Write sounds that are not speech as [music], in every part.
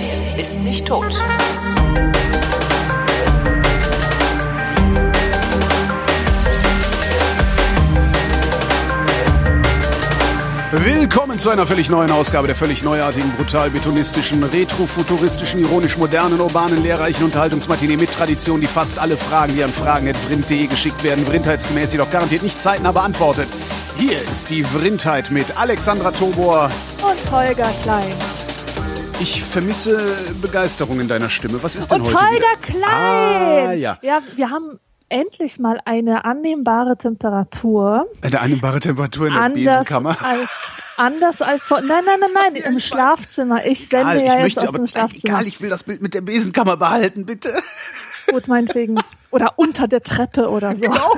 Internet ist nicht tot. Willkommen zu einer völlig neuen Ausgabe der völlig neuartigen, brutal betonistischen, retrofuturistischen, ironisch modernen, urbanen, lehrreichen Unterhaltungsmatinee mit Tradition, die fast alle Fragen, die an fragen.vrind.de geschickt werden, vrindheitsgemäß jedoch garantiert nicht zeitnah beantwortet. Hier ist die Vrindheit mit Alexandra Tobor und Holger Klein. Ich vermisse Begeisterung in deiner Stimme. Was ist denn und heute Holger wieder? Klein! Ah, ja. ja, wir haben endlich mal eine annehmbare Temperatur. Eine annehmbare Temperatur in der Anders Besenkammer. als, anders als vor, nein, nein, nein, nein, im Schlafzimmer. Ich sende Egal, ja ich jetzt möchte aus dem Schlafzimmer. egal, ich will das Bild mit der Besenkammer behalten, bitte. Gut, meinetwegen. Oder unter der Treppe oder so. Genau.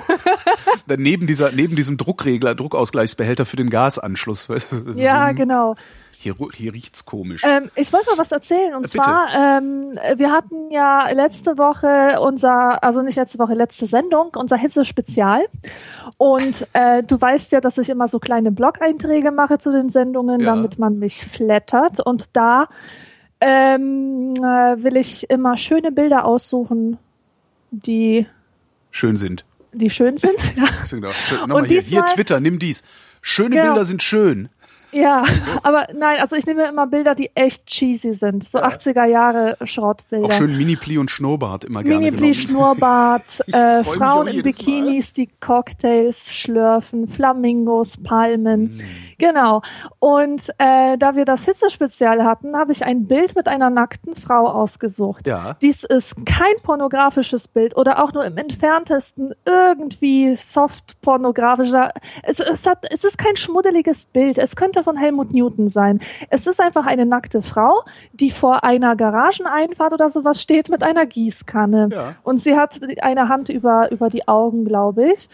Dann neben dieser, neben diesem Druckregler, Druckausgleichsbehälter für den Gasanschluss. Ja, genau. Hier, hier riecht's komisch. Ähm, ich wollte mal was erzählen. Und Äh, zwar, ähm, wir hatten ja letzte Woche unser, also nicht letzte Woche, letzte Sendung, unser Hitze-Spezial. Und äh, du weißt ja, dass ich immer so kleine Blog-Einträge mache zu den Sendungen, Ja. damit man mich flattert. Und da ähm, äh, will ich immer schöne Bilder aussuchen, die, Schön sind. die schön sind. [laughs] Ja. Genau. Nochmal Und hier, hier diesmal- Twitter, nimm dies. Schöne Genau. Bilder sind schön. Ja, [laughs] aber nein, also ich nehme immer Bilder, die echt cheesy sind. So 80er Jahre Schrottbilder. Auch schön Mini-Pli und Schnurrbart immer gerne Mini-Pli. Schnurrbart, [laughs] äh, Frauen in jedes Mal. Bikinis, die Cocktails schlürfen, Flamingos, Palmen. Mm. Genau. Und äh, da wir das Hitzespezial hatten, habe ich ein Bild mit einer nackten Frau ausgesucht. Ja. Dies ist kein pornografisches Bild oder auch nur im entferntesten irgendwie soft pornografischer. Es, es, hat, es ist kein schmuddeliges Bild. Es könnte von Helmut Newton sein. Es ist einfach eine nackte Frau, die vor einer Garageneinfahrt oder sowas steht mit einer Gießkanne. Ja. Und sie hat eine Hand über, über die Augen, glaube ich.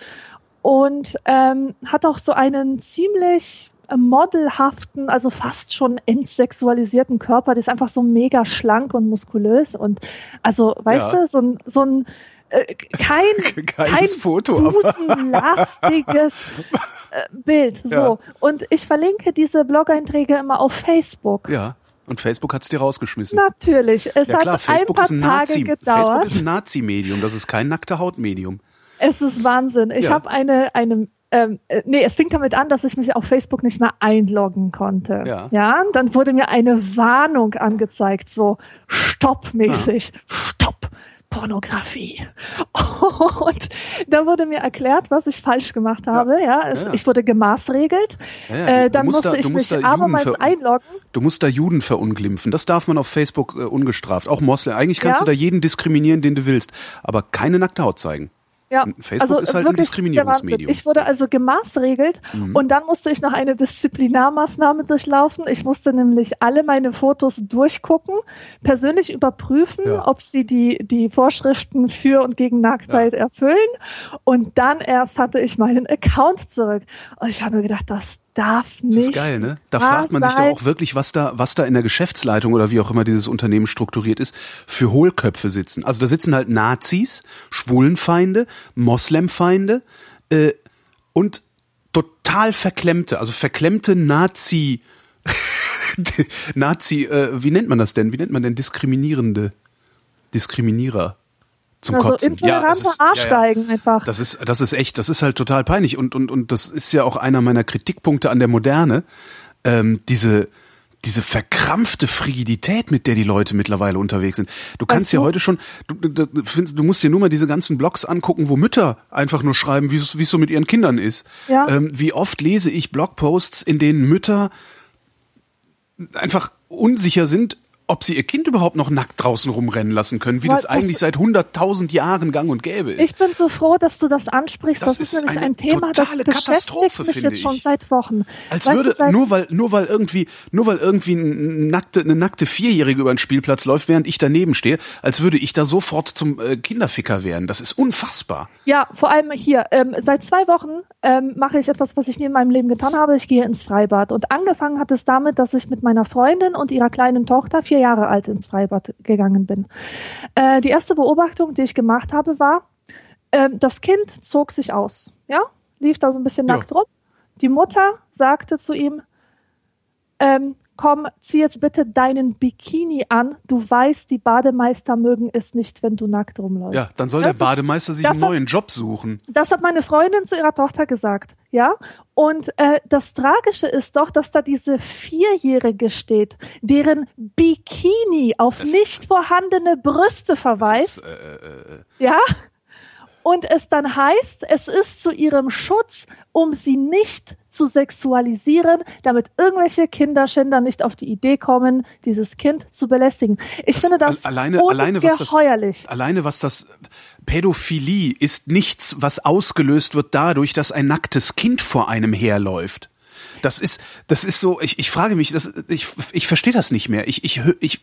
Und ähm, hat auch so einen ziemlich modelhaften, also fast schon entsexualisierten Körper. Die ist einfach so mega schlank und muskulös. Und also, weißt Ja. du, so ein, so ein äh, kein, [laughs] kein Foto, busenlastiges [laughs] äh, Bild. So. Ja. Und ich verlinke diese Blog-Einträge immer auf Facebook. Ja. Und Facebook hat's dir rausgeschmissen. Natürlich. Es ja hat Facebook ein paar ein Tage gedauert. Facebook ist ein Nazi-Medium. Das ist kein nackte Hautmedium. Es ist Wahnsinn. Ich Ja. habe eine, eine ähm, äh, nee, es fing damit an, dass ich mich auf Facebook nicht mehr einloggen konnte. Ja. ja dann wurde mir eine Warnung angezeigt, so stoppmäßig, stopp. Pornografie. [laughs] Und da wurde mir erklärt, was ich falsch gemacht habe. Ja, es, Ja. ich wurde gemaßregelt. Ja, äh, dann musst da- musste du ich mich da abermals einloggen. Du musst da Juden verunglimpfen. Das darf man auf Facebook äh, ungestraft. Auch Moslem. Eigentlich kannst Ja? du da jeden diskriminieren, den du willst. Aber keine nackte Haut zeigen. Ja, Facebook also ist halt ein wirklich Diskriminierungsmedium. der Wahnsinn. Ich wurde also gemaßregelt Mhm. und dann musste ich noch eine Disziplinarmaßnahme durchlaufen. Ich musste nämlich alle meine Fotos durchgucken, persönlich überprüfen, Ja. ob sie die, die Vorschriften für und gegen Nacktheit erfüllen. Und dann erst hatte ich meinen Account zurück. Und ich habe mir gedacht, das darf nicht. Das ist geil, ne? Da fragt man sich doch auch wirklich, was da, was da in der Geschäftsleitung oder wie auch immer dieses Unternehmen strukturiert ist, für Hohlköpfe sitzen. Also da sitzen halt Nazis, Schwulenfeinde, Moslemfeinde äh, und total verklemmte, also verklemmte Nazi, [laughs] Nazi, äh, wie nennt man das denn? Wie nennt man denn diskriminierende Diskriminierer? Zum Also Kotzen. intolerante es ist- ja, ja. Arschgeigen einfach. Das ist, das ist echt, das ist halt total peinlich und und und das ist ja auch einer meiner Kritikpunkte an der Moderne. Ähm, diese diese verkrampfte Frigidität, mit der die Leute mittlerweile unterwegs sind. Du kannst ja du? heute schon, du, du, du, musst dir nur mal diese ganzen Blogs angucken, wo Mütter einfach nur schreiben, wie es wie es so mit ihren Kindern ist. Ja. Ähm, wie oft lese ich Blogposts, in denen Mütter einfach unsicher sind, ob sie ihr Kind überhaupt noch nackt draußen rumrennen lassen können, wie Weil das das- eigentlich seit hunderttausend Jahren gang und gäbe ist. Ich bin so froh, dass du das ansprichst. Das Das, ist ist nämlich eine ein Thema, das beschäftigt Katastrophe, mich jetzt schon ich. seit Wochen. Als Weißt würde, seit, nur weil, nur weil irgendwie, nur weil irgendwie ein nackte, eine nackte Vierjährige über den Spielplatz läuft, während ich daneben stehe, als würde ich da sofort zum äh, Kinderficker werden. Das ist unfassbar. Ja, vor allem hier. Ähm, seit zwei Wochen ähm, mache ich etwas, was ich nie in meinem Leben getan habe. Ich gehe ins Freibad. Und angefangen hat es damit, dass ich mit meiner Freundin und ihrer kleinen Tochter, vier Jahre alt, ins Freibad gegangen bin. Äh, die erste Beobachtung, die ich gemacht habe, war, ähm, das Kind zog sich aus. Ja, lief da so ein bisschen Ja. nackt rum. Die Mutter sagte zu ihm, ähm, komm, zieh jetzt bitte deinen Bikini an. Du weißt, die Bademeister mögen es nicht, wenn du nackt rumläufst. Ja, dann soll der Bademeister sich einen neuen Job suchen. Das hat meine Freundin zu ihrer Tochter gesagt, ja. Und äh, das Tragische ist doch, dass da diese Vierjährige steht, deren Bikini auf Das- nicht vorhandene Brüste verweist, ist, äh, äh, äh, ja. Und es dann heißt, es ist zu ihrem Schutz, um sie nicht zu sexualisieren, damit irgendwelche Kinderschänder nicht auf die Idee kommen, dieses Kind zu belästigen. Ich Das- finde das alleine- alleine, was das- alleine was das Pädophilie ist nichts, was ausgelöst wird dadurch, dass ein nacktes Kind vor einem herläuft. Das ist, das ist so, ich, ich frage mich, das, ich, ich verstehe das nicht mehr. Ich, ich, ich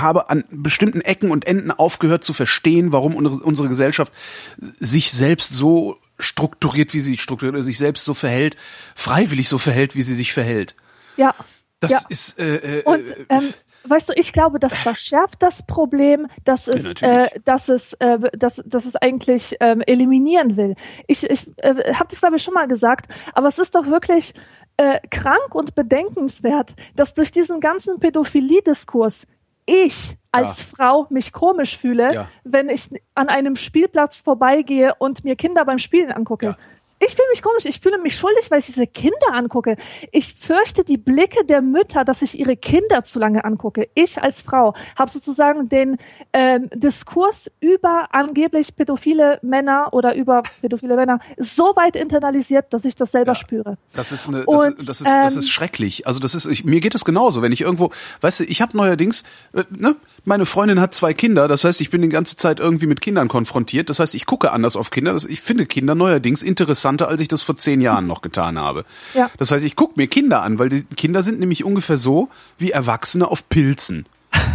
habe an bestimmten Ecken und Enden aufgehört zu verstehen, warum unsere, Gesellschaft sich selbst so strukturiert, wie sie sich strukturiert, oder sich selbst so verhält, freiwillig so verhält, wie sie sich verhält. Ja. Das ja. ist, äh, äh, Und äh, ähm, weißt du, ich glaube, das verschärft das Problem, dass es, natürlich. äh, dass es, äh, dass, dass es eigentlich ähm, eliminieren will. Ich, ich äh, habe das glaube ich schon mal gesagt, aber es ist doch wirklich äh, krank und bedenkenswert, dass durch diesen ganzen Pädophilie-Diskurs ich als Ja. Frau mich komisch fühle, Ja. wenn ich an einem Spielplatz vorbeigehe und mir Kinder beim Spielen angucke. Ja. Ich fühle mich komisch, ich fühle mich schuldig, weil ich diese Kinder angucke. Ich fürchte die Blicke der Mütter, dass ich ihre Kinder zu lange angucke. Ich als Frau habe sozusagen den ähm, Diskurs über angeblich pädophile Männer oder über pädophile Männer so weit internalisiert, dass ich das selber Ja. spüre. Das ist eine, das, Und, ist, das ist das ähm, ist schrecklich. Also das ist ich, mir geht es genauso, wenn ich irgendwo, weißt du, ich habe neuerdings, äh, ne, meine Freundin hat zwei Kinder, das heißt, ich bin die ganze Zeit irgendwie mit Kindern konfrontiert. Das heißt, ich gucke anders auf Kinder. Das, ich finde Kinder neuerdings interessanter, als ich das vor zehn Jahren noch getan habe. Ja. Das heißt, ich gucke mir Kinder an, weil die Kinder sind nämlich ungefähr so wie Erwachsene auf Pilzen.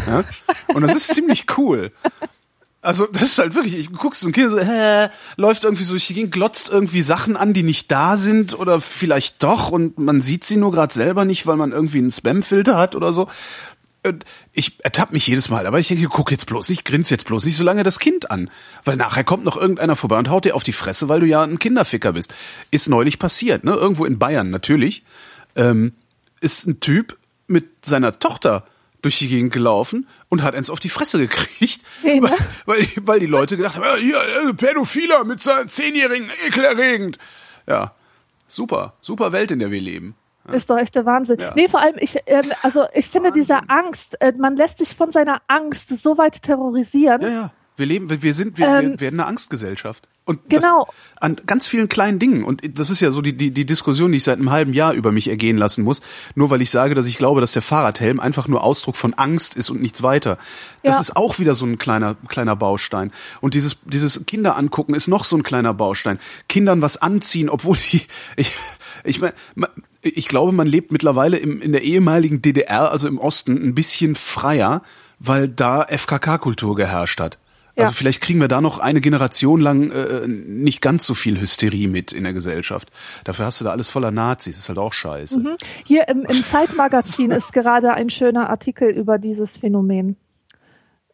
Ja? Und das ist ziemlich cool. Also das ist halt wirklich, ich guckst so ein Kind so, hä, läuft irgendwie so durch glotzt irgendwie Sachen an, die nicht da sind oder vielleicht doch und man sieht sie nur gerade selber nicht, weil man irgendwie einen Spamfilter hat oder so. Ich ertappe mich jedes Mal, aber ich denke, guck jetzt bloß nicht, grins jetzt bloß nicht so lange das Kind an. Weil nachher kommt noch irgendeiner vorbei und haut dir auf die Fresse, weil du ja ein Kinderficker bist. Ist neulich passiert, ne? Irgendwo in Bayern natürlich. Ähm, ist ein Typ mit seiner Tochter durch die Gegend gelaufen und hat eins auf die Fresse gekriegt, [laughs] Nee, ne? weil, weil, weil die Leute gedacht haben, ja, hier, äh, Pädophiler mit seinen Zehnjährigen, ekelerregend. Ja, super, super Welt, in der wir leben. Ist doch echt der Wahnsinn. Ja. Nee, vor allem, ich, ähm, also ich finde diese Angst, äh, man lässt sich von seiner Angst so weit terrorisieren. Ja, ja. Wir leben, wir- wir sind, wir, Ähm, wir werden eine Angstgesellschaft. Und Genau. das an ganz vielen kleinen Dingen. Und das ist ja so die, die, die Diskussion, die ich seit einem halben Jahr über mich ergehen lassen muss. Nur weil ich sage, dass ich glaube, dass der Fahrradhelm einfach nur Ausdruck von Angst ist und nichts weiter. Das Ja. ist auch wieder so ein kleiner, kleiner Baustein. Und dieses, dieses Kinder angucken ist noch so ein kleiner Baustein. Kindern was anziehen, obwohl die, [laughs] ich, ich meine, ich glaube, man lebt mittlerweile im, in der ehemaligen DDR, also im Osten, ein bisschen freier, weil da FKK-Kultur geherrscht hat. Also Ja. vielleicht kriegen wir da noch eine Generation lang äh, nicht ganz so viel Hysterie mit in der Gesellschaft. Dafür hast du da alles voller Nazis, ist halt auch scheiße. Mhm. Hier im, im Zeitmagazin ist gerade ein schöner Artikel über dieses Phänomen.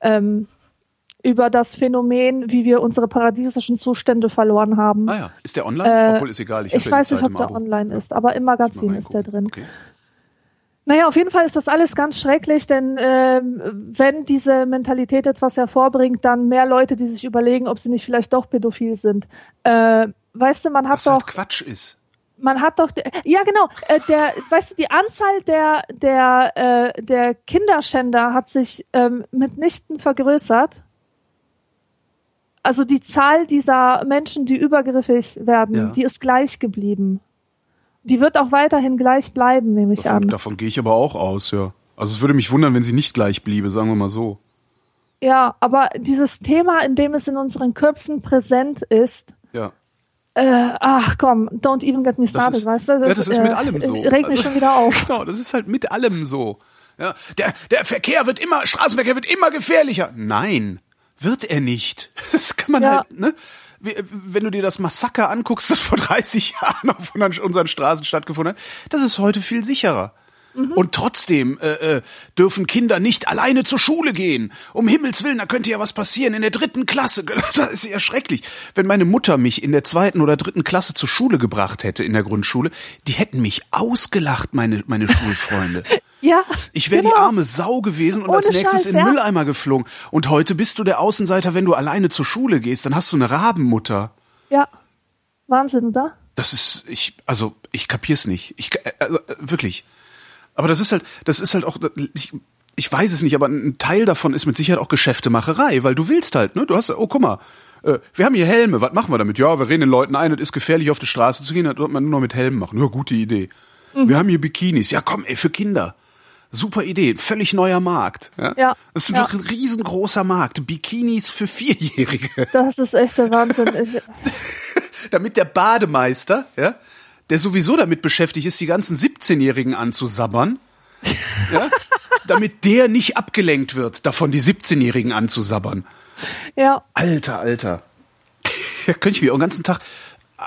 Ähm, über das Phänomen, wie wir unsere paradiesischen Zustände verloren haben. Ah ja, ist der online? Obwohl ist egal. Ich, Ich, weiß nicht, ob der Abo. online ist, aber im Magazin ist der drin. Okay. Naja, auf jeden Fall ist das alles ganz schrecklich, denn ähm, wenn diese Mentalität etwas hervorbringt, dann mehr Leute, die sich überlegen, ob sie nicht vielleicht doch pädophil sind. Äh, weißt du, man hat Was doch, halt Quatsch ist. man hat doch, ja genau, äh, der, weißt du, die Anzahl der der äh, der Kinderschänder hat sich ähm, mitnichten vergrößert. Also die Zahl dieser Menschen, die übergriffig werden, Ja. die ist gleich geblieben. Die wird auch weiterhin gleich bleiben, nehme ich Davon, an. davon gehe ich aber auch aus, ja. Also es würde mich wundern, wenn sie nicht gleich bliebe, sagen wir mal so. Ja, aber dieses Thema, in dem es in unseren Köpfen präsent ist, Ja. äh, ach komm, don't even get me Das started, ist, weißt du? ja, das ist mit äh, allem so. Regt mich Also- schon wieder auf. [laughs] Genau, das ist halt mit allem so. Ja, der, der Verkehr wird immer, Straßenverkehr wird immer gefährlicher. Nein, wird er nicht. [laughs] Das kann man Ja. halt, ne? Wenn du dir das Massaker anguckst, das vor 30 [laughs] Jahren auf unseren Straßen stattgefunden hat, das ist heute viel sicherer. Und trotzdem äh, äh, dürfen Kinder nicht alleine zur Schule gehen. Um Himmels Willen, da könnte ja was passieren. In der dritten Klasse, [laughs] das ist ja schrecklich. Wenn meine Mutter mich in der zweiten oder dritten Klasse zur Schule gebracht hätte in der Grundschule, die hätten mich ausgelacht, meine, meine Schulfreunde. [laughs] Ja. Ich wäre genau. die arme Sau gewesen und Ohne als nächstes Scheiß, in den ja. Mülleimer geflogen. Und heute bist du der Außenseiter, wenn du alleine zur Schule gehst. Dann hast du eine Rabenmutter. Ja. Wahnsinn, oder? Das ist, ich, also, ich kapier's nicht. Ich, äh, also, äh, wirklich. Aber das ist halt, das ist halt auch, ich, ich weiß es nicht, aber ein Teil davon ist mit Sicherheit auch Geschäftemacherei, weil du willst halt, ne? Du hast, oh, guck mal, äh, wir haben hier Helme, was machen wir damit? Ja, wir reden den Leuten ein, es ist gefährlich, auf die Straße zu gehen, das wird man nur noch mit Helmen machen. Ja, gute Idee. Wir haben hier Bikinis. Ja, komm, ey, für Kinder. Super Idee, völlig neuer Markt. Ja, Ja, Das ist ja. doch ein riesengroßer Markt. Bikinis für Vierjährige. Das ist echt der Wahnsinn. [laughs] Damit der Bademeister, ja, der sowieso damit beschäftigt ist, die ganzen 17-Jährigen anzusabbern, [laughs] ja, damit der nicht abgelenkt wird, davon die 17-Jährigen anzusabbern. ja, Alter, Alter. Da [laughs] könnte ich mich auch den ganzen Tag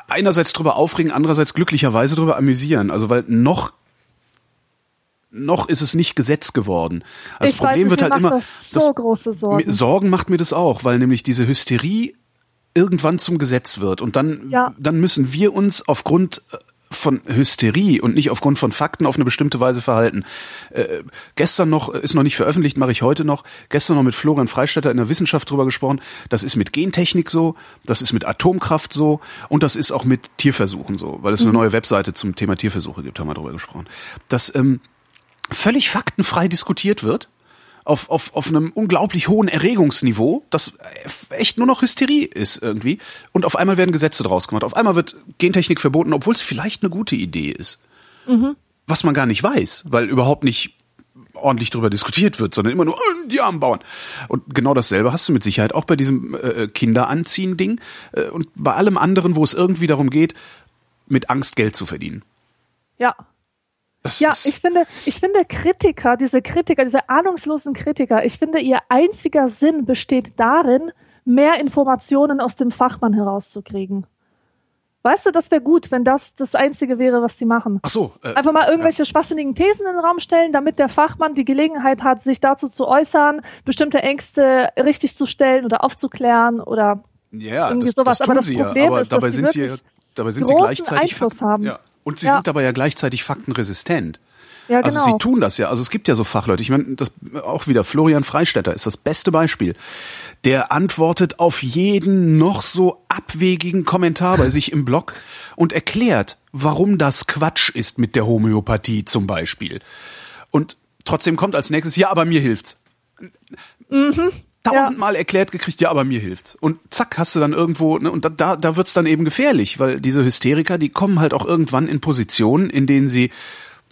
einerseits drüber aufregen, andererseits glücklicherweise drüber amüsieren. Also weil noch noch ist es nicht Gesetz geworden. Also ich weiß nicht, mir macht das so große Sorgen. mir- Sorgen macht mir das auch, weil nämlich diese Hysterie irgendwann zum Gesetz wird und dann Ja. dann müssen wir uns aufgrund von Hysterie und nicht aufgrund von Fakten auf eine bestimmte Weise verhalten. Äh, gestern noch, ist noch nicht veröffentlicht, mache ich heute noch, gestern noch mit Florian Freistetter in der Wissenschaft drüber gesprochen. Das ist mit Gentechnik so, das ist mit Atomkraft so und das ist auch mit Tierversuchen so, weil es eine neue Webseite zum Thema Tierversuche gibt, haben wir drüber gesprochen. Dass ähm, völlig faktenfrei diskutiert wird, auf, auf, auf einem unglaublich hohen Erregungsniveau, das echt nur noch Hysterie ist irgendwie. Und auf einmal werden Gesetze draus gemacht. Auf einmal wird Gentechnik verboten, obwohl es vielleicht eine gute Idee ist. Was man gar nicht weiß, weil überhaupt nicht ordentlich drüber diskutiert wird, sondern immer nur äh, die armen Bauern. Und genau dasselbe hast du mit Sicherheit auch bei diesem äh, Kinderanziehen-Ding äh, und bei allem anderen, wo es irgendwie darum geht, mit Angst Geld zu verdienen. ja. Das Ja, ich finde, ich finde Kritiker, diese Kritiker, diese ahnungslosen Kritiker, ich finde, ihr einziger Sinn besteht darin, mehr Informationen aus dem Fachmann herauszukriegen. Weißt du, das wäre gut, wenn das das Einzige wäre, was die machen. ach so, äh, Einfach mal irgendwelche schwachsinnigen Thesen in den Raum stellen, damit der Fachmann die Gelegenheit hat, sich dazu zu äußern, bestimmte Ängste richtig zu stellen oder aufzuklären oder Ja, irgendwie das, sowas. Das Aber das Problem ja. Aber ist, dass dabei sie sind sie, ja- dabei sind sie gleichzeitig Einfluss haben. Ja. Und sie Ja. sind aber ja gleichzeitig faktenresistent. ja Also genau. sie tun das ja. Also es gibt ja so Fachleute. Ich meine, das auch wieder Florian Freistetter ist das beste Beispiel. Der antwortet auf jeden noch so abwegigen Kommentar bei sich im Blog und erklärt, warum das Quatsch ist mit der Homöopathie zum Beispiel. Und trotzdem kommt als nächstes, ja, aber mir hilft's. Tausendmal erklärt gekriegt, ja, aber mir hilft's. Und zack, hast du dann irgendwo, ne, und da, da, da wird's dann eben gefährlich, weil diese Hysteriker, die kommen halt auch irgendwann in Positionen, in denen sie,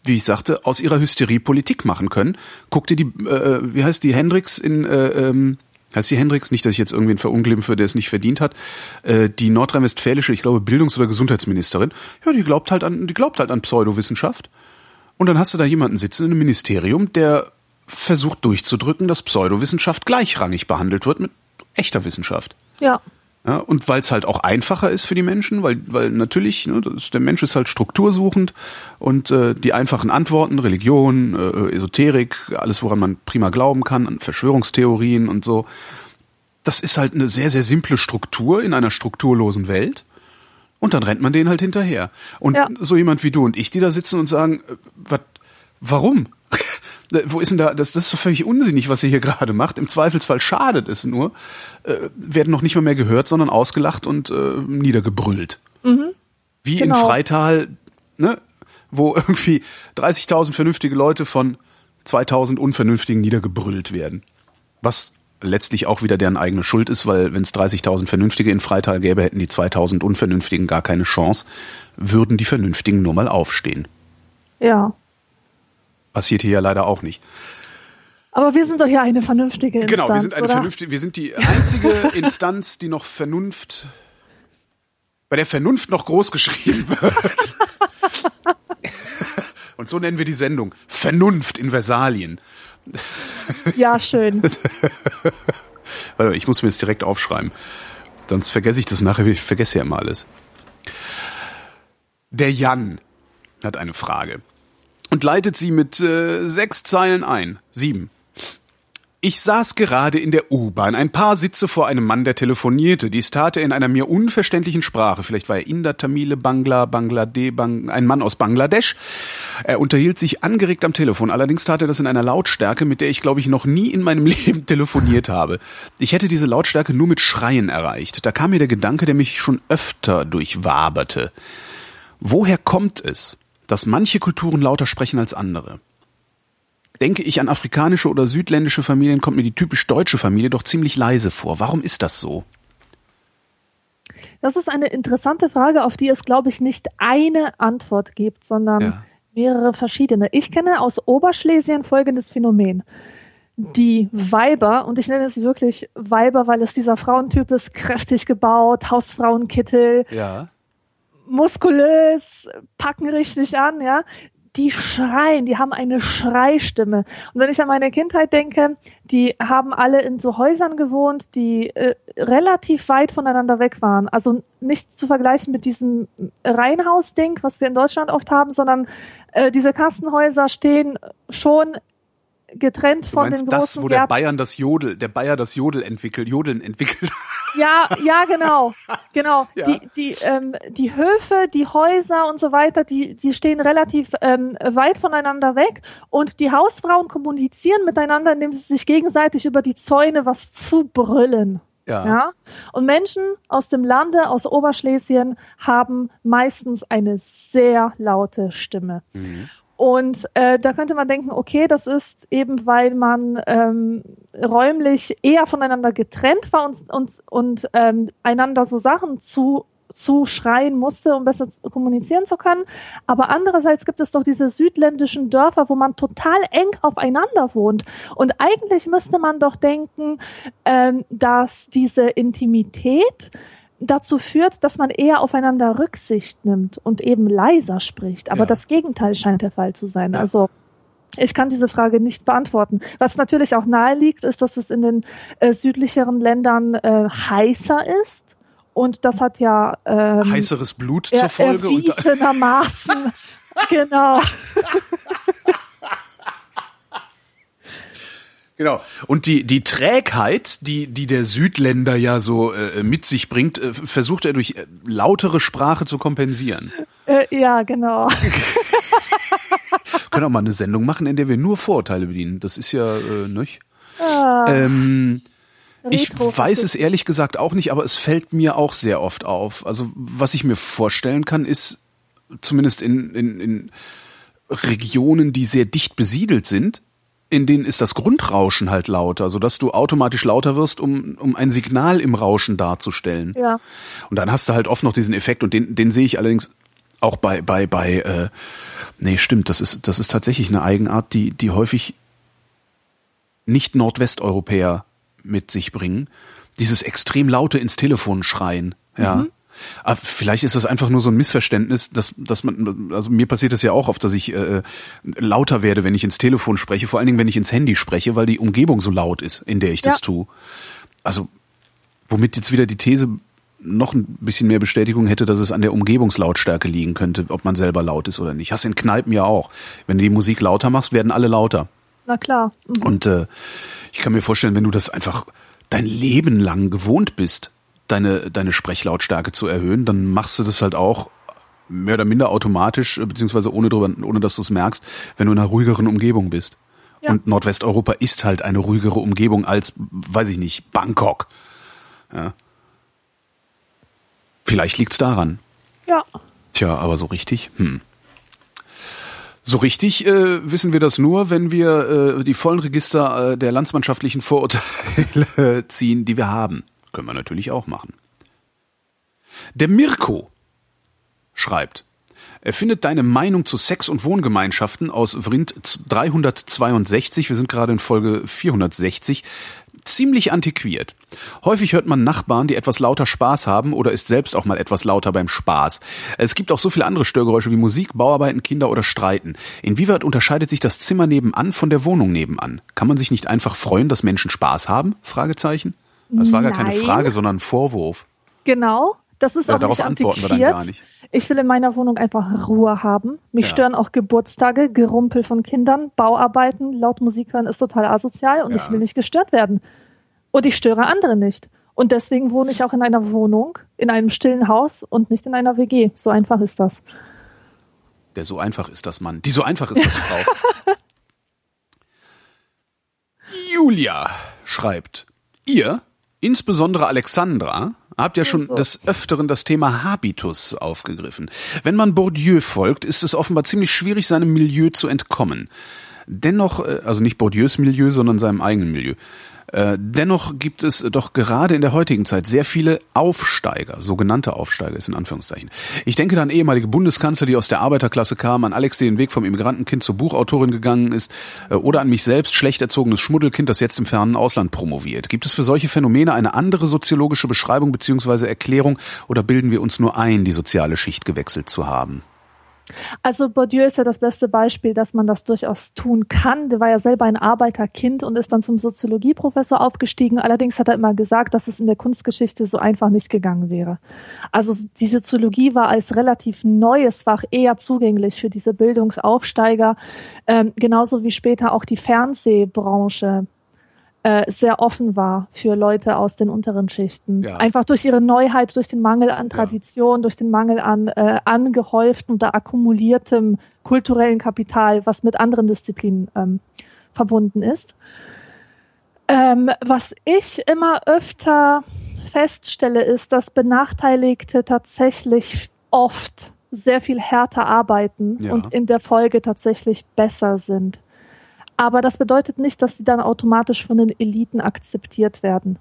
wie ich sagte, aus ihrer Hysterie Politik machen können. Guck dir die, äh, wie heißt die Hendricks in, äh, ähm, heißt die Hendricks, nicht, dass ich jetzt irgendwen verunglimpfe, der es nicht verdient hat, äh, die nordrhein-westfälische, ich glaube, Bildungs- oder Gesundheitsministerin, ja, die glaubt halt an, die glaubt halt an Pseudowissenschaft. Und dann hast du da jemanden sitzen in einem Ministerium, der versucht durchzudrücken, dass Pseudowissenschaft gleichrangig behandelt wird mit echter Wissenschaft. ja. Ja, und weil es halt auch einfacher ist für die Menschen, weil, weil natürlich, ne, das, der Mensch ist halt struktursuchend und äh, die einfachen Antworten, Religion, äh, Esoterik, alles, woran man prima glauben kann, an Verschwörungstheorien und so, das ist halt eine sehr, sehr simple Struktur in einer strukturlosen Welt. Und dann rennt man denen halt hinterher. Und Ja. so jemand wie du und ich, die da sitzen und sagen, äh, wat, warum? [laughs] Wo ist denn da, das, das ist doch völlig unsinnig, was ihr hier gerade macht. Im Zweifelsfall schadet es nur, äh, werden noch nicht mal mehr gehört, sondern ausgelacht und äh, niedergebrüllt. Wie in Genau. Freital, ne, wo [laughs] irgendwie 30.000 vernünftige Leute von 2.000 Unvernünftigen niedergebrüllt werden. Was letztlich auch wieder deren eigene Schuld ist, weil wenn es 30.000 Vernünftige in Freital gäbe, hätten die 2.000 Unvernünftigen gar keine Chance, würden die Vernünftigen nur mal aufstehen. Ja. Passiert hier ja leider auch nicht. Aber wir sind doch ja eine vernünftige Instanz, genau, wir sind eine oder? vernünftige, wir sind die einzige [laughs] Instanz, die noch Vernunft, bei der Vernunft noch groß geschrieben wird. Und so nennen wir die Sendung. Vernunft in Versalien. Ja, schön. [laughs] Warte, ich muss mir das direkt aufschreiben. Sonst vergesse ich das nachher. Ich vergesse ja immer alles. Der Jan hat eine Frage. Und leitet sie mit äh, sechs Zeilen ein. Sieben. Ich saß gerade in der U-Bahn, ein paar Sitze vor einem Mann, der telefonierte. Dies tat er in einer mir unverständlichen Sprache. Vielleicht war er Inder, Tamile, Bangla, Bangladesch, Bang, ein Mann aus Bangladesch. Er unterhielt sich angeregt am Telefon. Allerdings tat er das in einer Lautstärke, mit der ich, glaube ich, noch nie in meinem [laughs] Leben telefoniert habe. Ich hätte diese Lautstärke nur mit Schreien erreicht. Da kam mir der Gedanke, der mich schon öfter durchwaberte. Woher kommt es, dass manche Kulturen lauter sprechen als andere? Denke ich an afrikanische oder südländische Familien, kommt mir die typisch deutsche Familie doch ziemlich leise vor. Warum ist das so? Das ist eine interessante Frage, auf die es, glaube ich, nicht eine Antwort gibt, sondern ja. mehrere verschiedene. Ich kenne aus Oberschlesien folgendes Phänomen. Die Weiber, und ich nenne es wirklich Weiber, weil es dieser Frauentyp ist, kräftig gebaut, Hausfrauenkittel, ja. Muskulös, packen richtig an, ja die schreien, die haben eine Schreistimme. Und wenn ich an meine Kindheit denke, die haben alle in so Häusern gewohnt, die äh, relativ weit voneinander weg waren. Also nicht zu vergleichen mit diesem Reihenhaus-Ding, was wir in Deutschland oft haben, sondern äh, diese Kastenhäuser stehen schon getrennt von den großen das, wo der Bayern das Jodel, der Bayer das Jodel entwickelt, Jodeln entwickelt. [laughs] Ja, ja, genau, genau. Ja. Die, die, ähm, die Höfe, die Häuser und so weiter, die, die stehen relativ ähm, weit voneinander weg und die Hausfrauen kommunizieren miteinander, indem sie sich gegenseitig über die Zäune was zubrüllen. Ja. ja. Und Menschen aus dem Lande, aus Oberschlesien, haben meistens eine sehr laute Stimme. Mhm. Und äh, da könnte man denken, okay, das ist eben, weil man ähm, räumlich eher voneinander getrennt war und, und, und ähm, einander so Sachen zu zu schreien musste, um besser kommunizieren zu können. Aber andererseits gibt es doch diese südländischen Dörfer, wo man total eng aufeinander wohnt. Und eigentlich müsste man doch denken, ähm, dass diese Intimität dazu führt, dass man eher aufeinander Rücksicht nimmt und eben leiser spricht. Aber ja. das Gegenteil scheint der Fall zu sein. Ja. Also ich kann diese Frage nicht beantworten. Was natürlich auch nahe liegt, ist, dass es in den äh, südlicheren Ländern äh, heißer ist. Und das hat ja ähm, heißeres Blut zur Folge. Erwiesenermaßen. [laughs] genau. Genau. Und die, die Trägheit, die, die der Südländer ja so äh, mit sich bringt, äh, versucht er durch äh, lautere Sprache zu kompensieren. Äh, ja, genau. [laughs] können auch mal eine Sendung machen, in der wir nur Vorurteile bedienen. Das ist ja, äh, nicht? Ah, ähm, ich weiß es ehrlich gesagt auch nicht, aber es fällt mir auch sehr oft auf. Also was ich mir vorstellen kann, ist zumindest in, in, in Regionen, die sehr dicht besiedelt sind, in denen ist das Grundrauschen halt lauter, sodass du automatisch lauter wirst, um, um ein Signal im Rauschen darzustellen. Ja. Und dann hast du halt oft noch diesen Effekt und den, den sehe ich allerdings auch bei, bei, bei, äh, nee, stimmt, das ist, das ist tatsächlich eine Eigenart, die, die häufig nicht Nordwesteuropäer mit sich bringen. Dieses extrem laute ins Telefon schreien, ja. Mhm. Aber ah, vielleicht ist das einfach nur so ein Missverständnis, dass, dass man, also mir passiert das ja auch oft, dass ich äh, lauter werde, wenn ich ins Telefon spreche, vor allen Dingen, wenn ich ins Handy spreche, weil die Umgebung so laut ist, in der ich ja. das tue. Also, womit jetzt wieder die These noch ein bisschen mehr Bestätigung hätte, dass es an der Umgebungslautstärke liegen könnte, ob man selber laut ist oder nicht. Hast in Kneipen ja auch. Wenn du die Musik lauter machst, werden alle lauter. Na klar. Mhm. Und äh, ich kann mir vorstellen, wenn du das einfach dein Leben lang gewohnt bist, deine, deine Sprechlautstärke zu erhöhen, dann machst du das halt auch mehr oder minder automatisch, beziehungsweise ohne, drüber, ohne dass du es merkst, wenn du in einer ruhigeren Umgebung bist. Ja. Und Nordwesteuropa ist halt eine ruhigere Umgebung als, weiß ich nicht, Bangkok. Ja. Vielleicht liegt's daran. Ja. Tja, aber so richtig, hm. So richtig äh, wissen wir das nur, wenn wir äh, die vollen Register äh, der landsmannschaftlichen Vorurteile [laughs] ziehen, die wir haben. Können wir natürlich auch machen. Der Mirko schreibt, er findet deine Meinung zu Sex- und Wohngemeinschaften aus Vrind 362, wir sind gerade in Folge 460, ziemlich antiquiert. Häufig hört man Nachbarn, die etwas lauter Spaß haben oder ist selbst auch mal etwas lauter beim Spaß. Es gibt auch so viele andere Störgeräusche wie Musik, Bauarbeiten, Kinder oder Streiten. Inwieweit unterscheidet sich das Zimmer nebenan von der Wohnung nebenan? Kann man sich nicht einfach freuen, dass Menschen Spaß haben? Fragezeichen. Das war gar Nein. keine Frage, sondern ein Vorwurf. Genau. Das ist Ja, auch darauf nicht antworten wir dann gar nicht. Ich will in meiner Wohnung einfach Ruhe haben. Mich Ja. stören auch Geburtstage, Gerumpel von Kindern, Bauarbeiten, laut Musik hören ist total asozial und Ja. ich will nicht gestört werden. Und ich störe andere nicht. Und deswegen wohne ich auch in einer Wohnung, in einem stillen Haus und nicht in einer WG. So einfach ist das. Der so einfach ist das Mann. Die so einfach ist das [laughs] Frau. Julia schreibt, ihr, insbesondere Alexandra, habt ja schon So. des Öfteren das Thema Habitus aufgegriffen. Wenn man Bourdieu folgt, ist es offenbar ziemlich schwierig, seinem Milieu zu entkommen. Dennoch, äh, also nicht Bourdieus Milieu, sondern seinem eigenen Milieu. Äh, Dennoch gibt es doch gerade in der heutigen Zeit sehr viele Aufsteiger, sogenannte Aufsteiger ist in Anführungszeichen. Ich denke da an ehemalige Bundeskanzler, die aus der Arbeiterklasse kamen, an Alex, die den Weg vom Immigrantenkind zur Buchautorin gegangen ist, äh, oder an mich selbst, schlecht erzogenes Schmuddelkind, das jetzt im fernen Ausland promoviert. Gibt es für solche Phänomene eine andere soziologische Beschreibung bzw. Erklärung oder bilden wir uns nur ein, die soziale Schicht gewechselt zu haben? Also Bourdieu ist ja das beste Beispiel, dass man das durchaus tun kann. Der war ja selber ein Arbeiterkind und ist dann zum Soziologieprofessor aufgestiegen. Allerdings hat er immer gesagt, dass es in der Kunstgeschichte so einfach nicht gegangen wäre. Also die Soziologie war als relativ neues Fach eher zugänglich für diese Bildungsaufsteiger, ähm, genauso wie später auch die Fernsehbranche äh, sehr offen war für Leute aus den unteren Schichten. Ja. Einfach durch ihre Neuheit, durch den Mangel an Tradition, durch den Mangel an äh, angehäuftem oder akkumuliertem kulturellen Kapital, was mit anderen Disziplinen ähm, verbunden ist. Ähm, was ich immer öfter feststelle, ist, dass Benachteiligte tatsächlich oft sehr viel härter arbeiten Ja. und in der Folge tatsächlich besser sind. Aber das bedeutet nicht, dass sie dann automatisch von den Eliten akzeptiert werden.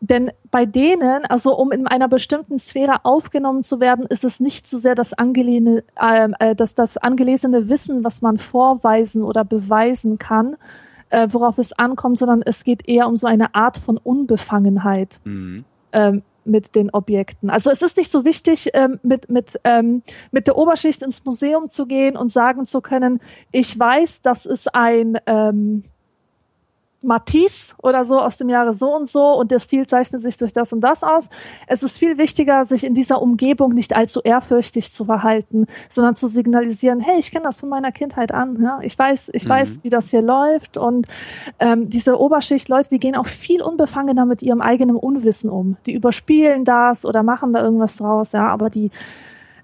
Denn bei denen, also um in einer bestimmten Sphäre aufgenommen zu werden, ist es nicht so sehr das, angelehne, ähm, äh, das, das angelesene Wissen, was man vorweisen oder beweisen kann, äh, worauf es ankommt, sondern es geht eher um so eine Art von Unbefangenheit Mhm. ähm, mit den Objekten. Also es ist nicht so wichtig, ähm, mit, mit, ähm, mit der Oberschicht ins Museum zu gehen und sagen zu können, ich weiß, das ist ein ähm, Matisse oder so aus dem Jahre so und so und der Stil zeichnet sich durch das und das aus. Es ist viel wichtiger, sich in dieser Umgebung nicht allzu ehrfürchtig zu verhalten, sondern zu signalisieren, hey, ich kenne das von meiner Kindheit an. Ja? Ich weiß, ich Mhm. weiß, wie das hier läuft. Und ähm, diese Oberschicht, Leute, die gehen auch viel unbefangener mit ihrem eigenen Unwissen um. Die überspielen das oder machen da irgendwas draus, ja, aber die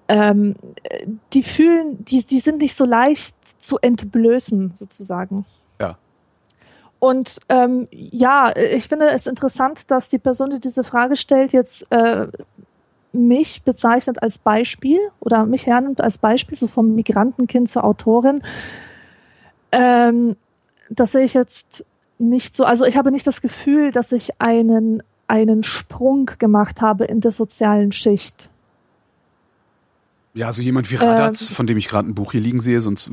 ähm, äh, die fühlen, die, die sind nicht so leicht zu entblößen, sozusagen. Und ähm, ja, ich finde es interessant, dass die Person, die diese Frage stellt, jetzt äh, mich bezeichnet als Beispiel oder mich hernimmt als Beispiel, so vom Migrantenkind zur Autorin. Ähm, das sehe ich jetzt nicht so. Also ich habe nicht das Gefühl, dass ich einen, einen Sprung gemacht habe in der sozialen Schicht. Ja, also jemand wie Radatz, von dem ich gerade ein Buch hier liegen sehe, sonst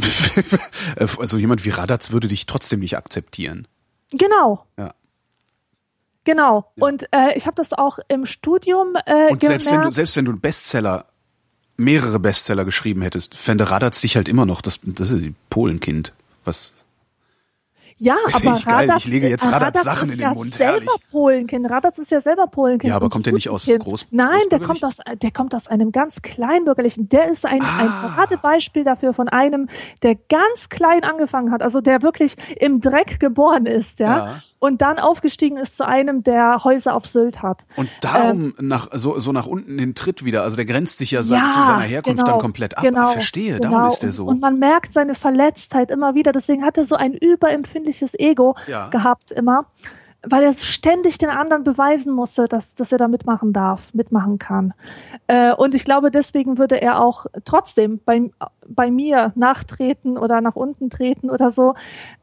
[laughs] also jemand wie Radatz würde dich trotzdem nicht akzeptieren. Genau. Ja. Genau. Ja. Und äh, ich habe das auch im Studium äh, Und selbst wenn du selbst wenn du Bestseller mehrere Bestseller geschrieben hättest, fände Radatz dich halt immer noch das das ist die Polenkind. Was Ja, [laughs] aber ich geil. Ich Radatz, lege jetzt äh, Radatz Radatz Sachen ist in den ja Mund. selber Herrlich. Polenkind. Radatz ist ja selber Polenkind. Ja, aber kommt der nicht aus. Groß- Nein, der kommt aus, der kommt aus einem ganz kleinbürgerlichen. Der ist ein, ein Ah. Paradebeispiel dafür von einem, der ganz klein angefangen hat, also der wirklich im Dreck geboren ist, ja, Ja. Und dann aufgestiegen ist zu einem, der Häuser auf Sylt hat. und darum nach so so nach unten den Tritt wieder, also der grenzt sich ja, Ja, zu seiner Herkunft genau, dann komplett ab. Genau, Ah, verstehe, genau. darum ist der Und- so. Und man merkt seine Verletztheit immer wieder. Deswegen hat er so ein überempfindliches Ego Ja. gehabt immer, weil er ständig den anderen beweisen musste, dass, dass er da mitmachen darf, mitmachen kann. Äh, und ich glaube, deswegen würde er auch trotzdem bei, bei mir nachtreten oder nach unten treten oder so,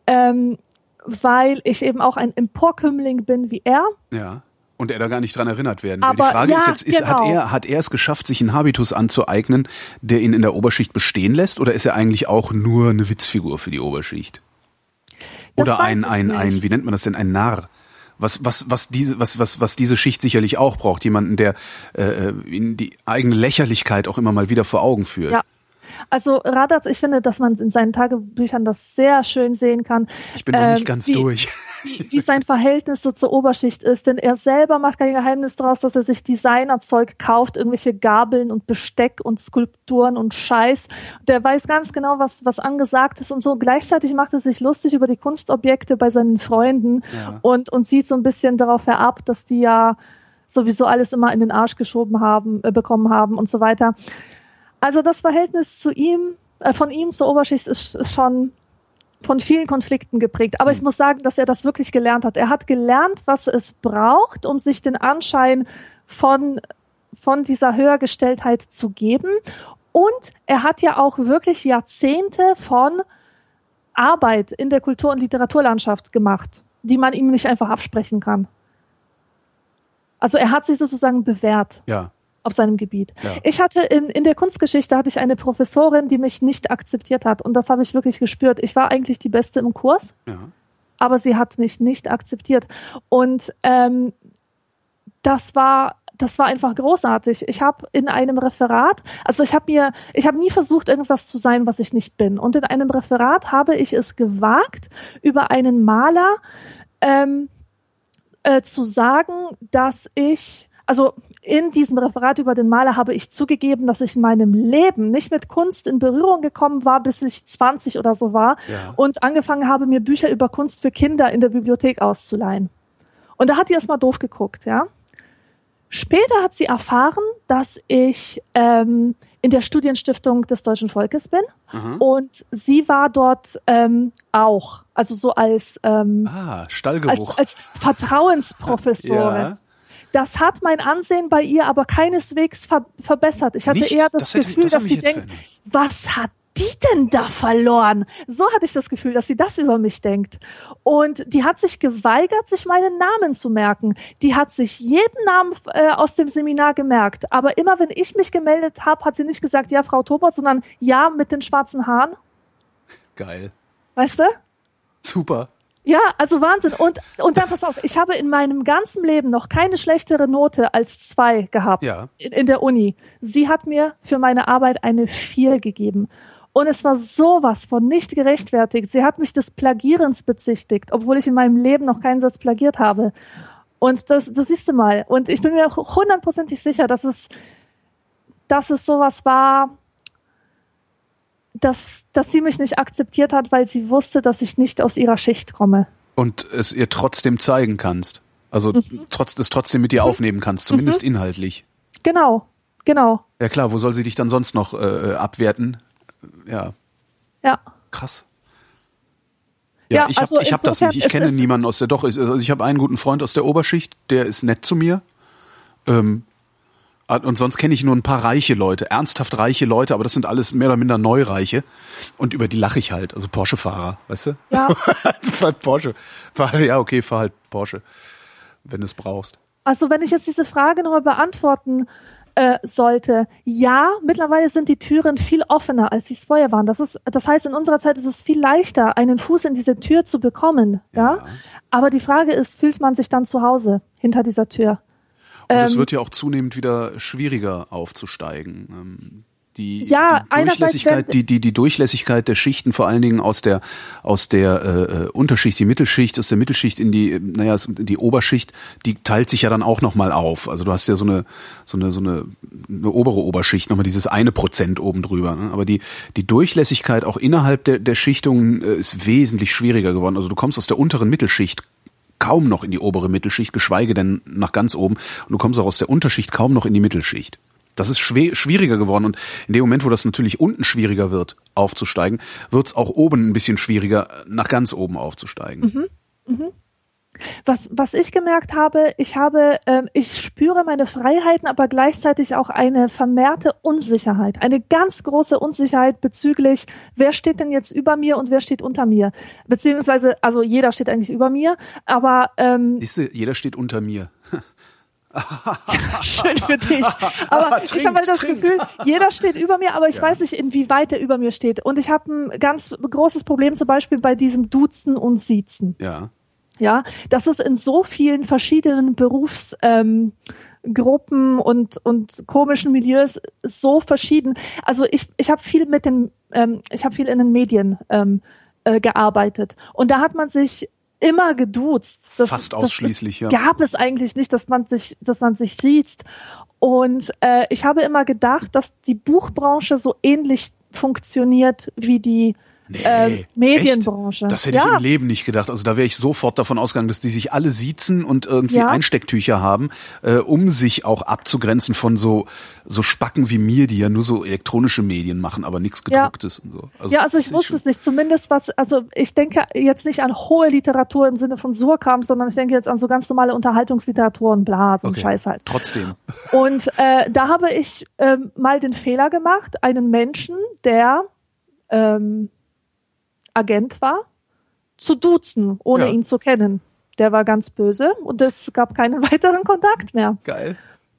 ähm, weil ich eben auch ein Emporkömmling bin wie er. Ja. Und er da gar nicht dran erinnert werden will. Aber Die Frage ja, ist jetzt, ist, hat, genau. er, hat er es geschafft, sich einen Habitus anzueignen, der ihn in der Oberschicht bestehen lässt, oder ist er eigentlich auch nur eine Witzfigur für die Oberschicht? Das Oder ein, ein, ein, wie nennt man das denn, ein Narr? Was, was, was diese, was, was, was diese Schicht sicherlich auch braucht, jemanden, der äh, in die eigene Lächerlichkeit auch immer mal wieder vor Augen führt. Ja. Also Radatz, ich finde, dass man in seinen Tagebüchern das sehr schön sehen kann. Ich bin noch nicht ähm, ganz wie, durch. Wie, wie sein Verhältnis so zur Oberschicht ist, denn er selber macht kein Geheimnis daraus, dass er sich Designerzeug kauft, irgendwelche Gabeln und Besteck und Skulpturen und Scheiß. Der weiß ganz genau, was, was angesagt ist und so. Gleichzeitig macht er sich lustig über die Kunstobjekte bei seinen Freunden ja. und, und sieht so ein bisschen darauf herab, dass die ja sowieso alles immer in den Arsch geschoben haben, äh, bekommen haben und so weiter. Also das Verhältnis zu ihm, äh, von ihm zur Oberschicht ist, ist schon von vielen Konflikten geprägt. Aber ich muss sagen, dass er das wirklich gelernt hat. Er hat gelernt, was es braucht, um sich den Anschein von, von dieser Höhergestelltheit zu geben. Und er hat ja auch wirklich Jahrzehnte von Arbeit in der Kultur- und Literaturlandschaft gemacht, die man ihm nicht einfach absprechen kann. Also er hat sich sozusagen bewährt. Ja. Auf seinem Gebiet. Ja. Ich hatte in, in der Kunstgeschichte hatte ich eine Professorin, die mich nicht akzeptiert hat. Und das habe ich wirklich gespürt. Ich war eigentlich die Beste im Kurs, ja. aber sie hat mich nicht akzeptiert. Und ähm, das war das war einfach großartig. Ich habe in einem Referat, also ich habe mir, ich habe nie versucht, irgendwas zu sein, was ich nicht bin. Und in einem Referat habe ich es gewagt, über einen Maler ähm, äh, zu sagen, dass ich, also in diesem Referat über den Maler habe ich zugegeben, dass ich in meinem Leben nicht mit Kunst in Berührung gekommen war, bis ich 20 oder so war ja. und angefangen habe, mir Bücher über Kunst für Kinder in der Bibliothek auszuleihen. Und da hat die erstmal doof geguckt, ja. Später hat sie erfahren, dass ich ähm, in der Studienstiftung des deutschen Volkes bin mhm. und sie war dort ähm, auch, also so als ähm, ah, Stallgeruch. als, als Vertrauensprofessorin. [laughs] ja. Das hat mein Ansehen bei ihr aber keineswegs ver verbessert. Ich hatte Nicht? eher das, das Gefühl, hätte, das dass sie denkt, was hat die denn da verloren? So hatte ich das Gefühl, dass sie das über mich denkt. Und die hat sich geweigert, sich meinen Namen zu merken. Die hat sich jeden Namen äh, aus dem Seminar gemerkt. Aber immer wenn ich mich gemeldet habe, hat sie nicht gesagt, ja, Frau Tobert, sondern ja, mit den schwarzen Haaren. Geil. Weißt du? Super. Ja, also Wahnsinn. Und, und dann pass auf, ich habe in meinem ganzen Leben noch keine schlechtere Note als zwei gehabt ja. in, in der Uni. Sie hat mir für meine Arbeit eine vier gegeben. Und es war sowas von nicht gerechtfertigt. Sie hat mich des Plagierens bezichtigt, obwohl ich in meinem Leben noch keinen Satz plagiert habe. Und das, das siehst du mal. Und ich bin mir hundertprozentig sicher, dass es, dass es sowas war, dass, dass sie mich nicht akzeptiert hat, weil sie wusste, dass ich nicht aus ihrer Schicht komme. Und es ihr trotzdem zeigen kannst. Also mhm. trotz, es trotzdem mit dir mhm. aufnehmen kannst, zumindest mhm. inhaltlich. Genau, genau. Ja klar, wo soll sie dich dann sonst noch äh, abwerten? ja. Ja. Krass. Ja, ja ich habe also ich hab das nicht. Ich kenne niemanden aus der doch. Also ich habe einen guten Freund aus der Oberschicht, der ist nett zu mir. Ähm, und sonst kenne ich nur ein paar reiche Leute, ernsthaft reiche Leute, aber das sind alles mehr oder minder Neureiche. Und über die lache ich halt. Also Porsche-Fahrer, weißt du? Ja. [laughs] fahr halt Porsche. Fahr, ja, okay, fahr halt Porsche, wenn du es brauchst. Also wenn ich jetzt diese Frage nochmal beantworten äh, sollte. Ja, mittlerweile sind die Türen viel offener, als sie es vorher waren. Das ist, das heißt, in unserer Zeit ist es viel leichter, einen Fuß in diese Tür zu bekommen. Ja. ja? Aber die Frage ist, fühlt man sich dann zu Hause hinter dieser Tür? Und ähm, es wird ja auch zunehmend wieder schwieriger aufzusteigen. Ähm, die, ja, die Durchlässigkeit, die, die, die Durchlässigkeit der Schichten, vor allen Dingen aus der, aus der äh, Unterschicht, die Mittelschicht, aus der Mittelschicht in die, naja, die Oberschicht, die teilt sich ja dann auch nochmal auf. Also du hast ja so eine, so eine, so eine, eine obere Oberschicht, nochmal dieses eine Prozent oben drüber. Ne? Aber die, die Durchlässigkeit auch innerhalb der, der Schichtungen äh, ist wesentlich schwieriger geworden. Also du kommst aus der unteren Mittelschicht kaum noch in die obere Mittelschicht, geschweige denn nach ganz oben. Und du kommst auch aus der Unterschicht kaum noch in die Mittelschicht. Das ist schwieriger geworden und in dem Moment, wo das natürlich unten schwieriger wird, aufzusteigen, wird es auch oben ein bisschen schwieriger, nach ganz oben aufzusteigen. Mhm. Mhm. Was, was ich gemerkt habe, ich habe, äh, ich spüre meine Freiheiten, aber gleichzeitig auch eine vermehrte Unsicherheit, eine ganz große Unsicherheit bezüglich, wer steht denn jetzt über mir und wer steht unter mir, beziehungsweise, also jeder steht eigentlich über mir, aber ähm, Siehst du, jeder steht unter mir. [laughs] Schön für dich. Aber trinkt, ich habe halt das trinkt. Gefühl, jeder steht über mir, aber ich ja. weiß nicht, inwieweit er über mir steht. Und ich habe ein ganz großes Problem zum Beispiel bei diesem Duzen und Siezen. Ja. Ja, das ist in so vielen verschiedenen Berufs, ähm, und, und komischen Milieus so verschieden. Also ich, ich habe viel mit den, ähm, ich habe viel in den Medien ähm, äh, gearbeitet. Und da hat man sich immer geduzt. Das, Fast ausschließlich, das ja. Gab es eigentlich nicht, dass man sich, dass man sich sieht. Und äh, ich habe immer gedacht, dass die Buchbranche so ähnlich funktioniert wie die Nee, äh, Medienbranche. Echt? Das hätte ja. ich im Leben nicht gedacht. Also da wäre ich sofort davon ausgegangen, dass die sich alle siezen und irgendwie ja. Einstecktücher haben, äh, um sich auch abzugrenzen von so so Spacken wie mir, die ja nur so elektronische Medien machen, aber nichts gedrucktes ja. und so. Also, ja, also ich wusste es nicht. Zumindest was, also ich denke jetzt nicht an hohe Literatur im Sinne von Surkamp, sondern ich denke jetzt an so ganz normale Unterhaltungsliteratur und bla, so okay. Scheiß halt. Trotzdem. Und äh, da habe ich ähm, mal den Fehler gemacht, einen Menschen, der ähm, Agent war, zu duzen, ohne ja. ihn zu kennen. Der war ganz böse und es gab keinen [laughs] weiteren Kontakt mehr. Geil.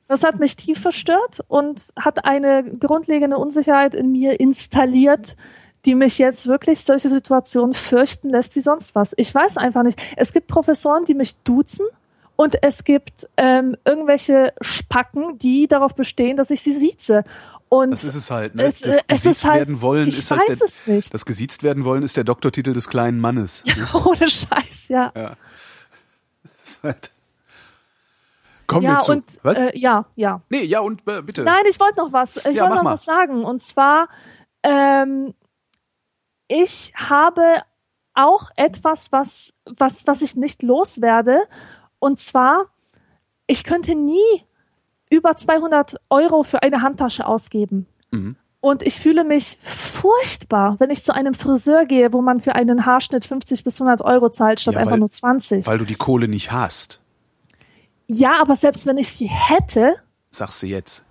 Das hat mich tief verstört und hat eine grundlegende Unsicherheit in mir installiert, die mich jetzt wirklich solche Situationen fürchten lässt wie sonst was. Ich weiß einfach nicht. Es gibt Professoren, die mich duzen und es gibt ähm, irgendwelche Spacken, die darauf bestehen, dass ich sie sieze. Und das ist es halt, ne? Es, das es ist halt, werden wollen ich ist weiß halt der, es nicht. Das gesiezt werden wollen ist der Doktortitel des kleinen Mannes. Ja, [laughs] ohne Scheiß, ja. ja. Halt Kommen ja, wir zu. Und, was? Äh, ja, ja. Nee, ja und äh, bitte. Nein, ich wollte noch was. Ich ja, wollte noch mal. was sagen. Und zwar, ähm, ich habe auch etwas, was, was, was ich nicht loswerde. Und zwar, ich könnte nie über 200 Euro für eine Handtasche ausgeben. Mhm. Und ich fühle mich furchtbar, wenn ich zu einem Friseur gehe, wo man für einen Haarschnitt 50 bis 100 Euro zahlt, statt ja, weil, einfach nur 20. Weil du die Kohle nicht hast. Ja, aber selbst wenn ich sie hätte. Sagst du jetzt.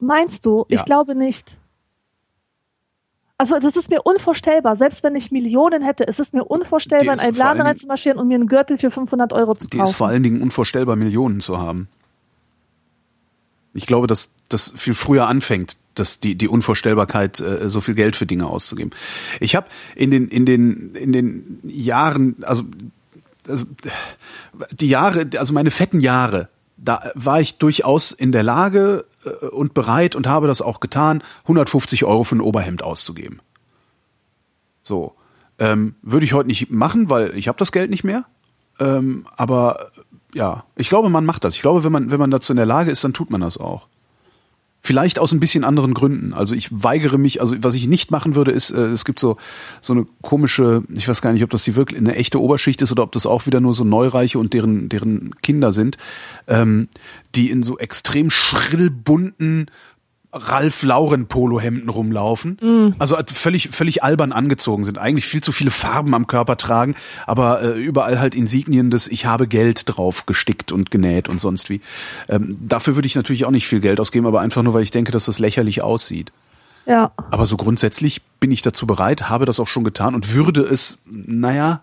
Meinst du? Ja. Ich glaube nicht. Also das ist mir unvorstellbar. Selbst wenn ich Millionen hätte, es ist mir unvorstellbar, in einen Laden reinzumarschieren und mir einen Gürtel für 500 Euro zu kaufen. Die ist vor allen Dingen unvorstellbar, Millionen zu haben. Ich glaube, dass das viel früher anfängt, dass die die Unvorstellbarkeit äh, so viel Geld für Dinge auszugeben. Ich habe in den in den in den Jahren, also, also die Jahre, also meine fetten Jahre, da war ich durchaus in der Lage, und bereit und habe das auch getan, 150 Euro für ein Oberhemd auszugeben. So. Ähm, würde ich heute nicht machen, weil ich habe das Geld nicht mehr. Ähm, aber ja, ich glaube, man macht das. Ich glaube, wenn man, wenn man dazu in der Lage ist, dann tut man das auch. Vielleicht aus ein bisschen anderen Gründen. Also ich weigere mich, also was ich nicht machen würde, ist, äh, es gibt so, so eine komische, ich weiß gar nicht, ob das die wirklich eine echte Oberschicht ist oder ob das auch wieder nur so Neureiche und deren, deren Kinder sind, ähm, die in so extrem schrill bunten Ralf Lauren Polohemden rumlaufen. Mm. Also völlig völlig albern angezogen sind, eigentlich viel zu viele Farben am Körper tragen, aber äh, überall halt Insignien des ich habe Geld drauf gestickt und genäht und sonst wie. Ähm, dafür würde ich natürlich auch nicht viel Geld ausgeben, aber einfach nur weil ich denke, dass das lächerlich aussieht. Ja. Aber so grundsätzlich bin ich dazu bereit, habe das auch schon getan und würde es, naja,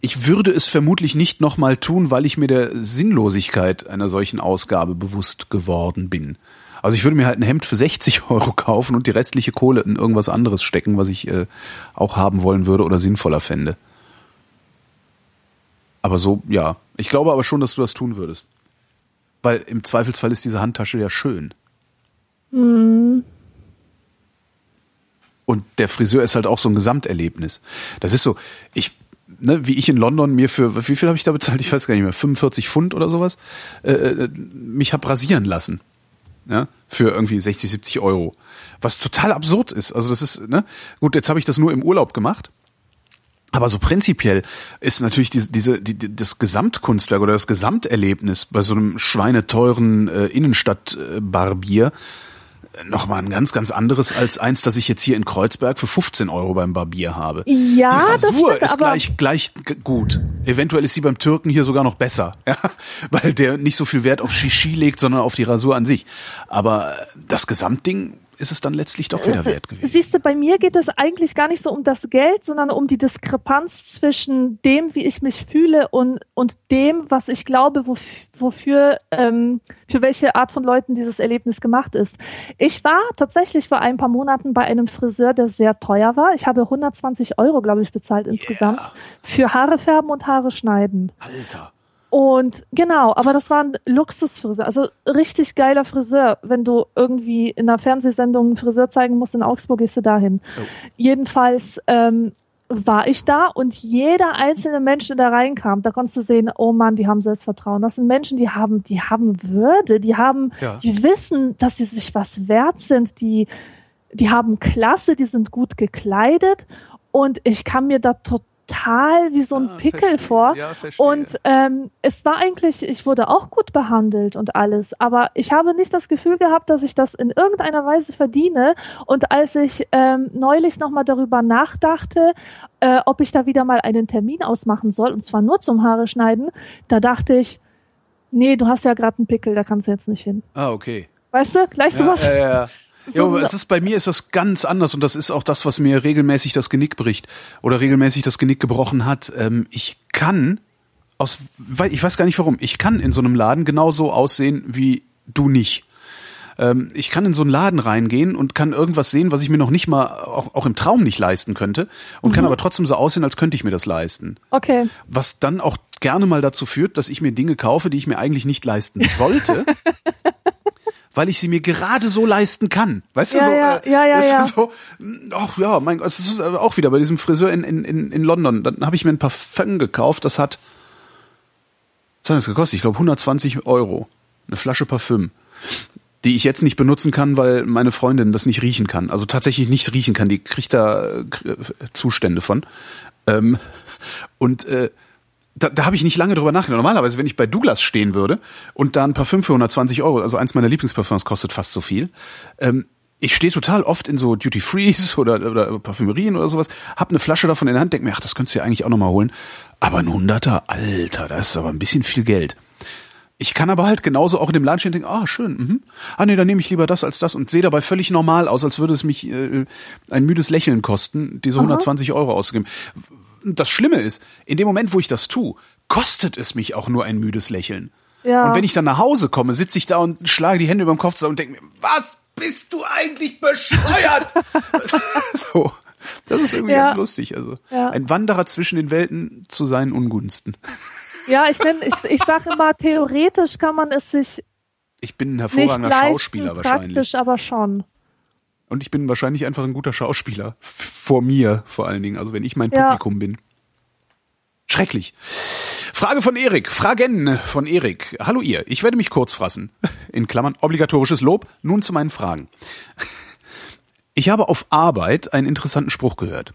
ich würde es vermutlich nicht nochmal tun, weil ich mir der Sinnlosigkeit einer solchen Ausgabe bewusst geworden bin. Also ich würde mir halt ein Hemd für 60 [laughs] Euro kaufen und die restliche Kohle in irgendwas anderes stecken, was ich äh, auch haben wollen würde oder sinnvoller fände. Aber so, ja. Ich glaube aber schon, dass du das tun würdest. Weil im Zweifelsfall ist diese Handtasche ja schön. Mhm. Und der Friseur ist halt auch so ein Gesamterlebnis. Das ist so, ich, ne, wie ich in London mir für, wie viel habe ich da bezahlt? Ich weiß gar nicht mehr, 45 Pfund oder sowas, äh, äh, mich hab rasieren lassen ja, für irgendwie 60, 70 Euro. Was total absurd ist. Also das ist, ne, gut, jetzt habe ich das nur im Urlaub gemacht. Aber so prinzipiell ist natürlich diese, diese, die, das Gesamtkunstwerk oder das Gesamterlebnis bei so einem schweineteuren äh, Innenstadt-Barbier äh, nochmal ein ganz, ganz anderes als eins, das ich jetzt hier in Kreuzberg für 15 Euro beim Barbier habe. Ja, Die Rasur das stimmt, ist gleich, gleich gut. Eventuell ist sie beim Türken hier sogar noch besser, [laughs] ja? weil der nicht so viel Wert auf Shishi legt, sondern auf die Rasur an sich. Aber das Gesamtding ist es dann letztlich doch wieder wert gewesen. Siehst du, bei mir geht es eigentlich gar nicht so um das Geld, sondern um die Diskrepanz zwischen dem, wie ich mich fühle und, und dem, was ich glaube, wofür, ähm, für welche Art von Leuten dieses Erlebnis gemacht ist. Ich war tatsächlich vor ein paar Monaten bei einem Friseur, der sehr teuer war. Ich habe 120 Euro, glaube ich, bezahlt insgesamt yeah. für Haare färben und Haare schneiden. Alter. Und genau, aber das war ein Luxusfriseur, also richtig geiler Friseur. Wenn du irgendwie in einer Fernsehsendung einen Friseur zeigen musst in Augsburg, gehst du dahin. Oh. Jedenfalls ähm, war ich da und jeder einzelne Mensch, der da reinkam, da konntest du sehen, oh Mann, die haben Selbstvertrauen. Das sind Menschen, die haben, die haben Würde, die haben, ja. die wissen, dass sie sich was wert sind, die, die haben Klasse, die sind gut gekleidet und ich kann mir da total total wie so ein ah, Pickel verstehe. vor. Ja, und ähm, es war eigentlich, ich wurde auch gut behandelt und alles, aber ich habe nicht das Gefühl gehabt, dass ich das in irgendeiner Weise verdiene. Und als ich ähm, neulich nochmal darüber nachdachte, äh, ob ich da wieder mal einen Termin ausmachen soll, und zwar nur zum Haare schneiden, da dachte ich, nee, du hast ja gerade einen Pickel, da kannst du jetzt nicht hin. Ah, okay. Weißt du, gleich sowas. Ja, ja, ja. So ja, es ist bei mir ist das ganz anders und das ist auch das, was mir regelmäßig das Genick bricht oder regelmäßig das Genick gebrochen hat. Ähm, ich kann aus, ich weiß gar nicht warum, ich kann in so einem Laden genauso aussehen wie du nicht. Ähm, ich kann in so einen Laden reingehen und kann irgendwas sehen, was ich mir noch nicht mal auch, auch im Traum nicht leisten könnte und mhm. kann aber trotzdem so aussehen, als könnte ich mir das leisten. Okay. Was dann auch gerne mal dazu führt, dass ich mir Dinge kaufe, die ich mir eigentlich nicht leisten sollte. [laughs] weil ich sie mir gerade so leisten kann. Weißt ja, du so? Ja, äh, ja, ja, ja. [laughs] So, ach ja, mein Gott, es ist äh, auch wieder bei diesem Friseur in, in, in, in London. Dann habe ich mir ein Parfum gekauft, das hat, was hat das gekostet? Ich glaube 120 Euro. Eine Flasche Parfüm. Die ich jetzt nicht benutzen kann, weil meine Freundin das nicht riechen kann. Also tatsächlich nicht riechen kann. Die kriegt da äh, Zustände von. Ähm, [laughs] und äh, da, da habe ich nicht lange drüber nachgedacht. Normalerweise, wenn ich bei Douglas stehen würde und da ein Parfüm für 120 Euro, also eins meiner Lieblingsparfüms kostet fast so viel, ähm, ich stehe total oft in so Duty Frees [laughs] oder, oder Parfümerien oder sowas, hab eine Flasche davon in der Hand, denk mir, ach, das könntest du ja eigentlich auch nochmal holen. Aber ein Hunderter, Alter, das ist aber ein bisschen viel Geld. Ich kann aber halt genauso auch in dem Laden stehen und denken, ah, schön, mhm. ah nee, dann nehme ich lieber das als das und sehe dabei völlig normal aus, als würde es mich äh, ein müdes Lächeln kosten, diese Aha. 120 Euro auszugeben das Schlimme ist, in dem Moment, wo ich das tue, kostet es mich auch nur ein müdes Lächeln. Ja. Und wenn ich dann nach Hause komme, sitze ich da und schlage die Hände über dem Kopf zusammen und denke mir, was bist du eigentlich bescheuert? [laughs] [laughs] so. Das ist irgendwie ja. ganz lustig. Also ja. ein Wanderer zwischen den Welten zu seinen Ungunsten. Ja, ich nenne, ich, ich sage immer, theoretisch kann man es sich. Ich bin ein hervorragender nicht leisten, Schauspieler wahrscheinlich. Praktisch aber schon. Und ich bin wahrscheinlich einfach ein guter Schauspieler. Vor mir vor allen Dingen. Also wenn ich mein ja. Publikum bin. Schrecklich. Frage von Erik. Fragen von Erik. Hallo ihr. Ich werde mich kurz fassen. In Klammern obligatorisches Lob. Nun zu meinen Fragen. Ich habe auf Arbeit einen interessanten Spruch gehört.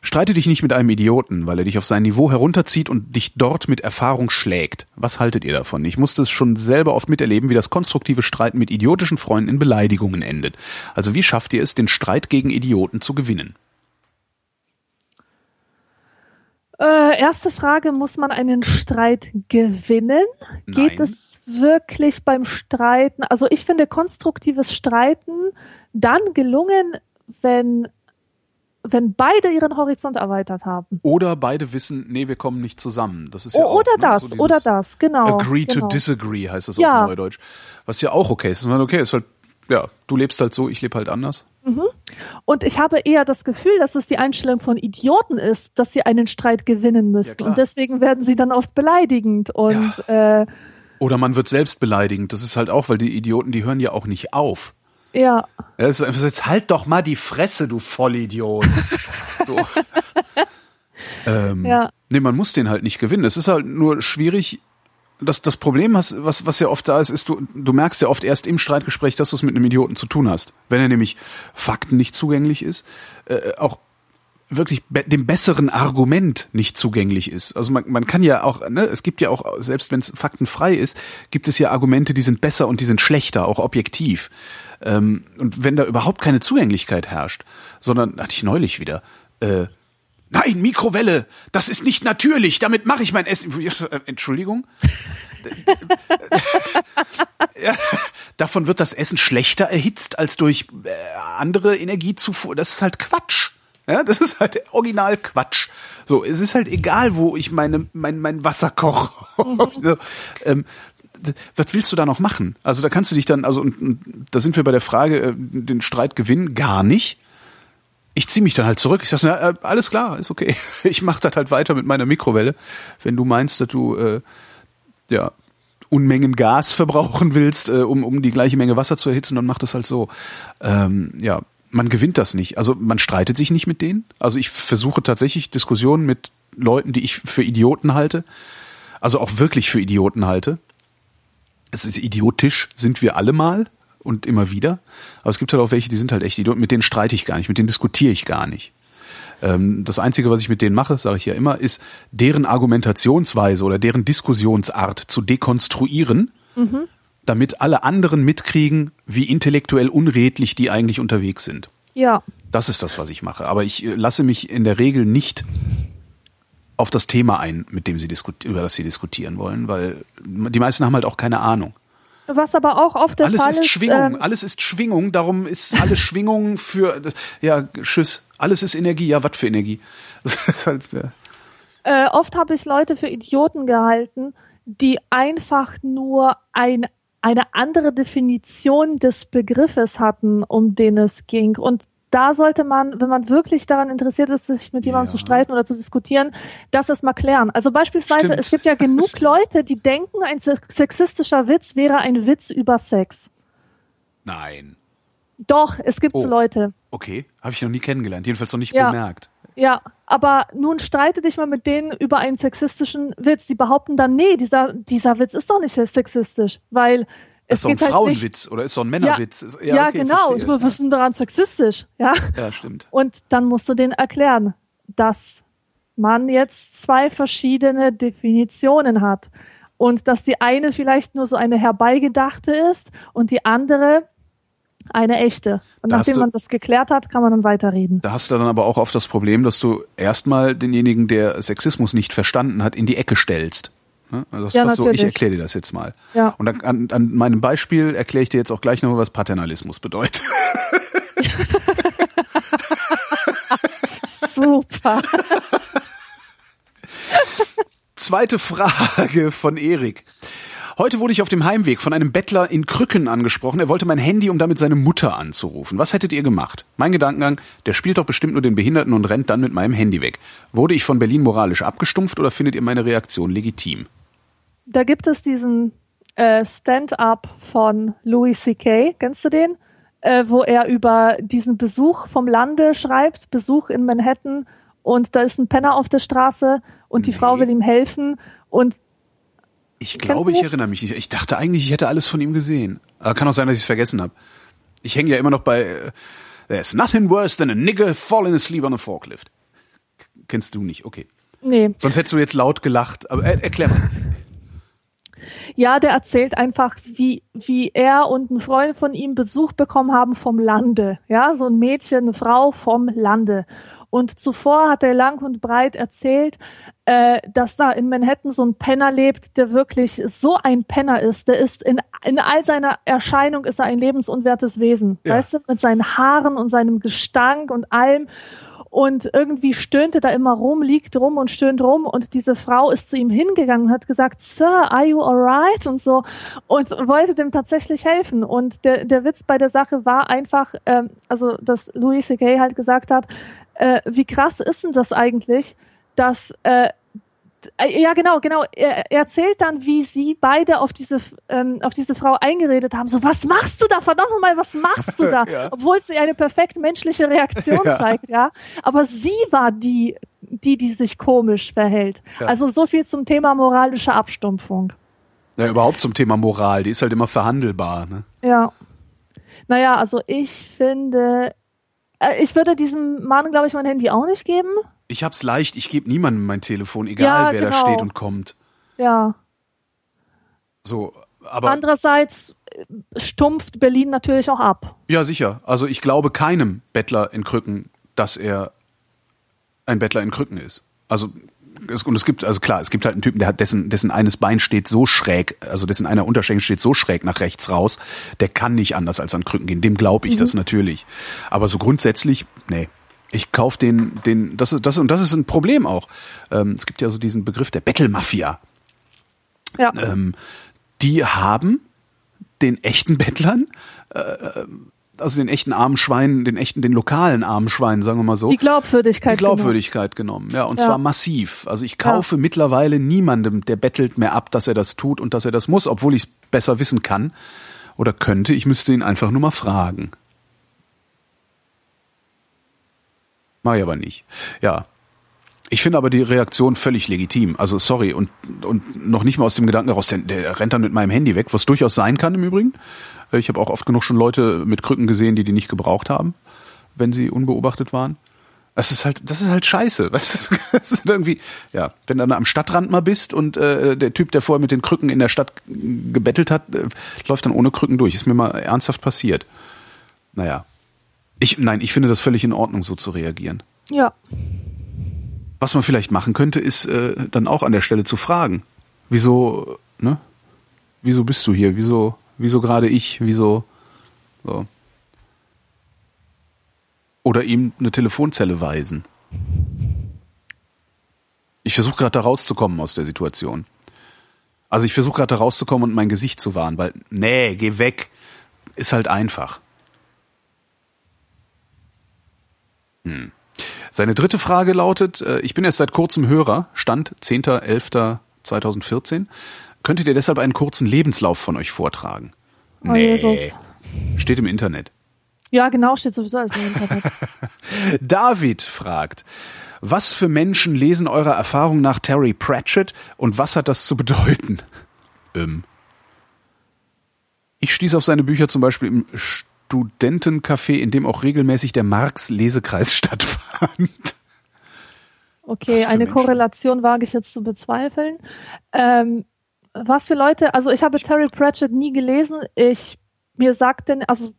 Streite dich nicht mit einem Idioten, weil er dich auf sein Niveau herunterzieht und dich dort mit Erfahrung schlägt. Was haltet ihr davon? Ich musste es schon selber oft miterleben, wie das konstruktive Streiten mit idiotischen Freunden in Beleidigungen endet. Also wie schafft ihr es, den Streit gegen Idioten zu gewinnen? Äh, erste Frage, muss man einen Streit gewinnen? Nein. Geht es wirklich beim Streiten? Also ich finde konstruktives Streiten dann gelungen, wenn wenn beide ihren Horizont erweitert haben. Oder beide wissen, nee, wir kommen nicht zusammen. Das ist ja oh, oder auch, ne? das, so oder das, genau. Agree genau. to disagree heißt das ja. auf Neudeutsch. Was ja auch okay ist. Okay, ist halt, ja, du lebst halt so, ich lebe halt anders. Mhm. Und ich habe eher das Gefühl, dass es die Einstellung von Idioten ist, dass sie einen Streit gewinnen müssten. Ja, und deswegen werden sie dann oft beleidigend und ja. äh, oder man wird selbst beleidigend. Das ist halt auch, weil die Idioten, die hören ja auch nicht auf. Ja. Das ist, jetzt halt doch mal die Fresse, du Vollidiot. [laughs] so. ähm, ja. Nee, man muss den halt nicht gewinnen. Es ist halt nur schwierig. Das, das Problem, was, was, was ja oft da ist, ist, du, du merkst ja oft erst im Streitgespräch, dass du es mit einem Idioten zu tun hast. Wenn er nämlich Fakten nicht zugänglich ist, äh, auch wirklich be dem besseren Argument nicht zugänglich ist. Also man, man kann ja auch, ne, es gibt ja auch, selbst wenn es faktenfrei ist, gibt es ja Argumente, die sind besser und die sind schlechter, auch objektiv. Ähm, und wenn da überhaupt keine Zugänglichkeit herrscht, sondern hatte ich neulich wieder, äh, Nein, Mikrowelle, das ist nicht natürlich, damit mache ich mein Essen. [laughs] Entschuldigung? [laughs] ja, davon wird das Essen schlechter erhitzt als durch äh, andere Energiezufuhr. Das ist halt Quatsch. Ja, das ist halt original Quatsch. So, es ist halt egal, wo ich meine, mein, mein Wasser koche. Mhm. [laughs] ähm, was willst du da noch machen? Also da kannst du dich dann, also und, und da sind wir bei der Frage, äh, den Streit gewinnen, gar nicht. Ich ziehe mich dann halt zurück. Ich sage, na, äh, alles klar, ist okay. [laughs] Ich mache das halt weiter mit meiner Mikrowelle. Wenn du meinst, dass du äh, ja, Unmengen Gas verbrauchen willst, äh, um, um die gleiche Menge Wasser zu erhitzen, dann mach das halt so. Ähm, ja, man gewinnt das nicht. Also man streitet sich nicht mit denen. Also ich versuche tatsächlich Diskussionen mit Leuten, die ich für Idioten halte, also auch wirklich für Idioten halte. Es ist idiotisch, sind wir alle mal und immer wieder. Aber es gibt halt auch welche, die sind halt echt Idioten, mit denen streite ich gar nicht, mit denen diskutiere ich gar nicht. Ähm, das Einzige, was ich mit denen mache, sage ich ja immer, ist, deren Argumentationsweise oder deren Diskussionsart zu dekonstruieren, mhm. Damit alle anderen mitkriegen, wie intellektuell unredlich die eigentlich unterwegs sind. Ja. Das ist das, was ich mache. Aber ich äh, lasse mich in der Regel nicht auf das Thema ein, mit dem sie über das sie diskutieren wollen, weil die meisten haben halt auch keine Ahnung. Was aber auch oft der alles Fall ist. Alles ist Schwingung, ähm, alles ist Schwingung, darum ist alles [laughs] Schwingung für, ja, Tschüss, alles ist Energie, ja, was für Energie. [laughs] halt, ja. äh, oft habe ich Leute für Idioten gehalten, die einfach nur ein, eine andere Definition des Begriffes hatten, um den es ging. Und da sollte man, wenn man wirklich daran interessiert ist, sich mit jemandem ja. zu streiten oder zu diskutieren, das ist mal klären. Also beispielsweise, Stimmt. es gibt ja genug [laughs] Leute, die denken, ein sexistischer Witz wäre ein Witz über Sex. Nein. Doch, es gibt oh. so Leute. Okay, habe ich noch nie kennengelernt, jedenfalls noch nicht ja. bemerkt. Ja, aber nun streite dich mal mit denen über einen sexistischen Witz. Die behaupten dann, nee, dieser, dieser Witz ist doch nicht sexistisch, weil ist so ein halt Frauenwitz nicht, oder ist so ein Männerwitz? Ja, ja, ja okay, genau. Was ist denn daran sexistisch? Ja? ja, stimmt. Und dann musst du denen erklären, dass man jetzt zwei verschiedene Definitionen hat. Und dass die eine vielleicht nur so eine herbeigedachte ist und die andere eine echte. Und da nachdem du, man das geklärt hat, kann man dann weiterreden. Da hast du dann aber auch oft das Problem, dass du erstmal denjenigen, der Sexismus nicht verstanden hat, in die Ecke stellst. Ne? Also das ja, ist so, ich erkläre dir das jetzt mal. Ja. Und an, an meinem Beispiel erkläre ich dir jetzt auch gleich noch, was Paternalismus bedeutet. [laughs] Super. Zweite Frage von Erik. Heute wurde ich auf dem Heimweg von einem Bettler in Krücken angesprochen. Er wollte mein Handy, um damit seine Mutter anzurufen. Was hättet ihr gemacht? Mein Gedankengang, der spielt doch bestimmt nur den Behinderten und rennt dann mit meinem Handy weg. Wurde ich von Berlin moralisch abgestumpft oder findet ihr meine Reaktion legitim? da gibt es diesen äh, Stand-up von Louis C.K., kennst du den? Äh, wo er über diesen Besuch vom Lande schreibt, Besuch in Manhattan und da ist ein Penner auf der Straße und die Frau will ihm helfen und ich glaube, ich erinnere mich nicht. Ich dachte eigentlich, ich hätte alles von ihm gesehen. Aber kann auch sein, dass ich es vergessen habe. Ich hänge ja immer noch bei äh, There's nothing worse than a nigger falling asleep on a forklift. Kennst du nicht, okay. Nee. Sonst hättest du jetzt laut gelacht. Aber äh, erklär mal. [laughs] Ja, der erzählt einfach, wie, wie er und ein Freund von ihm Besuch bekommen haben vom Lande. Ja, so ein Mädchen, eine Frau vom Lande. Und zuvor hat er lang und breit erzählt, äh, dass da in Manhattan so ein Penner lebt, der wirklich so ein Penner ist. Der ist in, in all seiner Erscheinung ist er ein lebensunwertes Wesen. Ja. Weißt du, mit seinen Haaren und seinem Gestank und allem und irgendwie stöhnte da immer rum, liegt rum und stöhnt rum und diese Frau ist zu ihm hingegangen und hat gesagt, Sir, are you alright? und so und wollte dem tatsächlich helfen und der, der Witz bei der Sache war einfach, ähm, also dass Louis C.K. halt gesagt hat, äh, wie krass ist denn das eigentlich, dass äh, äh, ja, genau, genau. Er, erzählt dann, wie sie beide auf diese, ähm, auf diese Frau eingeredet haben. So, was machst du da? Verdammt nochmal, was machst du [laughs] da? ja. Obwohl sie eine perfekt menschliche Reaktion [laughs] ja. zeigt, ja. Aber sie war die, die, die sich komisch verhält. Ja. Also so viel zum Thema moralische Abstumpfung. Ja, überhaupt zum Thema Moral. Die ist halt immer verhandelbar, ne? Ja. Naja, also ich finde, ich würde diesem Mann, glaube ich, mein Handy auch nicht geben. Ich hab's leicht, ich gebe niemandem mein Telefon, egal ja, wer genau. da steht und kommt. Ja. So, aber. Andererseits äh, stumpft Berlin natürlich auch ab. Ja, sicher. Also ich glaube keinem Bettler in Krücken, dass er ein Bettler in Krücken ist. Also es, und es gibt, also klar, es gibt halt einen Typen, der hat dessen, dessen eines Bein steht so schräg, also dessen einer Unterschenkel steht so schräg nach rechts raus, der kann nicht anders als an Krücken gehen. Dem glaube ich mhm. das natürlich. Aber so grundsätzlich, nee. Ich kauf den, den, das ist, das, und das ist ein Problem auch. Ähm, es gibt ja so diesen Begriff der Bettelmafia. Ja. Ähm, die haben den echten Bettlern äh, also den echten armen Schweinen, den echten, den lokalen armen Schweinen, sagen wir mal so. Die Glaubwürdigkeit. Die Glaubwürdigkeit genommen, genommen. ja, und ja. zwar massiv. Also ich kaufe ja. mittlerweile niemandem, der bettelt mehr ab, dass er das tut und dass er das muss, obwohl ich es besser wissen kann oder könnte. Ich müsste ihn einfach nur mal fragen. Mach ich aber nicht. Ja, ich finde aber die Reaktion völlig legitim. Also sorry und und noch nicht mal aus dem Gedanken heraus, der, der rennt dann mit meinem Handy weg, was durchaus sein kann im Übrigen. Ich habe auch oft genug schon Leute mit Krücken gesehen, die die nicht gebraucht haben, wenn sie unbeobachtet waren. Das ist halt, das ist halt scheiße. Weißt [laughs] du? Das ist irgendwie, ja, wenn du dann am Stadtrand mal bist und äh, der Typ, der vorher mit den Krücken in der Stadt gebettelt hat, äh, läuft dann ohne Krücken durch. Ist mir mal ernsthaft passiert. Naja. Ich, nein, ich finde das völlig in Ordnung, so zu reagieren. Ja. Was man vielleicht machen könnte, ist äh, dann auch an der Stelle zu fragen. Wieso, ne? Wieso bist du hier? Wieso, wieso gerade ich? Wieso? So. Oder ihm eine Telefonzelle weisen. Ich versuche gerade da rauszukommen aus der Situation. Also ich versuche gerade da rauszukommen und mein Gesicht zu wahren, weil, nee, geh weg, ist halt einfach. Hm. Seine dritte Frage lautet, äh, ich bin erst seit kurzem Hörer, Stand 10.11.2014. Könntet ihr deshalb einen kurzen Lebenslauf von euch vortragen? Oh, nee. Jesus. Steht im Internet. Ja, genau, steht sowieso alles im Internet. [laughs] David fragt, was für Menschen lesen eurer Erfahrung nach Terry Pratchett und was hat das zu bedeuten? Ähm. Ich stieß auf seine Bücher zum Beispiel im Studentencafé, in dem auch regelmäßig der Marx-Lesekreis [laughs] stattfand. Okay, eine Menschen? Korrelation wage ich jetzt zu bezweifeln. Ähm, was für Leute, also ich habe Terry Pratchett nie gelesen. Ich mir sagt denn, also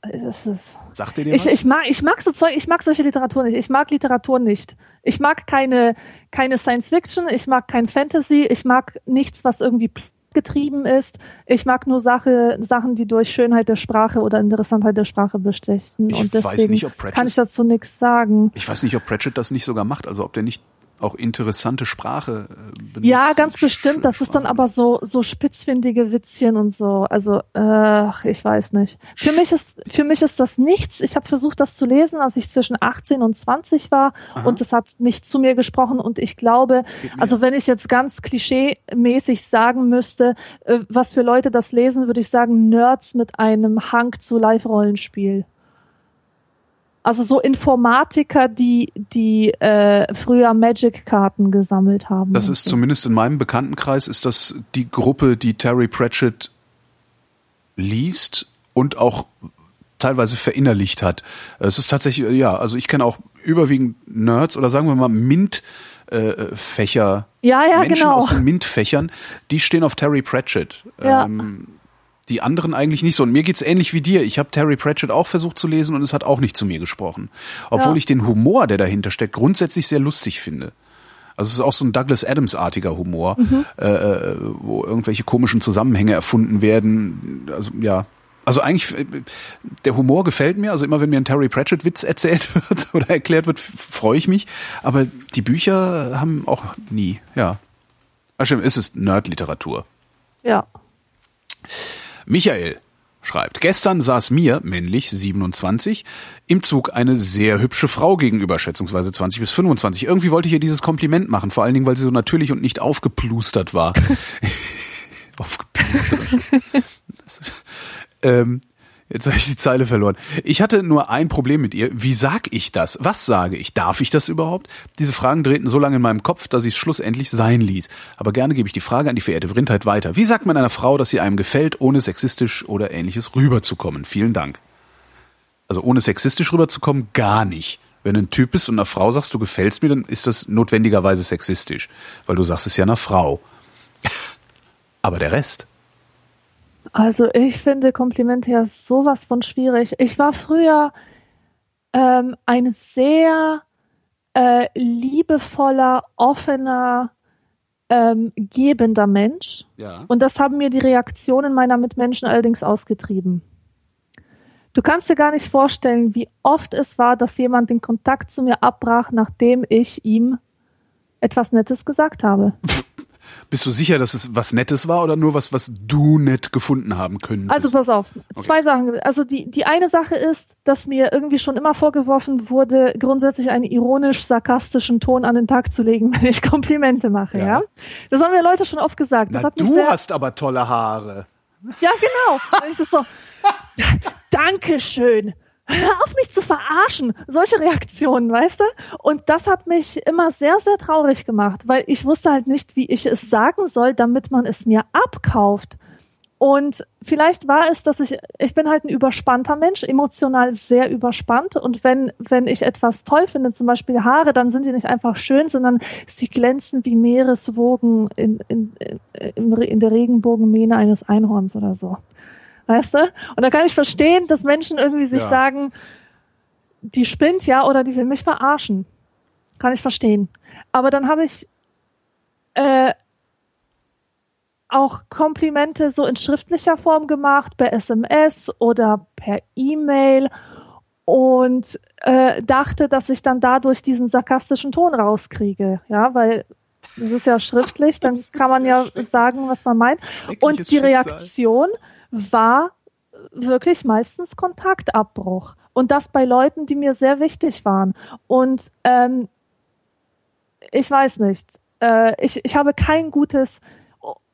es ist. Sagt ihr dir ich, was? ich mag, ich mag so Zeug, ich mag solche Literatur nicht. Ich mag Literatur nicht. Ich mag keine, keine Science Fiction, ich mag kein Fantasy, ich mag nichts, was irgendwie getrieben ist. Ich mag nur Sache, Sachen, die durch Schönheit der Sprache oder Interessantheit der Sprache bestechen. Ich und deswegen nicht, kann ich dazu nichts sagen. Ich weiß nicht, ob Pratchett das nicht sogar macht, also ob der nicht auch interessante Sprache äh, benutzt. Ja, ganz bestimmt. Das ist dann aber so so spitzfindige Witzchen und so. Also ach, ich weiß nicht. Für mich ist für mich ist das nichts. Ich habe versucht, das zu lesen, als ich zwischen 18 und 20 war Aha. und es hat nicht zu mir gesprochen. Und ich glaube, also wenn ich jetzt ganz klischee-mäßig sagen müsste, äh, was für Leute das lesen, würde ich sagen Nerds mit einem Hang zu Live-Rollenspiel. Also so Informatiker, die die äh, früher Magic-Karten gesammelt haben. Das ist so. zumindest in meinem Bekanntenkreis ist das die Gruppe, die Terry Pratchett liest und auch teilweise verinnerlicht hat. Es ist tatsächlich, ja, also ich kenne auch überwiegend Nerds oder sagen wir mal Mint. Äh, Fächer, ja, ja, Menschen genau. aus den MINT-Fächern, die stehen auf Terry Pratchett. Ja. Ähm, die anderen eigentlich nicht so. Und mir geht's ähnlich wie dir. Ich habe Terry Pratchett auch versucht zu lesen und es hat auch nicht zu mir gesprochen. Obwohl ja. ich den Humor, der dahinter steckt, grundsätzlich sehr lustig finde. Also es ist auch so ein Douglas Adams-artiger Humor, mhm. äh, äh wo irgendwelche komischen Zusammenhänge erfunden werden. Also ja, also eigentlich, äh, der Humor gefällt mir. Also immer wenn mir ein Terry Pratchett-Witz erzählt [laughs] wird oder erklärt wird, freue ich mich. Aber die Bücher haben auch nie, ja. Ach stimmt, es ist Nerd-Literatur. Ja. Michael schreibt, gestern saß mir, männlich 27, im Zug eine sehr hübsche Frau gegenüber, schätzungsweise 20 bis 25. Irgendwie wollte ich ihr dieses Kompliment machen, vor allen Dingen, weil sie so natürlich und nicht aufgeplustert war. [laughs] [laughs] aufgeplustert. ähm, Jetzt habe ich die Zeile verloren. Ich hatte nur ein Problem mit ihr. Wie sag ich das? Was sage ich? Darf ich das überhaupt? Diese Fragen drehten so lange in meinem Kopf, dass ich es schlussendlich sein ließ. Aber gerne gebe ich die Frage an die verehrte Vrindheit weiter. Wie sagt man einer Frau, dass sie einem gefällt, ohne sexistisch oder ähnliches rüberzukommen? Vielen Dank. Also ohne sexistisch rüberzukommen, gar nicht. Wenn du ein Typ bist und einer Frau sagst, du gefällst mir, dann ist das notwendigerweise sexistisch. Weil du sagst es ja einer Frau. [laughs] Aber der Rest? Also ich finde Komplimente ja sowas von schwierig. Ich war früher ähm, ein sehr äh, liebevoller, offener, ähm, gebender Mensch. Ja. Und das haben mir die Reaktionen meiner Mitmenschen allerdings ausgetrieben. Du kannst dir gar nicht vorstellen, wie oft es war, dass jemand den Kontakt zu mir abbrach, nachdem ich ihm etwas Nettes gesagt habe. [laughs] Bist du sicher, dass es was Nettes war oder nur was, was du nett gefunden haben könntest? Also pass auf, zwei Sachen. Also die, die eine Sache ist, dass mir irgendwie schon immer vorgeworfen wurde, grundsätzlich einen ironisch-sarkastischen Ton an den Tag zu legen, [laughs] wenn ich Komplimente mache, ja. Ja. Das haben mir Leute schon oft gesagt. Das Na, hat mich du hast aber tolle Haare. Ja, genau. [laughs] Und ich so, Dankeschön. Hör auf mich zu verarschen. Solche Reaktionen, weißt du? Und das hat mich immer sehr, sehr traurig gemacht, weil ich wusste halt nicht, wie ich es sagen soll, damit man es mir abkauft. Und vielleicht war es, dass ich, ich bin halt ein überspannter Mensch, emotional sehr überspannt. Und wenn, wenn ich etwas toll finde, zum Beispiel Haare, dann sind die nicht einfach schön, sondern sie glänzen wie Meereswogen in, in, in, in der Regenbogenmähne eines Einhorns oder so. Weißt du? Und da kann ich verstehen, dass Menschen irgendwie sich Ja. sagen, die spinnt ja oder die will mich verarschen. Kann ich verstehen. Aber dann habe ich äh, auch Komplimente so in schriftlicher Form gemacht, per SMS oder per E-Mail und äh, dachte, dass ich dann dadurch diesen sarkastischen Ton rauskriege. Ja, weil das ist ja schriftlich, [laughs] dann kann man ja sagen, was man meint. Und die Schicksal. Reaktion war wirklich meistens Kontaktabbruch. Und das bei Leuten, die mir sehr wichtig waren. Und ähm, ich weiß nicht. Äh, ich, ich habe kein gutes,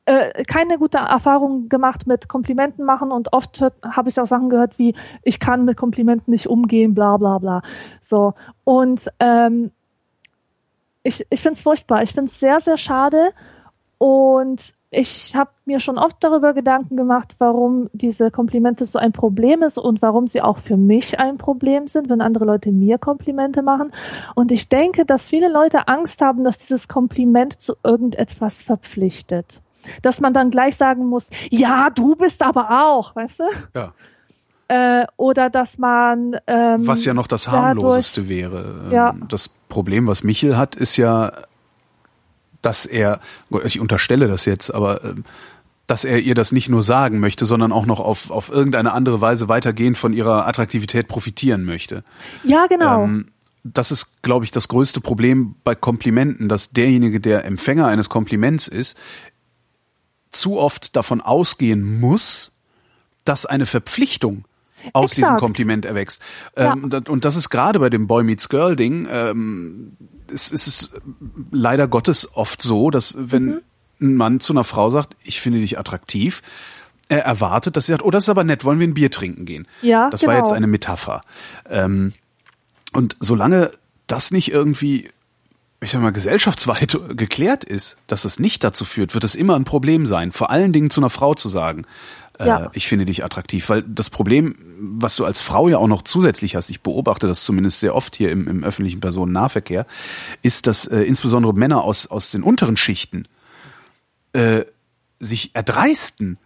äh, keine gute Erfahrung gemacht mit Komplimenten machen und oft habe ich auch Sachen gehört wie, ich kann mit Komplimenten nicht umgehen, bla bla bla. So. Und ähm, ich, ich finde es furchtbar. Ich finde es sehr, sehr schade. Und ich habe mir schon oft darüber Gedanken gemacht, warum diese Komplimente so ein Problem ist und warum sie auch für mich ein Problem sind, wenn andere Leute mir Komplimente machen. Und ich denke, dass viele Leute Angst haben, dass dieses Kompliment zu irgendetwas verpflichtet. Dass man dann gleich sagen muss, ja, du bist aber auch, weißt du? Ja. Äh, oder dass man ähm, Was ja noch das dadurch- harmloseste wäre. Ähm, Ja. Das Problem, was Michel hat, ist ja, dass er, ich unterstelle das jetzt, aber ähm, dass er ihr das nicht nur sagen möchte, sondern auch noch auf, auf irgendeine andere Weise weitergehend von ihrer Attraktivität profitieren möchte. Ja, genau. Ähm, das ist, glaube ich, das größte Problem bei Komplimenten, dass derjenige, der Empfänger eines Kompliments ist, zu oft davon ausgehen muss, dass eine Verpflichtung aus Exakt. diesem Kompliment erwächst. Ähm, dat- Und das ist gerade bei dem Boy Meets Girl Ding, ähm, es, ist leider Gottes oft so, dass wenn Mhm. ein Mann zu einer Frau sagt, ich finde dich attraktiv, er erwartet, dass sie sagt, oh, das ist aber nett, wollen wir ein Bier trinken gehen? Ja, das war genau. jetzt eine Metapher. Ähm, und solange das nicht irgendwie, ich sag mal, gesellschaftsweit [laughs] geklärt ist, dass es nicht dazu führt, wird es immer ein Problem sein. Vor allen Dingen zu einer Frau zu sagen, äh, Ja. ich finde dich attraktiv. Weil das Problem, was du als Frau ja auch noch zusätzlich hast, ich beobachte das zumindest sehr oft hier im, im öffentlichen Personennahverkehr, ist, dass äh, insbesondere Männer aus, aus den unteren Schichten äh, sich erdreisten,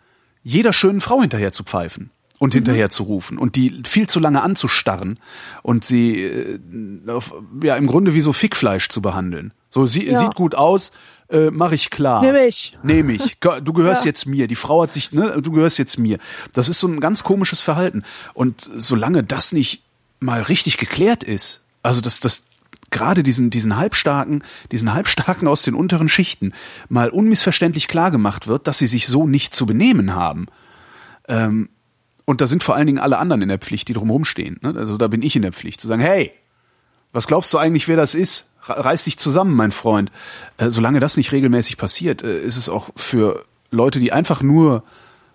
jeder schönen Frau hinterher zu pfeifen und hinterher zu rufen und die viel zu lange anzustarren und sie äh, auf, ja im Grunde wie so Fickfleisch zu behandeln. So sie Ja. sieht gut aus, äh, mache ich klar. Nehm ich. Nehm ich. Du gehörst Ja. jetzt mir. Die Frau hat sich, ne, du gehörst jetzt mir. Das ist so ein ganz komisches Verhalten. Und solange das nicht mal richtig geklärt ist, also dass das gerade diesen diesen halbstarken, diesen halbstarken aus den unteren Schichten mal unmissverständlich klar gemacht wird, dass sie sich so nicht zu benehmen haben. Ähm, und da sind vor allen Dingen alle anderen in der Pflicht, die drumherum stehen. Ne? Also da bin ich in der Pflicht, zu sagen, hey, was glaubst du eigentlich, wer das ist? Re- Reiß dich zusammen, mein Freund. Äh, solange das nicht regelmäßig passiert, äh, ist es auch für Leute, die einfach nur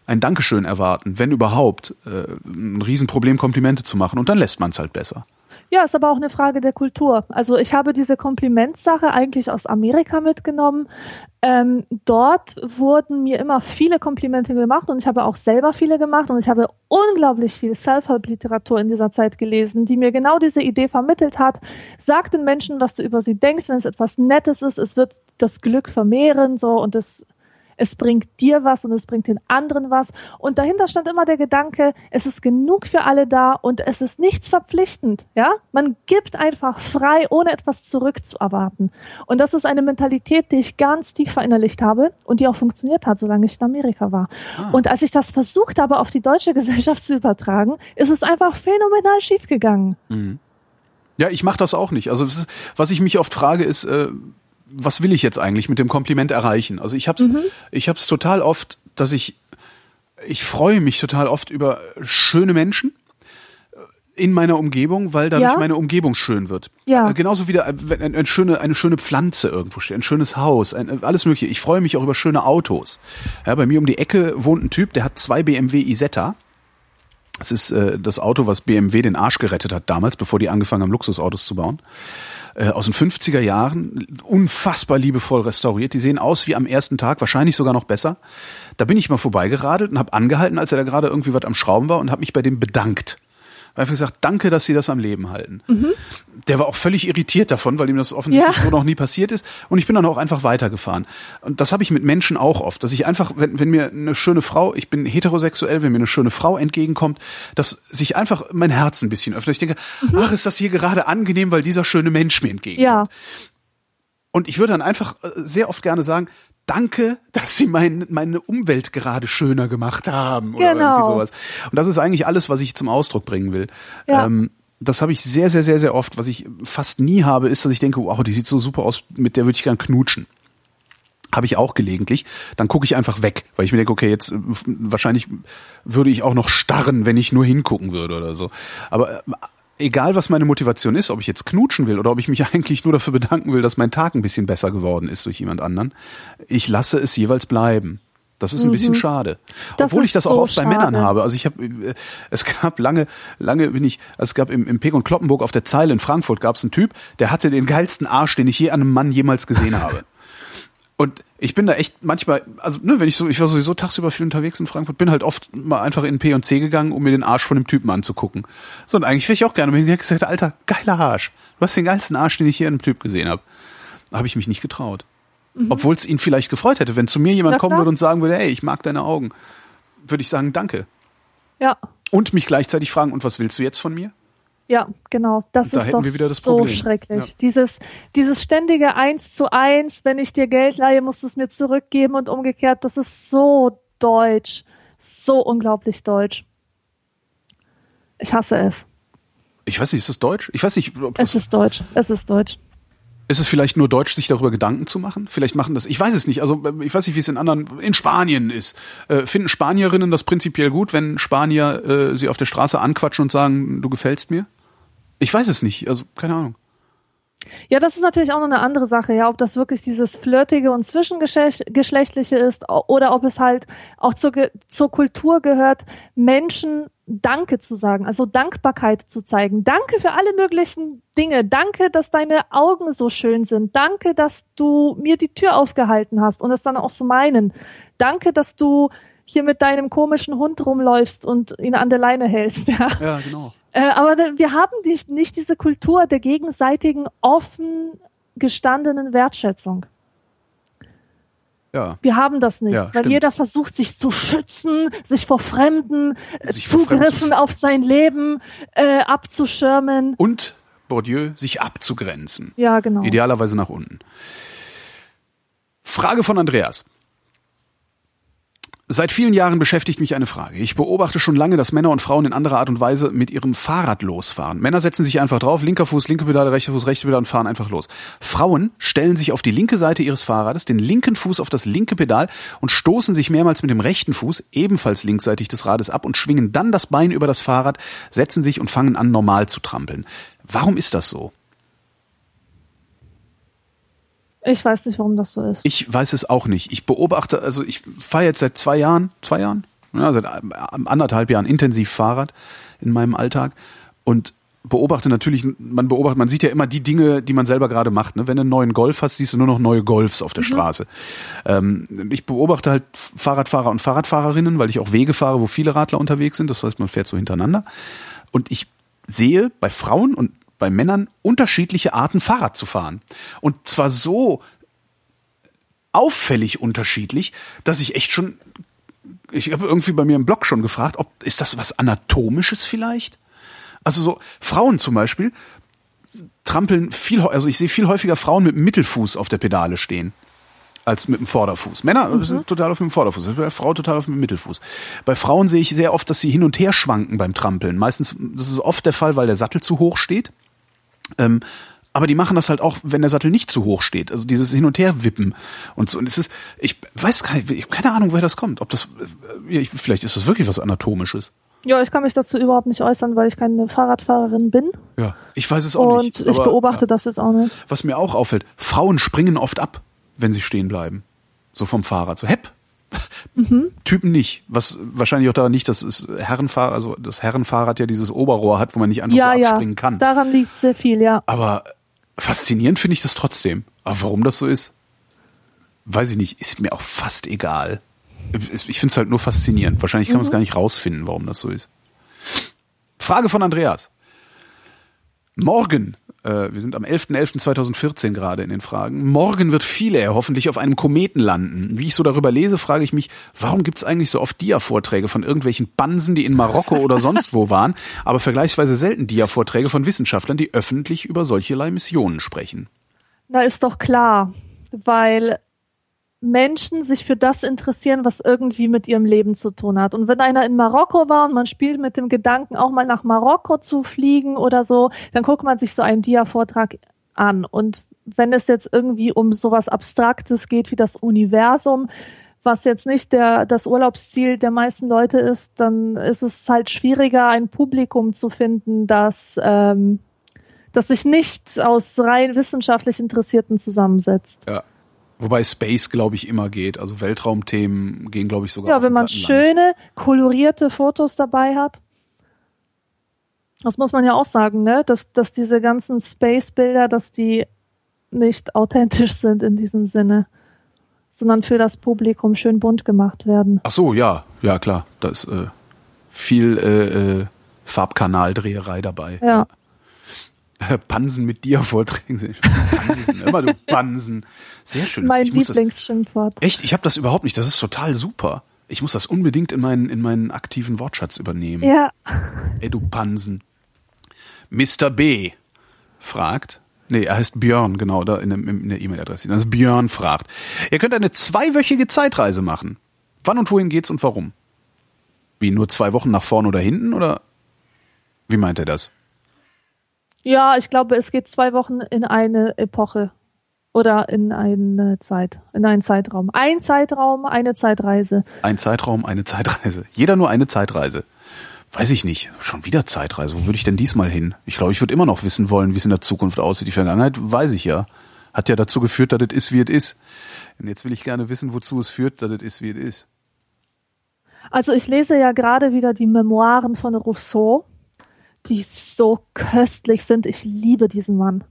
ein Dankeschön erwarten, wenn überhaupt, äh, ein Riesenproblem, Komplimente zu machen. Und dann lässt man es halt besser. Ja, ist aber auch eine Frage der Kultur. Also ich habe diese Komplimentsache eigentlich aus Amerika mitgenommen. Ähm, dort wurden mir immer viele Komplimente gemacht und ich habe auch selber viele gemacht und ich habe unglaublich viel Self-Help-Literatur in dieser Zeit gelesen, die mir genau diese Idee vermittelt hat. Sag den Menschen, was du über sie denkst, wenn es etwas Nettes ist, es wird das Glück vermehren, so und es es bringt dir was und es bringt den anderen was. Und dahinter stand immer der Gedanke, es ist genug für alle da und es ist nichts verpflichtend. Ja, man gibt einfach frei, ohne etwas zurückzuerwarten. Und das ist eine Mentalität, die ich ganz tief verinnerlicht habe und die auch funktioniert hat, solange ich in Amerika war. Und als ich das versucht habe, auf die deutsche [laughs] Gesellschaft zu übertragen, ist es einfach phänomenal schiefgegangen. Ja, ich mache das auch nicht. Also ist, was ich mich oft frage, ist, äh, was will ich jetzt eigentlich mit dem Kompliment erreichen? Also ich hab's, mhm. ich hab's total oft, dass ich, ich freue mich total oft über schöne Menschen in meiner Umgebung, weil dadurch ja. meine Umgebung schön wird. Ja. Äh, genauso wie eine, eine, schöne, eine schöne Pflanze irgendwo steht, ein schönes Haus, ein, alles mögliche. Ich freue mich auch über schöne Autos. Ja, bei mir um die Ecke wohnt ein Typ, der hat zwei BMW Isetta. Das ist äh, das Auto, was BMW den Arsch gerettet hat damals, bevor die angefangen haben, Luxusautos zu bauen. Äh, aus den 50er Jahren, unfassbar liebevoll restauriert. Die sehen aus wie am ersten Tag, wahrscheinlich sogar noch besser. Da bin ich mal vorbeigeradelt und habe angehalten, als er da gerade irgendwie was am Schrauben war und habe mich bei dem bedankt einfach gesagt, danke, dass Sie das am Leben halten. Mhm. Der war auch völlig irritiert davon, weil ihm das offensichtlich ja. so noch nie passiert ist. Und ich bin dann auch einfach weitergefahren. Und das habe ich mit Menschen auch oft, dass ich einfach, wenn, wenn mir eine schöne Frau, ich bin heterosexuell, wenn mir eine schöne Frau entgegenkommt, dass sich einfach mein Herz ein bisschen öffnet. Ich denke, mhm. ach, ist das hier gerade angenehm, weil dieser schöne Mensch mir entgegenkommt. Ja. Und ich würde dann einfach äh, sehr oft gerne sagen, danke, dass Sie mein, meine Umwelt gerade schöner gemacht haben oder genau. irgendwie sowas. Und das ist eigentlich alles, was ich zum Ausdruck bringen will. Ja. Ähm, das habe ich sehr, sehr, sehr, sehr oft. Was ich fast nie habe, ist, dass ich denke, wow, die sieht so super aus, mit der würde ich gern knutschen. Habe ich auch gelegentlich. Dann gucke ich einfach weg, weil ich mir denke, okay, jetzt äh, wahrscheinlich würde ich auch noch starren, wenn ich nur hingucken würde oder so. Aber äh, egal was meine Motivation ist, ob ich jetzt knutschen will oder ob ich mich [laughs] eigentlich nur dafür bedanken will, dass mein Tag ein bisschen besser geworden ist durch jemand anderen, ich lasse es jeweils bleiben. Das ist ein mhm. bisschen schade. Das Obwohl ich das auch oft schade. bei Männern habe. Also ich habe, äh, es gab lange, lange bin ich, es gab im, im Peg und Kloppenburg auf der Zeile in Frankfurt gab es einen Typ, der hatte den geilsten Arsch, den ich je an einem Mann jemals gesehen [laughs] habe. Und ich bin da echt manchmal, also ne, wenn ich so, ich war sowieso tagsüber viel unterwegs in Frankfurt, bin halt oft mal einfach in P und C gegangen, um mir den Arsch von dem Typen anzugucken. So, und eigentlich wäre ich auch gerne mit ihm gesagt, Alter, geiler Arsch. Du hast den geilsten Arsch, den ich hier in einem Typ gesehen habe. Habe ich mich nicht getraut. Mhm. Obwohl es ihn vielleicht gefreut hätte, wenn zu mir jemand kommen würde und sagen würde, ey, ich mag deine Augen, würde ich sagen, danke. Ja. Und mich gleichzeitig fragen, und was willst du jetzt von mir? Ja, genau. Das da ist doch so Problem. schrecklich. Ja. Dieses, dieses ständige Eins zu eins, wenn ich dir Geld leihe, musst du es mir zurückgeben und umgekehrt, das ist so deutsch. So unglaublich deutsch. Ich hasse es. Ich weiß nicht, ist das deutsch? Ich weiß nicht, Es ist deutsch. Es ist deutsch. Ist es vielleicht nur deutsch, sich darüber Gedanken zu machen? Vielleicht machen das, ich weiß es nicht. Also ich weiß nicht, wie es in anderen, in Spanien ist. Äh, finden Spanierinnen das prinzipiell gut, wenn Spanier äh, sie auf der Straße anquatschen und sagen, du gefällst mir? Ich weiß es nicht, also keine Ahnung. Ja, das ist natürlich auch noch eine andere Sache, ja, ob das wirklich dieses Flirtige und Zwischengeschlechtliche ist oder ob es halt auch zur, zur Kultur gehört, Menschen Danke zu sagen, also Dankbarkeit zu zeigen. Danke für alle möglichen Dinge. Danke, dass deine Augen so schön sind. Danke, dass du mir die Tür aufgehalten hast und es dann auch so meinen. Danke, dass du hier mit deinem komischen Hund rumläufst und ihn an der Leine hältst. [laughs] Ja, ja genau. Äh, aber wir haben nicht, nicht diese Kultur der gegenseitigen, offen gestandenen Wertschätzung. Ja. Wir haben das nicht, ja, weil stimmt. jeder versucht, sich zu schützen, sich vor Fremden, äh, sich Zugriffen Fremden. auf sein Leben äh, abzuschirmen. Und, Bourdieu, sich abzugrenzen. Ja, genau. Idealerweise nach unten. Frage von Andreas. Seit vielen Jahren beschäftigt mich eine Frage. Ich beobachte schon lange, dass Männer und Frauen in anderer Art und Weise mit ihrem Fahrrad losfahren. Männer setzen sich einfach drauf, linker Fuß, linke Pedale, rechter Fuß, rechte Pedale und fahren einfach los. Frauen stellen sich auf die linke Seite ihres Fahrrades, den linken Fuß auf das linke Pedal und stoßen sich mehrmals mit dem rechten Fuß, ebenfalls linksseitig des Rades ab und schwingen dann das Bein über das Fahrrad, setzen sich und fangen an normal zu trampeln. Warum ist das so? Ich weiß nicht, warum das so ist. Ich weiß es auch nicht. Ich beobachte, also ich fahre jetzt seit zwei Jahren, zwei Jahren, ja, seit anderthalb Jahren intensiv Fahrrad in meinem Alltag und beobachte natürlich, man beobachtet, man sieht ja immer die Dinge, die man selber gerade macht. Ne? Wenn du einen neuen Golf hast, siehst du nur noch neue Golfs auf der mhm. Straße. Ähm, ich beobachte halt Fahrradfahrer und Fahrradfahrerinnen, weil ich auch Wege fahre, wo viele Radler unterwegs sind. Das heißt, man fährt so hintereinander. Und ich sehe bei Frauen und bei Männern unterschiedliche Arten Fahrrad zu fahren. Und zwar so auffällig unterschiedlich, dass ich echt schon, ich habe irgendwie bei mir im Blog schon gefragt, ob ist das was anatomisches vielleicht? Also so Frauen zum Beispiel trampeln viel, also ich sehe viel häufiger Frauen mit dem Mittelfuß auf der Pedale stehen als mit dem Vorderfuß. Männer mhm. sind total auf dem Vorderfuß, bei Frau total auf dem Mittelfuß. Bei Frauen sehe ich sehr oft, dass sie hin und her schwanken beim Trampeln. Meistens, das ist oft der Fall, weil der Sattel zu hoch steht. Ähm, Aber die machen das halt auch, wenn der Sattel nicht zu hoch steht. Also dieses Hin- und Her-Wippen und so. Und es ist, ich weiß nicht, ich habe keine Ahnung, woher das kommt. Ob das, äh, ich, vielleicht ist das wirklich was Anatomisches. Ja, ich kann mich dazu überhaupt nicht äußern, weil ich keine Fahrradfahrerin bin. Ja, ich weiß es auch und nicht. ich aber, beobachte ja. das jetzt auch nicht. Was mir auch auffällt, Frauen springen oft ab, wenn sie stehen bleiben. So vom Fahrrad. So, hepp. Mhm. Typen nicht. Was wahrscheinlich auch daran nicht, dass es Herrenfahrrad, also das Herrenfahrrad ja dieses Oberrohr hat, wo man nicht einfach Ja, so ja, abspringen kann. daran liegt sehr viel, ja. Aber faszinierend finde ich das trotzdem. Aber warum das so ist, weiß ich nicht. Ist mir auch fast egal. Ich finde es halt nur faszinierend. Wahrscheinlich kann man es Mhm. gar nicht rausfinden, warum das so ist. Frage von Andreas. Morgen, äh, wir sind am 11.11.2014 gerade in den Fragen, morgen wird Philae hoffentlich auf einem Kometen landen. Wie ich so darüber lese, frage ich mich, warum gibt es eigentlich so oft Dia-Vorträge von irgendwelchen Bansen, die in Marokko oder sonst wo waren, aber vergleichsweise selten Dia-Vorträge von Wissenschaftlern, die öffentlich über solcherlei Missionen sprechen? Na, ist doch klar, weil Menschen sich für das interessieren, was irgendwie mit ihrem Leben zu tun hat. Und wenn einer in Marokko war und man spielt mit dem Gedanken, auch mal nach Marokko zu fliegen oder so, dann guckt man sich so einen Dia-Vortrag an. Und wenn es jetzt irgendwie um sowas Abstraktes geht wie das Universum, was jetzt nicht der, das Urlaubsziel der meisten Leute ist, dann ist es halt schwieriger, ein Publikum zu finden, das, ähm, das sich nicht aus rein wissenschaftlich Interessierten zusammensetzt. Ja. Wobei Space, glaube ich, immer geht. Also Weltraumthemen gehen, glaube ich, sogar. Ja, wenn man schöne, kolorierte Fotos dabei hat. Das muss man ja auch sagen, ne? Dass, dass diese ganzen Space-Bilder, dass die nicht authentisch sind in diesem Sinne, sondern für das Publikum schön bunt gemacht werden. Ach so, ja, ja klar. Da ist äh, viel äh, äh, Farbkanaldreherei dabei. Ja. [laughs] Pansen mit dir Vorträgen. Pansen, immer du [laughs] Pansen. Sehr schön. Mein das, Lieblingsschimpfwort. echt, ich habe das überhaupt nicht. Das ist total super. Ich muss das unbedingt in meinen, in meinen aktiven Wortschatz übernehmen. Ja. Ey, du Pansen. Mr. B. fragt. Nee, er heißt Björn, genau, da in, der E-Mail-Adresse. Also Björn fragt. Ihr könnt eine zweiwöchige Zeitreise machen. Wann und wohin geht's und warum? Wie, nur zwei Wochen nach vorn oder hinten oder wie meint er das? Ja, ich glaube, es geht zwei Wochen in eine Epoche oder in eine Zeit, in einen Zeitraum. Ein Zeitraum, eine Zeitreise. Ein Zeitraum, eine Zeitreise. Jeder nur eine Zeitreise. Weiß ich nicht. Schon wieder Zeitreise. Wo würde ich denn diesmal hin? Ich glaube, ich würde immer noch wissen wollen, wie es in der Zukunft aussieht. Die Vergangenheit weiß ich ja. Hat ja dazu geführt, dass es ist, wie es ist. Und jetzt will ich gerne wissen, wozu es führt, dass es ist, wie es ist. Also ich lese ja gerade wieder die Memoiren von Rousseau, die so köstlich sind. Ich liebe diesen Mann.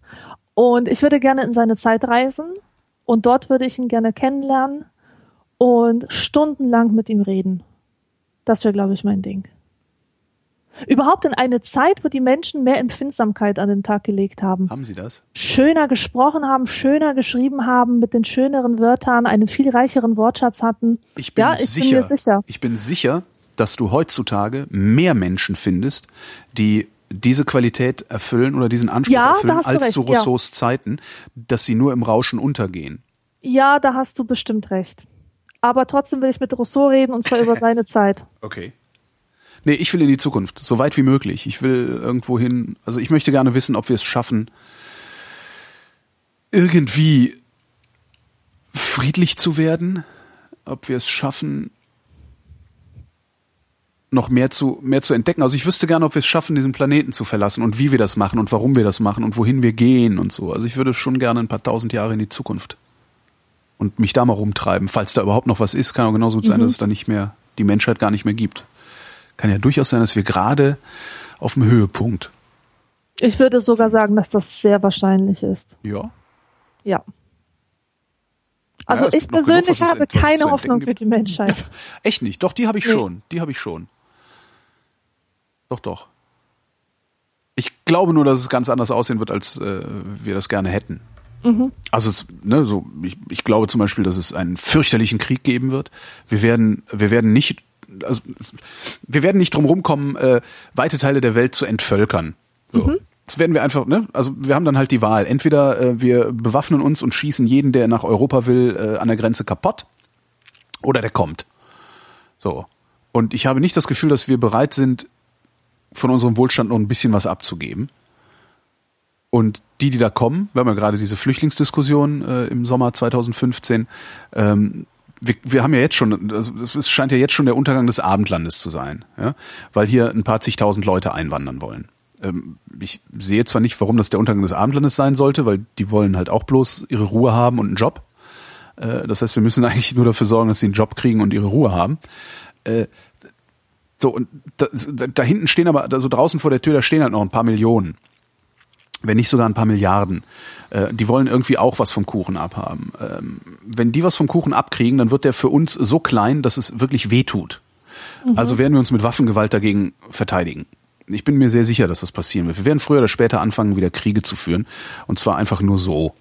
Und ich würde gerne in seine Zeit reisen und dort würde ich ihn gerne kennenlernen und stundenlang mit ihm reden. Das wäre, glaube ich, mein Ding. Überhaupt in eine Zeit, wo die Menschen mehr Empfindsamkeit an den Tag gelegt haben. Haben Sie das? Schöner gesprochen haben, schöner geschrieben haben, mit den schöneren Wörtern, einen viel reicheren Wortschatz hatten. Ich bin ja, ich sicher. bin mir sicher. Ich bin sicher, dass du heutzutage mehr Menschen findest, die diese Qualität erfüllen oder diesen Anspruch Ja, erfüllen, als recht, zu ja. Rousseaus Zeiten, dass sie nur im Rauschen untergehen. Ja, da hast du bestimmt recht. Aber trotzdem will ich mit Rousseau reden und zwar über [laughs] seine Zeit. Okay. Nee, ich will in die Zukunft, so weit wie möglich. Ich will irgendwo hin, also ich möchte gerne wissen, ob wir es schaffen, irgendwie friedlich zu werden, ob wir es schaffen, noch mehr zu, mehr zu entdecken. Also ich wüsste gerne, ob wir es schaffen, diesen Planeten zu verlassen und wie wir das machen und warum wir das machen und wohin wir gehen und so. Also ich würde schon gerne ein paar tausend Jahre in die Zukunft und mich da mal rumtreiben, falls da überhaupt noch was ist. Kann auch genauso gut sein, dass es da nicht mehr, die Menschheit gar nicht mehr gibt. Kann ja durchaus sein, dass wir gerade auf dem Höhepunkt. Ich würde sogar sagen, dass das sehr wahrscheinlich ist. Ja. Ja. Also es ich genug, persönlich es habe keine Hoffnung für die Menschheit. [laughs] Echt nicht. Doch, die habe ich Nee. schon. Die habe ich schon. Doch, doch. Ich glaube nur, dass es ganz anders aussehen wird, als äh, wir das gerne hätten. Mhm. Also es, ne, so ich, ich glaube zum Beispiel, dass es einen fürchterlichen Krieg geben wird. Wir werden, wir werden nicht, also wir werden nicht drum rumkommen, äh, weite Teile der Welt zu entvölkern. So. Das werden wir einfach, ne? Also wir haben dann halt die Wahl. Entweder äh, wir bewaffnen uns und schießen jeden, der nach Europa will, äh, an der Grenze kaputt, oder der kommt. So. Und ich habe nicht das Gefühl, dass wir bereit sind, von unserem Wohlstand noch ein bisschen was abzugeben. Und die, die da kommen, wir haben ja gerade diese Flüchtlingsdiskussion äh, im Sommer 2015, ähm, wir, wir haben ja jetzt schon, also es scheint ja jetzt schon der Untergang des Abendlandes zu sein, ja? weil hier ein paar zigtausend Leute einwandern wollen. Ähm, ich sehe zwar nicht, warum das der Untergang des Abendlandes sein sollte, weil die wollen halt auch bloß ihre Ruhe haben und einen Job. Äh, das heißt, wir müssen [laughs] eigentlich nur dafür sorgen, dass sie einen Job kriegen und ihre Ruhe haben. Äh, so, und da, da hinten stehen aber, so draußen vor der Tür, da stehen halt noch ein paar Millionen wenn nicht sogar ein paar Milliarden. Äh, die wollen irgendwie auch was vom Kuchen abhaben. Ähm, wenn die was vom Kuchen abkriegen, dann wird der für uns so klein, dass es wirklich wehtut. Mhm. Also werden wir uns mit Waffengewalt dagegen verteidigen. Ich bin mir sehr sicher, dass das passieren wird. Wir werden früher oder später anfangen, wieder Kriege zu führen. Und zwar einfach nur so.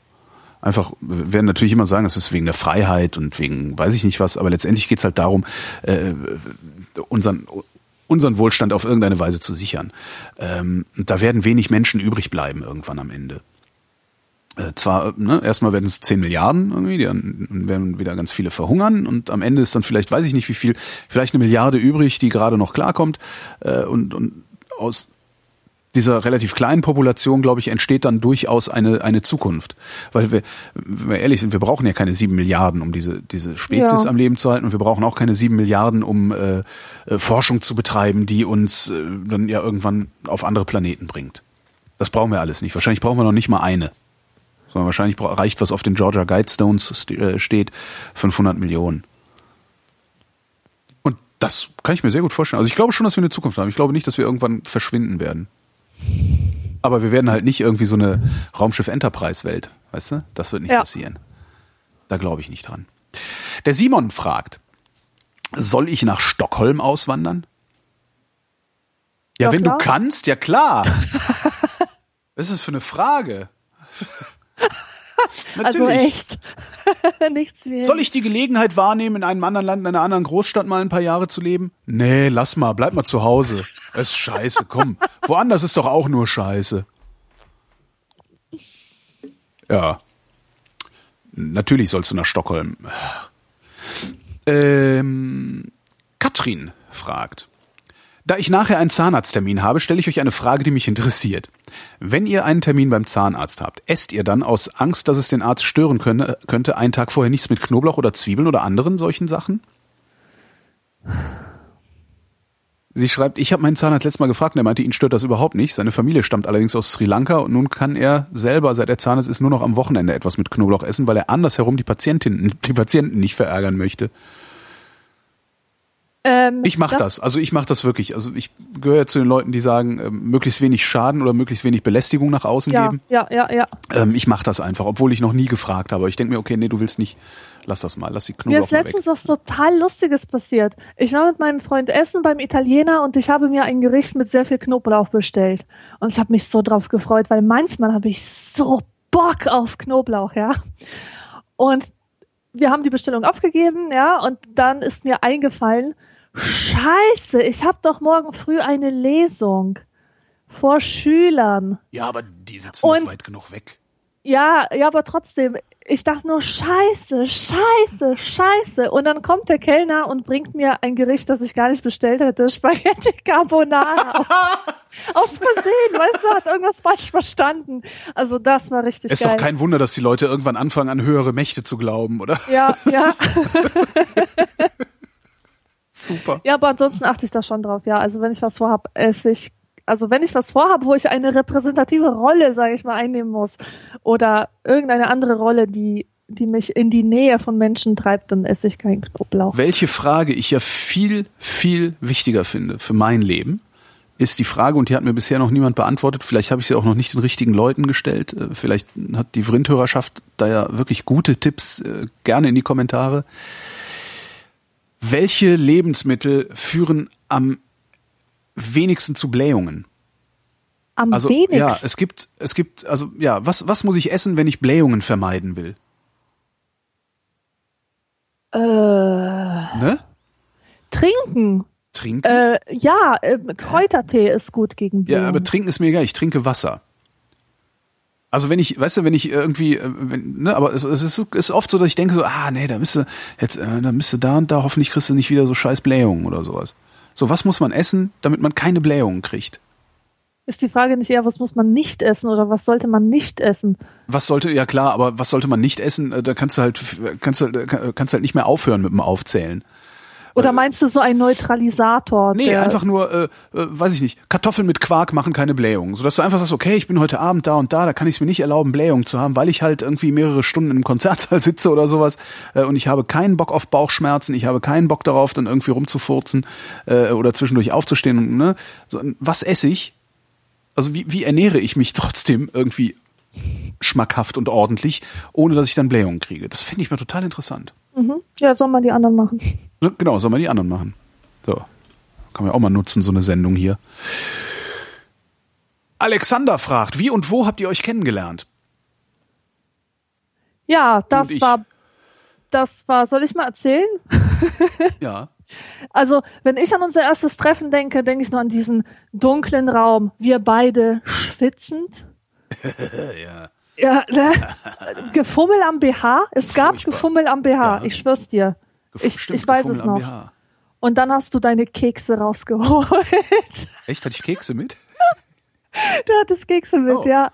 Einfach, wir werden natürlich immer sagen, das ist wegen der Freiheit und wegen weiß ich nicht was, aber letztendlich geht's halt darum, äh, unseren, unseren Wohlstand auf irgendeine Weise zu sichern. Ähm, da werden wenig Menschen übrig bleiben irgendwann am Ende. Äh, zwar, ne, erstmal werden es 10 Milliarden irgendwie, dann werden wieder ganz viele verhungern und am Ende ist dann vielleicht, weiß ich nicht wie viel, vielleicht eine Milliarde übrig, die gerade noch klarkommt äh, und, und aus dieser relativ kleinen Population, glaube ich, entsteht dann durchaus eine, eine Zukunft. Weil wir, wenn wir ehrlich sind, wir brauchen ja keine sieben Milliarden, um diese, diese Spezies ja. am Leben zu halten und wir brauchen auch keine sieben Milliarden, um äh, äh, Forschung zu betreiben, die uns äh, dann ja irgendwann auf andere Planeten bringt. Das brauchen wir alles nicht. Wahrscheinlich brauchen wir noch nicht mal eine. Sondern wahrscheinlich reicht, was auf den Georgia Guidestones äh, steht, 500 Millionen. Und das kann ich mir sehr gut vorstellen. Also ich glaube schon, dass wir eine Zukunft haben. Ich glaube nicht, dass wir irgendwann verschwinden werden. Aber wir werden halt nicht irgendwie so eine Raumschiff Enterprise Welt, weißt du? Das wird nicht ja. passieren. Da glaube ich nicht dran. Der Simon fragt, soll ich nach Stockholm auswandern? Ja, ja wenn klar. du kannst, ja klar. [laughs] Was ist das für eine Frage? [laughs] [laughs] also echt. [laughs] Nichts mehr. Soll ich die Gelegenheit wahrnehmen, in einem anderen Land, in einer anderen Großstadt mal ein paar Jahre zu leben? Nee, lass mal, bleib mal zu Hause. Es ist scheiße, komm. [laughs] Woanders ist doch auch nur scheiße. Ja. Natürlich sollst du nach Stockholm. Ähm, Katrin fragt. Da ich nachher einen Zahnarzttermin habe, stelle ich euch eine Frage, die mich interessiert. Wenn ihr einen Termin beim Zahnarzt habt, esst ihr dann aus Angst, dass es den Arzt stören könne, könnte, einen Tag vorher nichts mit Knoblauch oder Zwiebeln oder anderen solchen Sachen? Sie schreibt, ich habe meinen Zahnarzt letztes Mal gefragt und er meinte, ihn stört das überhaupt nicht. Seine Familie stammt allerdings aus Sri Lanka und nun kann er selber, seit er Zahnarzt ist, nur noch am Wochenende etwas mit Knoblauch essen, weil er andersherum die Patientinnen, die Patienten nicht verärgern möchte. Ähm, ich mache das. Also ich mache das wirklich. Also ich gehöre zu den Leuten, die sagen, äh, möglichst wenig Schaden oder möglichst wenig Belästigung nach außen ja, geben. Ja, ja, ja. Ähm, ich mache das einfach, obwohl ich noch nie gefragt habe. Ich denke mir, okay, nee, du willst nicht. Lass das mal, lass die Knoblauch Mir ist letztens weg. was total Lustiges passiert. Ich war mit meinem Freund essen beim Italiener und ich habe mir ein Gericht mit sehr viel Knoblauch bestellt. Und ich habe mich so drauf gefreut, weil manchmal habe ich so Bock auf Knoblauch, ja. Und wir haben die Bestellung aufgegeben, ja, und dann ist mir eingefallen, Scheiße, ich habe doch morgen früh eine Lesung vor Schülern. Ja, aber die sitzen Und, weit genug weg. Ja, ja, aber trotzdem, ich dachte nur, scheiße, scheiße, scheiße. Und dann kommt der Kellner und bringt mir ein Gericht, das ich gar nicht bestellt hätte, Spaghetti Carbonara. [laughs] Aus Versehen, weißt du, hat irgendwas falsch verstanden. Also das war richtig Ist geil. doch kein Wunder, dass die Leute irgendwann anfangen, an höhere Mächte zu glauben, oder? Ja, ja. [laughs] Super. Ja, aber ansonsten achte ich da schon drauf. Ja, also wenn ich was vorhab, esse ich also wenn ich was vorhabe, wo ich eine repräsentative Rolle, sage ich mal, einnehmen muss oder irgendeine andere Rolle, die die mich in die Nähe von Menschen treibt, dann esse ich keinen Knoblauch. Welche Frage ich ja viel viel wichtiger finde für mein Leben, ist die Frage und die hat mir bisher noch niemand beantwortet. Vielleicht habe ich sie auch noch nicht den richtigen Leuten gestellt. Äh, vielleicht hat die Vrindhörerschaft da ja wirklich gute Tipps äh, gerne in die Kommentare. Welche Lebensmittel führen am wenigsten zu Blähungen? Am also, wenigsten? Ja, es gibt, es gibt, also ja, was, was muss ich essen, wenn ich Blähungen vermeiden will? Äh, ne? Trinken. Trinken? Äh, ja, äh, Kräutertee ist gut gegen Blähungen. Ja, aber trinken ist mir egal, ich trinke Wasser. Also wenn ich, weißt du, wenn ich irgendwie, äh, wenn, ne, aber es, es ist, ist oft so, dass ich denke so, ah nee, da du jetzt, äh, da du da und da, hoffentlich kriegst du nicht wieder so scheiß Blähungen oder sowas. So, was muss man essen, damit man keine Blähungen kriegt? Ist die Frage nicht eher, was muss man nicht essen oder was sollte man nicht essen? Was sollte, ja klar, aber was sollte man nicht essen? Äh, Da kannst du halt, kannst du, kannst du halt nicht mehr aufhören mit dem Aufzählen. Oder meinst du so ein Neutralisator? Nee, einfach nur, äh, äh, weiß ich nicht, Kartoffeln mit Quark machen keine Blähung. Sodass du einfach sagst, okay, ich bin heute Abend da und da, da kann ich es mir nicht erlauben, Blähung zu haben, weil ich halt irgendwie mehrere Stunden im Konzertsaal [laughs] sitze oder sowas äh, und ich habe keinen Bock auf Bauchschmerzen, ich habe keinen Bock darauf, dann irgendwie rumzufurzen äh, oder zwischendurch aufzustehen. Und, ne? was esse ich? Also wie, wie ernähre ich mich [laughs] trotzdem irgendwie schmackhaft und ordentlich, ohne dass ich dann Blähungen kriege? Das finde ich mal total interessant. Mhm. Ja, soll man die anderen machen. Genau, soll man die anderen machen. So. Kann man ja auch mal nutzen, so eine Sendung hier. Alexander fragt, wie und wo habt ihr euch kennengelernt? Ja, das war, das war, soll ich mal erzählen? [laughs] Ja. Also, wenn ich an unser erstes Treffen denke, denke ich nur an diesen dunklen Raum. Wir beide schwitzend. Ja. Ja, ne? Gefummel am BH? Es gab Furchtbar. Gefummel am BH, Ja. ich schwör's dir. Ich, Stimmt, ich weiß Gefummel es noch. BH. Und dann hast du deine Kekse rausgeholt. Echt? Hatte ich Kekse mit? [laughs] du hattest Kekse mit, Oh. ja.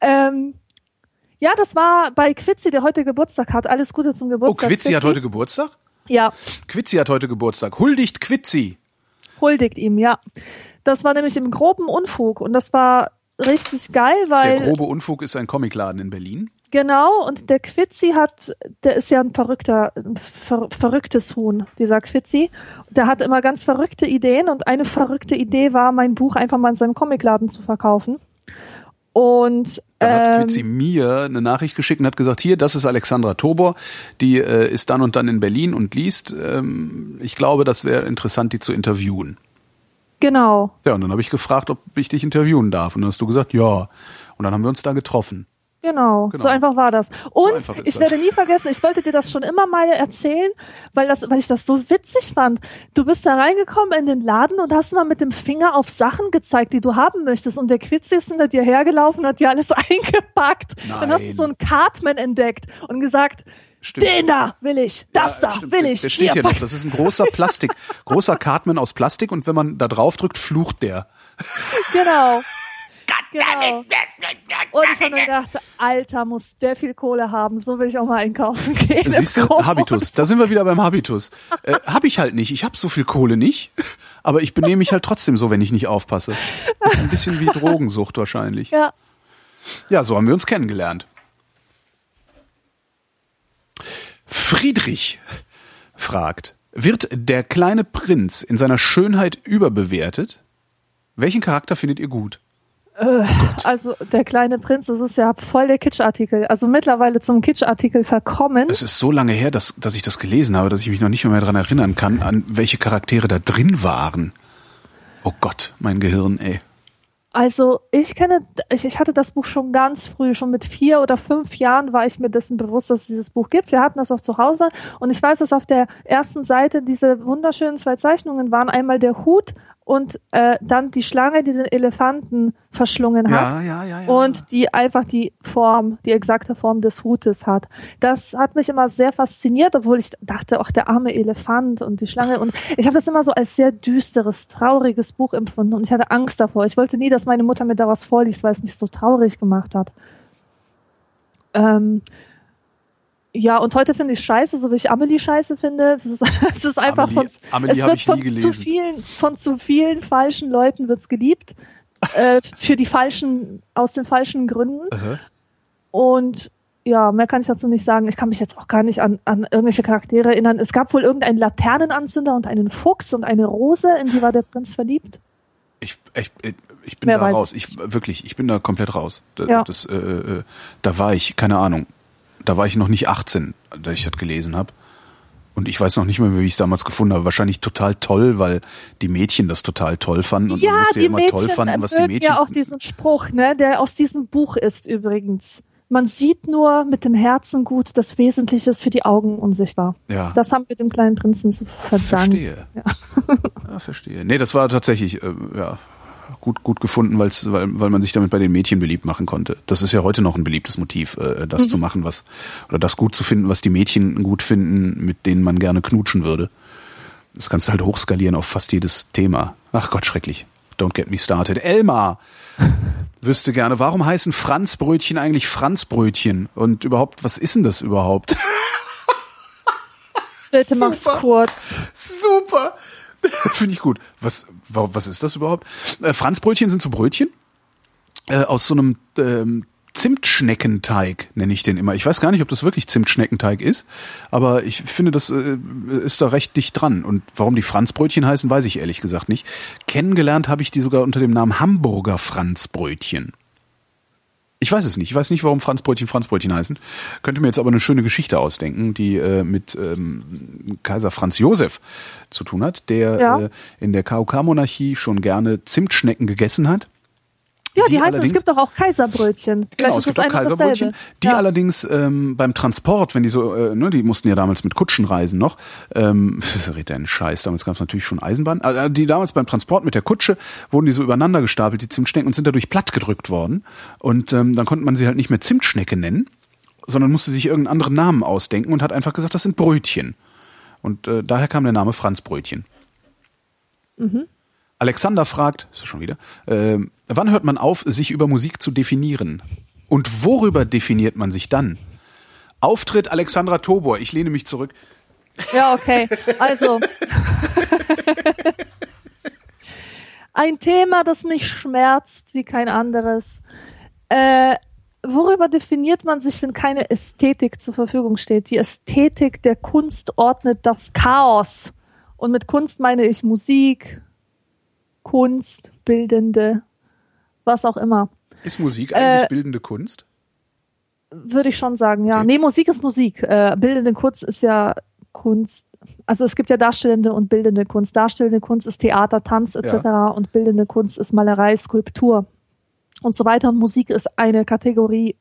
Ähm, ja, das war bei Quitzi, der heute Geburtstag hat. Alles Gute zum Oh, Geburtstag. Quitzi hat heute Geburtstag? Ja, Quitzi hat heute Geburtstag. Huldigt Quitzi. huldigt ihm, ja. Das war nämlich im groben Unfug und das war richtig geil, Der weil grobe Unfug ist ein Comicladen in Berlin. genau und der Quitzi hat, der ist ja ein verrückter, ver verrücktes Huhn, dieser Quitzi. Der hat immer ganz verrückte Ideen und eine verrückte Idee war, mein Buch einfach mal in seinem Comicladen zu verkaufen. Und Dann hat ähm, Quitzi mir eine Nachricht geschickt und hat gesagt, hier, das ist Alexandra Tobor, die äh, ist dann und dann in Berlin und liest. Ähm, ich glaube, das wäre interessant, die zu interviewen. Genau, Ja, und dann habe ich gefragt, ob ich dich interviewen darf. Und dann hast du gesagt, ja. Und dann haben wir uns da getroffen. Genau, Genau. so einfach war das. Und ist ich das. werde nie vergessen, ich wollte dir das schon immer mal erzählen, weil das, weil ich das so witzig fand. Du bist da reingekommen in den Laden und hast mal mit dem Finger auf Sachen gezeigt, die du haben möchtest. Und der Quitzi ist hinter dir hergelaufen, hat dir alles [laughs] eingepackt. Dann hast du Nein. so einen Cartman entdeckt und gesagt, Stimmt. den da will ich, das Ja, da stimmt. will ich. Der steht hier pack- noch. Das ist ein großer Plastik, [laughs] großer Cartman aus Plastik und wenn man da drauf drückt, flucht der. Genau. Genau. Und ich habe mir gedacht, Alter, muss der viel Kohle haben, so will ich auch mal einkaufen gehen. Siehst du. Habitus. Da sind wir wieder beim Habitus. Äh, hab ich halt nicht. Ich hab so viel Kohle nicht, aber ich benehme mich halt trotzdem so, wenn ich nicht aufpasse. Das ist ein bisschen wie Drogensucht wahrscheinlich. Ja. Ja, so haben wir uns kennengelernt. Friedrich fragt, wird der kleine Prinz in seiner Schönheit überbewertet? Welchen Charakter findet ihr gut? Also der kleine Prinz, das ist ja voll der Kitschartikel. Also mittlerweile zum Kitschartikel verkommen. Es ist so lange her, dass, dass ich das gelesen habe, dass ich mich noch nicht mehr daran erinnern kann, an welche Charaktere da drin waren. Oh Gott, mein Gehirn, ey. Also ich kenne, ich, ich hatte das Buch schon ganz früh, schon mit vier oder fünf Jahren war ich mir dessen bewusst, dass es dieses Buch gibt. Wir hatten das auch zu Hause und ich weiß, dass auf der ersten Seite diese wunderschönen zwei Zeichnungen waren. Einmal der Hut und äh, dann die Schlange, die den Elefanten verschlungen hat. Ja, ja, ja, ja. und die einfach die Form, die exakte Form des Hutes hat. Das hat mich immer sehr fasziniert, obwohl ich dachte, ach, der arme Elefant und die Schlange. Und ich habe das immer so als sehr düsteres, trauriges Buch empfunden und ich hatte Angst davor. Ich wollte nie, dass meine Mutter mir daraus vorliest, weil es mich so traurig gemacht hat. Ähm, ja, und heute finde ich scheiße, so wie ich Amelie scheiße finde. Es ist, [laughs] es ist einfach Amelie- von, Amelie es wird von zu vielen, von zu vielen falschen Leuten wird's geliebt. [laughs] äh, für die falschen, aus den falschen Gründen. Aha. Und ja, mehr kann ich dazu nicht sagen. Ich kann mich jetzt auch gar nicht an, an irgendwelche Charaktere erinnern. Es gab wohl irgendeinen Laternenanzünder und einen Fuchs und eine Rose, in die war der Prinz verliebt. Ich, ich, ich bin Mehr da raus. ich Ich wirklich, ich bin da komplett raus. Da, Ja. das, äh, äh, da war ich, keine Ahnung, da war ich noch nicht 18, da ich das gelesen habe. Und ich weiß noch nicht mehr, wie ich es damals gefunden habe. Wahrscheinlich total toll, weil die Mädchen das total toll fanden und man ja, musste die ja immer Mädchen toll fanden, was die Mädchen. ja auch diesen Spruch, ne, der aus diesem Buch ist übrigens. Man sieht nur mit dem Herzen gut, das Wesentliche ist für die Augen unsichtbar. ja, Das haben wir dem kleinen Prinzen zu verdanken. verstehe. [laughs] Ja. verstehe. Nee, das war tatsächlich äh, ja, gut, gut gefunden, weil's, weil, weil man sich damit bei den Mädchen beliebt machen konnte. Das ist ja heute noch ein beliebtes Motiv, äh, das Mhm. zu machen, was oder das gut zu finden, was die Mädchen gut finden, mit denen man gerne knutschen würde. Das kannst du halt hochskalieren auf fast jedes Thema. Ach Gott, schrecklich. don't get me started. Elmar [laughs] wüsste gerne, warum heißen Franzbrötchen eigentlich Franzbrötchen? Und überhaupt, was ist denn das überhaupt? [laughs] Bitte mach's kurz. Super. [laughs] Finde ich gut. Was, was ist das überhaupt? Äh, Franzbrötchen sind so Brötchen äh, aus so einem ähm, Zimtschneckenteig, nenne ich den immer. Ich weiß gar nicht, ob das wirklich Zimtschneckenteig ist, aber ich finde, das äh, ist da recht dicht dran. Und warum die Franzbrötchen heißen, weiß ich ehrlich gesagt nicht. Kennengelernt habe ich die sogar unter dem Namen Hamburger Franzbrötchen. Ich weiß es nicht. Ich weiß nicht, warum Franzbrötchen Franzbrötchen heißen. Könnte mir jetzt aber eine schöne Geschichte ausdenken, die äh, mit ähm, Kaiser Franz Josef zu tun hat, der Ja. äh, in der KUK-Monarchie schon gerne Zimtschnecken gegessen hat. Ja, Die die, heißen, es gibt doch auch Kaiserbrötchen. Vielleicht Genau, es ist gibt das auch Kaiserbrötchen. Die ja. allerdings ähm, beim Transport, wenn die so, äh, ne, die mussten ja damals mit Kutschen reisen noch. Ähm, [laughs] das redet einen Scheiß. Damals gab es natürlich schon Eisenbahn. Also die damals beim Transport mit der Kutsche wurden die so übereinander gestapelt, die Zimtschnecken, und sind dadurch platt gedrückt worden. Und ähm, dann konnte man sie halt nicht mehr Zimtschnecke nennen, sondern musste sich irgendeinen anderen Namen ausdenken und hat einfach gesagt, das sind Brötchen. Und äh, daher kam der Name Franzbrötchen. Alexander fragt, ist das schon wieder, ähm, wann hört man auf, sich über Musik zu definieren? Und worüber definiert man sich dann? Auftritt Alexandra Tobor. Ich lehne mich zurück. Ja, okay. Also. Ein Thema, das mich schmerzt wie kein anderes. Äh, worüber definiert man sich, wenn keine Ästhetik zur Verfügung steht? Die Ästhetik der Kunst ordnet das Chaos. Und mit Kunst meine ich Musik, Kunst, Bildende, was auch immer. Ist Musik eigentlich Äh, bildende Kunst? Würde ich schon sagen, ja. Okay. Nee, Musik ist Musik. Äh, bildende Kunst ist ja Kunst. Also es gibt ja darstellende und bildende Kunst. Darstellende Kunst ist Theater, Tanz etc. und bildende Kunst ist Malerei, Skulptur und so weiter. Und Musik ist eine Kategorie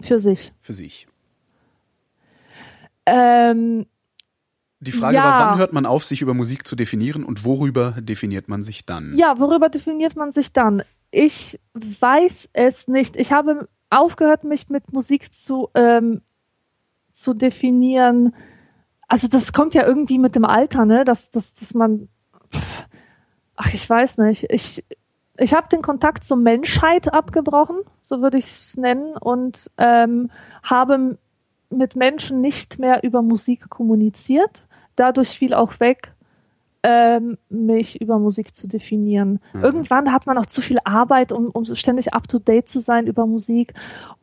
für sich. Für sich. Ähm, Die Frage Ja. war, wann hört man auf, sich über Musik zu definieren und worüber definiert man sich dann? ja, worüber definiert man sich dann? Ich weiß es nicht. Ich habe aufgehört, mich mit Musik zu, ähm, zu definieren. Also das kommt ja irgendwie mit dem Alter, ne? Dass, dass, dass man. Ach, ich weiß nicht. Ich, ich habe den Kontakt zur Menschheit abgebrochen, so würde ich es nennen, und ähm, habe mit Menschen nicht mehr über Musik kommuniziert. Dadurch fiel auch weg, ähm, mich über Musik zu definieren. Irgendwann hat man auch zu viel Arbeit, um, um ständig up-to-date zu sein über Musik.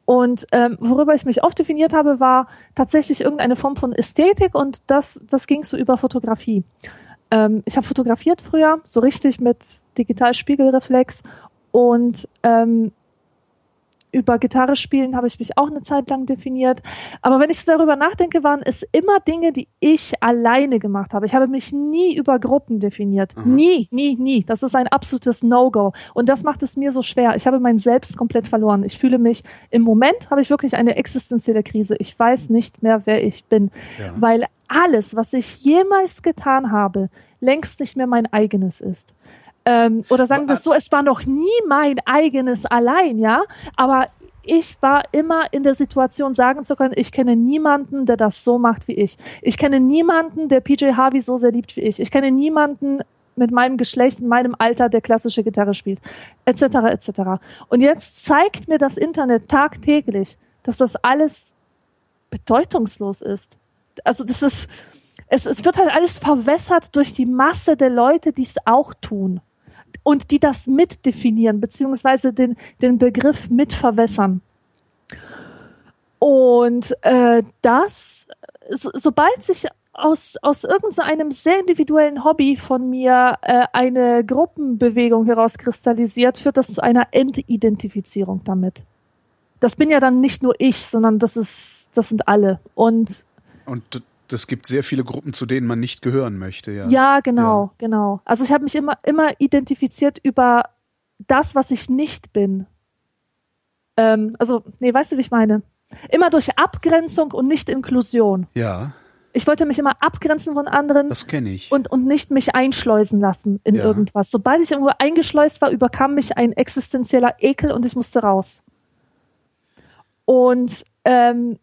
Und ähm, worüber ich mich oft definiert habe, war tatsächlich irgendeine Form von Ästhetik und das, das ging so über Fotografie. Ähm, ich habe fotografiert früher, so richtig mit Digitalspiegelreflex und ähm, über Gitarre spielen habe ich mich auch eine Zeit lang definiert. Aber wenn ich so darüber nachdenke, waren es immer Dinge, die ich alleine gemacht habe. Ich habe mich nie über Gruppen definiert. Nie, nie, nie. Das ist ein absolutes No-Go. Und das macht es mir so schwer. Ich habe mein Selbst komplett verloren. Ich fühle mich, im Moment habe ich wirklich eine existenzielle Krise. Ich weiß nicht mehr, wer ich bin. Ja. Weil alles, was ich jemals getan habe, längst nicht mehr mein eigenes ist. Ähm, oder sagen wir es so, es war noch nie mein eigenes allein, ja, aber ich war immer in der Situation, sagen zu können, ich kenne niemanden, der das so macht wie ich. Ich kenne niemanden, der PJ Harvey so sehr liebt wie ich. Ich kenne niemanden mit meinem Geschlecht, in meinem Alter, der klassische Gitarre spielt, etc., etc. Und jetzt zeigt mir das Internet tagtäglich, dass das alles bedeutungslos ist. Also das ist, es, es wird halt alles verwässert durch die Masse der Leute, die es auch tun und die das mitdefinieren, beziehungsweise den, den Begriff mitverwässern. Und äh, das, so, sobald sich aus, aus irgendeinem sehr individuellen Hobby von mir äh, eine Gruppenbewegung herauskristallisiert, führt das zu einer Entidentifizierung damit. Das bin ja dann nicht nur ich, sondern das ist, das sind alle. Und Und das gibt sehr viele Gruppen, zu denen man nicht gehören möchte. Ja, Ja, genau, genau. Also ich habe mich immer, immer identifiziert über das, was ich nicht bin. Ähm, also, nee, weißt du, wie ich meine? Immer durch Abgrenzung und nicht Inklusion. Ja, Ich wollte mich immer abgrenzen von anderen das kenne ich. und, und nicht mich einschleusen lassen in Ja. irgendwas. Sobald ich irgendwo eingeschleust war, überkam mich ein existenzieller Ekel und ich musste raus. Und ähm,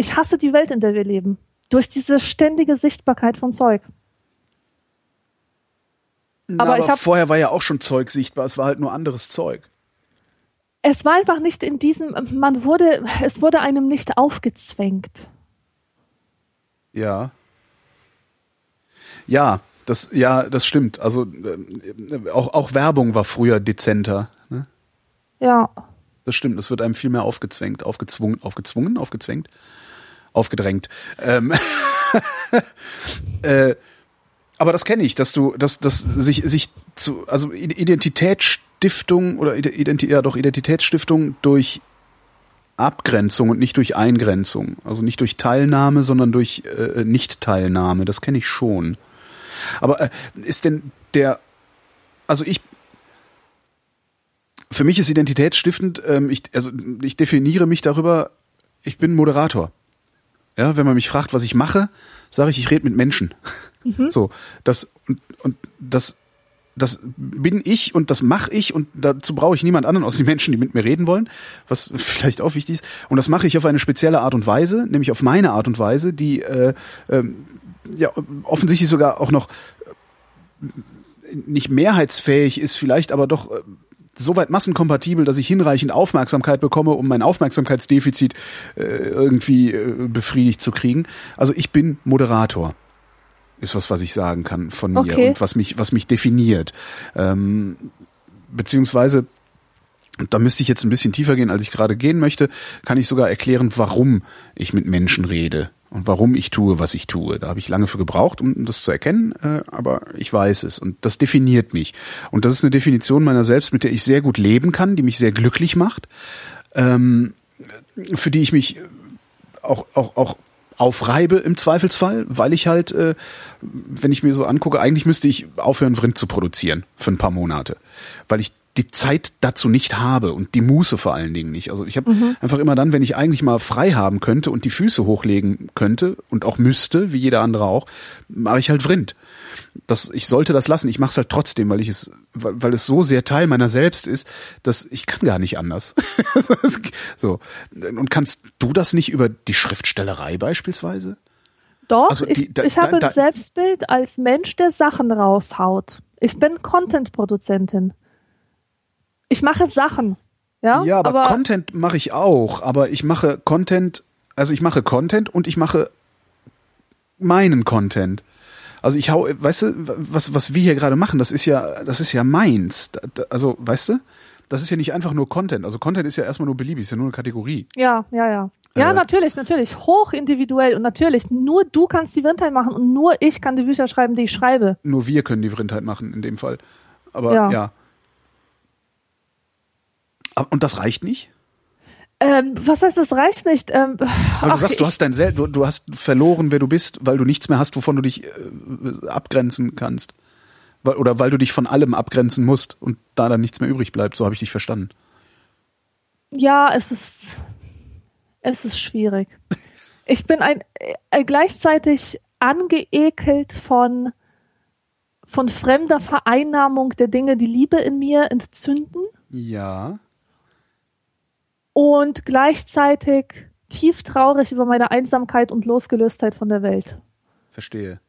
ich hasse die Welt, in der wir leben. Durch diese ständige Sichtbarkeit von Zeug. aber, aber ich habe vorher war ja auch schon Zeug sichtbar, es war halt nur anderes Zeug. es war einfach nicht in diesem, man wurde, es wurde einem nicht aufgezwängt. Ja. Ja, das, ja, das stimmt. Also äh, auch, auch Werbung war früher dezenter. Ne? Ja. Das stimmt, es wird einem viel mehr aufgezwängt, aufgezwungen, aufgezwungen, aufgezwängt, aufgedrängt. Ähm, [laughs] äh, aber das kenne ich, dass du, dass, dass sich, sich zu, also Identitätsstiftung oder Identi ja doch Identitätsstiftung durch Abgrenzung und nicht durch Eingrenzung. Also nicht durch Teilnahme, sondern durch äh, Nicht-Teilnahme. Das kenne ich schon. Aber äh, ist denn der, also ich, für mich ist identitätsstiftend, ähm, ich, also ich definiere mich darüber, ich bin Moderator. Ja, wenn man mich fragt, was ich mache, sage ich, ich rede mit Menschen. So, das und, und das das bin ich und das mache ich und dazu brauche ich niemand anderen aus den Menschen, die mit mir reden wollen, was [laughs] vielleicht auch wichtig ist. Und das mache ich auf eine spezielle Art und Weise, nämlich auf meine Art und Weise, die äh, ähm, ja offensichtlich sogar auch noch äh, nicht mehrheitsfähig ist, vielleicht aber doch äh, soweit massenkompatibel, dass ich hinreichend Aufmerksamkeit bekomme, um mein Aufmerksamkeitsdefizit äh, irgendwie äh, befriedigt zu kriegen. Also ich bin Moderator ist was, was ich sagen kann von mir Okay. und was mich, was mich definiert. Ähm, beziehungsweise, da müsste ich jetzt ein bisschen tiefer gehen, als ich gerade gehen möchte, kann ich sogar erklären, warum ich mit Menschen rede und warum ich tue, was ich tue. Da habe ich lange für gebraucht, um das zu erkennen, äh, aber ich weiß es und das definiert mich. Und das ist eine Definition meiner selbst, mit der ich sehr gut leben kann, die mich sehr glücklich macht, ähm, für die ich mich auch, auch, auch aufreibe im Zweifelsfall, weil ich halt, äh, wenn ich mir so angucke, eigentlich müsste ich aufhören, Vrind zu produzieren für ein paar Monate, weil ich die Zeit dazu nicht habe und die Muße vor allen Dingen nicht. Also ich habe einfach immer dann, wenn ich eigentlich mal frei haben könnte und die Füße hochlegen könnte und auch müsste, wie jeder andere auch, mache ich halt Vrind. Das, ich sollte das lassen. Ich mache es halt trotzdem, weil ich es, weil, weil es so sehr Teil meiner selbst ist, dass ich kann gar nicht anders. [laughs] so und kannst du das nicht über die Schriftstellerei beispielsweise? Doch, Also die- ich, da- ich da- habe da- ein Selbstbild als Mensch, der Sachen raushaut. Ich bin Content-Produzentin. Ich mache Sachen. Ja, Ja, aber, Content mache ich auch, aber ich mache Content, also ich mache Content und ich mache meinen Content. Also ich hau, weißt du, was was wir hier gerade machen, das ist ja das ist ja meins. Also, weißt du? Das ist ja nicht einfach nur Content. Also Content ist ja erstmal nur beliebig, ist ja nur eine Kategorie. Ja, ja, ja. Ja, Äh, natürlich, natürlich. Hoch individuell und natürlich, nur du kannst die Windheit machen und nur ich kann die Bücher schreiben, die ich schreibe. Nur wir können die Vrindheit machen in dem Fall. Aber Ja. ja. Aber- Und das reicht nicht? Ähm, was heißt, das reicht nicht? Ähm, Aber du sagst, du hast dein Sel du, du hast verloren, wer du bist, weil du nichts mehr hast, wovon du dich äh, abgrenzen kannst. Weil, oder weil du dich von allem abgrenzen musst und da dann nichts mehr übrig bleibt. So habe ich dich verstanden. Ja, es ist, es ist schwierig. [laughs] Ich bin ein, äh, gleichzeitig angeekelt von, von fremder Vereinnahmung der Dinge, die Liebe in mir entzünden Ja. Und gleichzeitig tief traurig über meine Einsamkeit und Losgelöstheit von der Welt. Verstehe.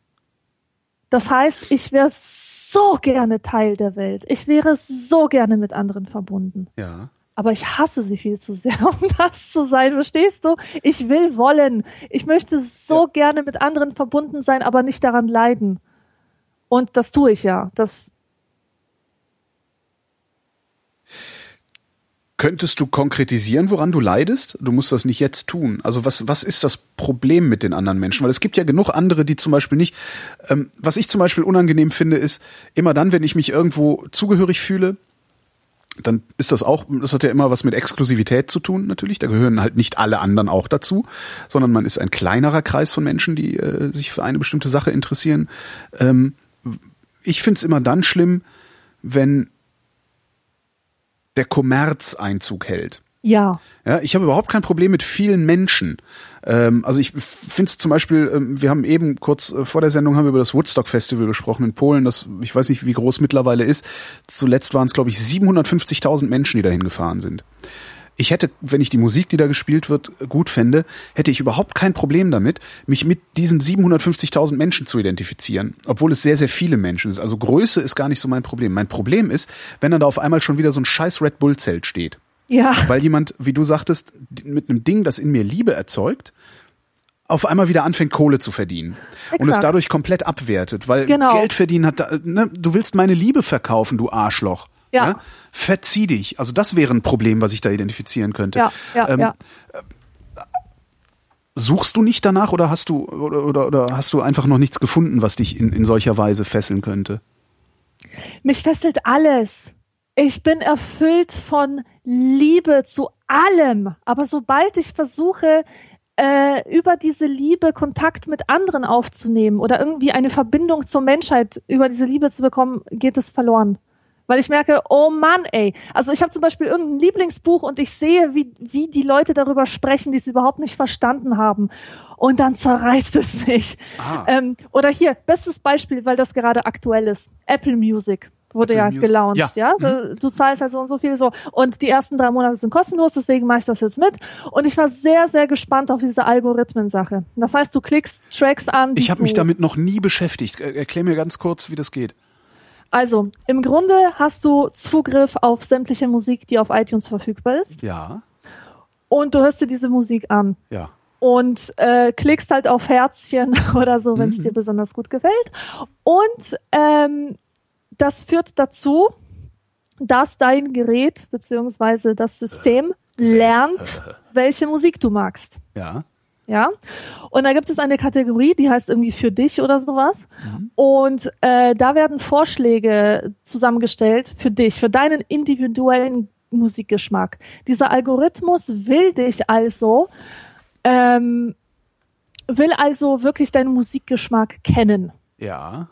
Das heißt, ich wäre so gerne Teil der Welt. Ich wäre so gerne mit anderen verbunden. Ja. Aber ich hasse sie viel zu sehr, [laughs] um das zu sein. Verstehst du? Ich will wollen. Ich möchte so gerne mit anderen verbunden sein, aber nicht daran leiden. Und das tue ich ja. Das, Könntest du konkretisieren, woran du leidest? Du musst das nicht jetzt tun. Also was, was ist das Problem mit den anderen Menschen? Weil es gibt ja genug andere, die zum Beispiel nicht. Ähm, was ich zum Beispiel unangenehm finde, ist immer dann, wenn ich mich irgendwo zugehörig fühle, dann ist das auch, das hat ja immer was mit Exklusivität zu tun, natürlich. Da gehören halt nicht alle anderen auch dazu, sondern man ist ein kleinerer Kreis von Menschen, die äh, sich für eine bestimmte Sache interessieren. Ähm, ich find's immer dann schlimm, wenn der Kommerz Einzug hält. ja. Ja, ich habe überhaupt kein Problem mit vielen Menschen. Ähm, also ich finde es zum Beispiel, ähm, wir haben eben kurz äh, vor der Sendung haben wir über das Woodstock Festival gesprochen in Polen, das ich weiß nicht, wie groß mittlerweile ist. Zuletzt waren es glaube ich 750.000 Menschen, die dahin gefahren sind. Ich hätte, wenn ich die Musik, die da gespielt wird, gut fände, hätte ich überhaupt kein Problem damit, mich mit diesen 750.000 Menschen zu identifizieren, obwohl es sehr, sehr viele Menschen sind. Also Größe ist gar nicht so mein Problem. Mein Problem ist, wenn dann da auf einmal schon wieder so ein scheiß Red Bull Zelt steht. Ja. Weil jemand, wie du sagtest, mit einem Ding, das in mir Liebe erzeugt, auf einmal wieder anfängt, Kohle zu verdienen. Und es Exakt. dadurch komplett abwertet. Weil Genau. Geld verdienen hat, da- ne, du willst meine Liebe verkaufen, du Arschloch. Ja. Ne? Verzieh dich. Also das wäre ein Problem, was ich da identifizieren könnte. Ja, ja, Ähm, ja. Suchst du nicht danach oder hast du oder, oder, oder hast du einfach noch nichts gefunden, was dich in, in solcher Weise fesseln könnte? Mich fesselt alles. Ich bin erfüllt von Liebe zu allem. Aber sobald ich versuche, äh, über diese Liebe Kontakt mit anderen aufzunehmen oder irgendwie eine Verbindung zur Menschheit über diese Liebe zu bekommen, geht es verloren. Weil ich merke, oh Mann, ey. Also ich habe zum Beispiel irgendein Lieblingsbuch und ich sehe, wie, wie die Leute darüber sprechen, die es überhaupt nicht verstanden haben. Und dann zerreißt es mich. Ah. Ähm, oder hier, bestes Beispiel, weil das gerade aktuell ist. Apple Music wurde ja gelauncht, Ja. Mhm. ja. So, Du zahlst halt so und so viel so. Und die ersten drei Monate sind kostenlos, deswegen mache ich das jetzt mit. Und ich war sehr, sehr gespannt auf diese Algorithmen-Sache. Das heißt, du klickst Tracks an. Ich habe mich damit noch nie beschäftigt. Er- Erklär mir ganz kurz, wie das geht. Also, im Grunde hast du Zugriff auf sämtliche Musik, die auf iTunes verfügbar ist. Ja, Und du hörst dir diese Musik an. ja. und äh, klickst halt auf Herzchen [laughs] oder so, wenn es Mhm. dir besonders gut gefällt. Und ähm, das führt dazu, dass dein Gerät beziehungsweise das System lernt, welche Musik du magst. Ja. Ja. Und da gibt es eine Kategorie, die heißt irgendwie für dich oder sowas. Und äh, da werden Vorschläge zusammengestellt für dich, für deinen individuellen Musikgeschmack. Dieser Algorithmus will dich also, ähm, will also wirklich deinen Musikgeschmack kennen. Ja.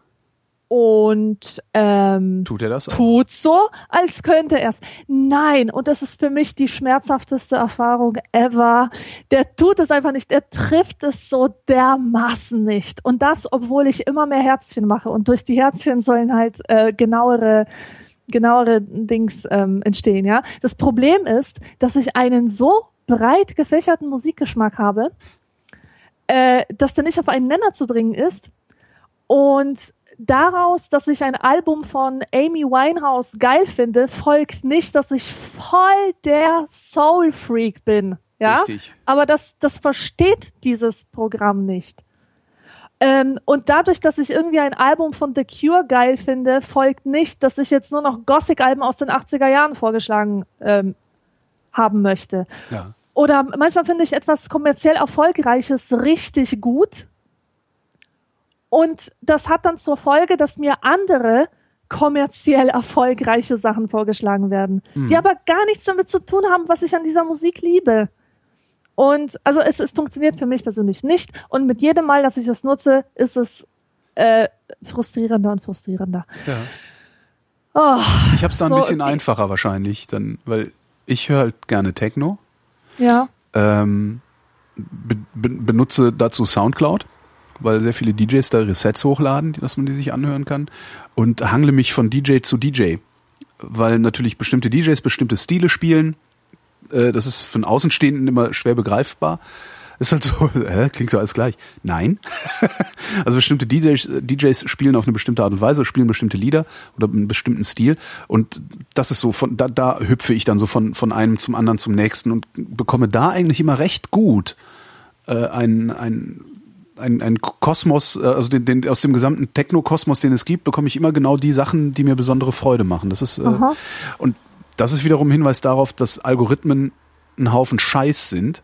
Und ähm, Tut er das auch? tut so, als könnte er es. Nein, und das ist für mich die schmerzhafteste Erfahrung ever. Der tut es einfach nicht. Er trifft es so dermaßen nicht. Und das, obwohl ich immer mehr Herzchen mache. Und durch die Herzchen sollen halt äh, genauere genauere Dings ähm, entstehen, ja. Das Problem ist, dass ich einen so breit gefächerten Musikgeschmack habe, äh, dass der nicht auf einen Nenner zu bringen ist. Und daraus, dass ich ein Album von Amy Winehouse geil finde, folgt nicht, dass ich voll der Soul Freak bin. Ja, Richtig. aber das, das versteht dieses Programm nicht. Ähm, und dadurch, dass ich irgendwie ein Album von The Cure geil finde, folgt nicht, dass ich jetzt nur noch Gothic-Alben aus den 80er Jahren vorgeschlagen ähm, haben möchte. Ja. Oder manchmal finde ich etwas kommerziell Erfolgreiches richtig gut. Und das hat dann zur Folge, dass mir andere kommerziell erfolgreiche Sachen vorgeschlagen werden, die aber gar nichts damit zu tun haben, was ich an dieser Musik liebe. Und also es, es funktioniert für mich persönlich nicht. Und mit jedem Mal, dass ich das nutze, ist es äh, frustrierender und frustrierender. ja. Oh, Ich habe es da ein So, bisschen einfacher wahrscheinlich, dann, weil ich höre halt gerne Techno. ja. Ähm, be benutze dazu Soundcloud, weil sehr viele DJs da ihre Sets hochladen, dass man die sich anhören kann. Und hangle mich von DJ zu DJ. Weil natürlich bestimmte DJs bestimmte Stile spielen. Äh, das ist einen Außenstehenden immer schwer begreifbar. Ist halt so, [laughs] hä, klingt so alles gleich. Nein. [laughs] also bestimmte DJs, DJs spielen auf eine bestimmte Art und Weise, spielen bestimmte Lieder oder einen bestimmten Stil. Und das ist so, von da, da hüpfe ich dann so von, von einem zum anderen zum nächsten und bekomme da eigentlich immer recht gut äh, ein, ein, ein, ein Kosmos, äh, also den, den, aus dem gesamten Techno-Kosmos, den es gibt, bekomme ich immer genau die Sachen, die mir besondere Freude machen. Das ist, äh, Aha. und das ist wiederum ein Hinweis darauf, dass Algorithmen ein Haufen Scheiß sind.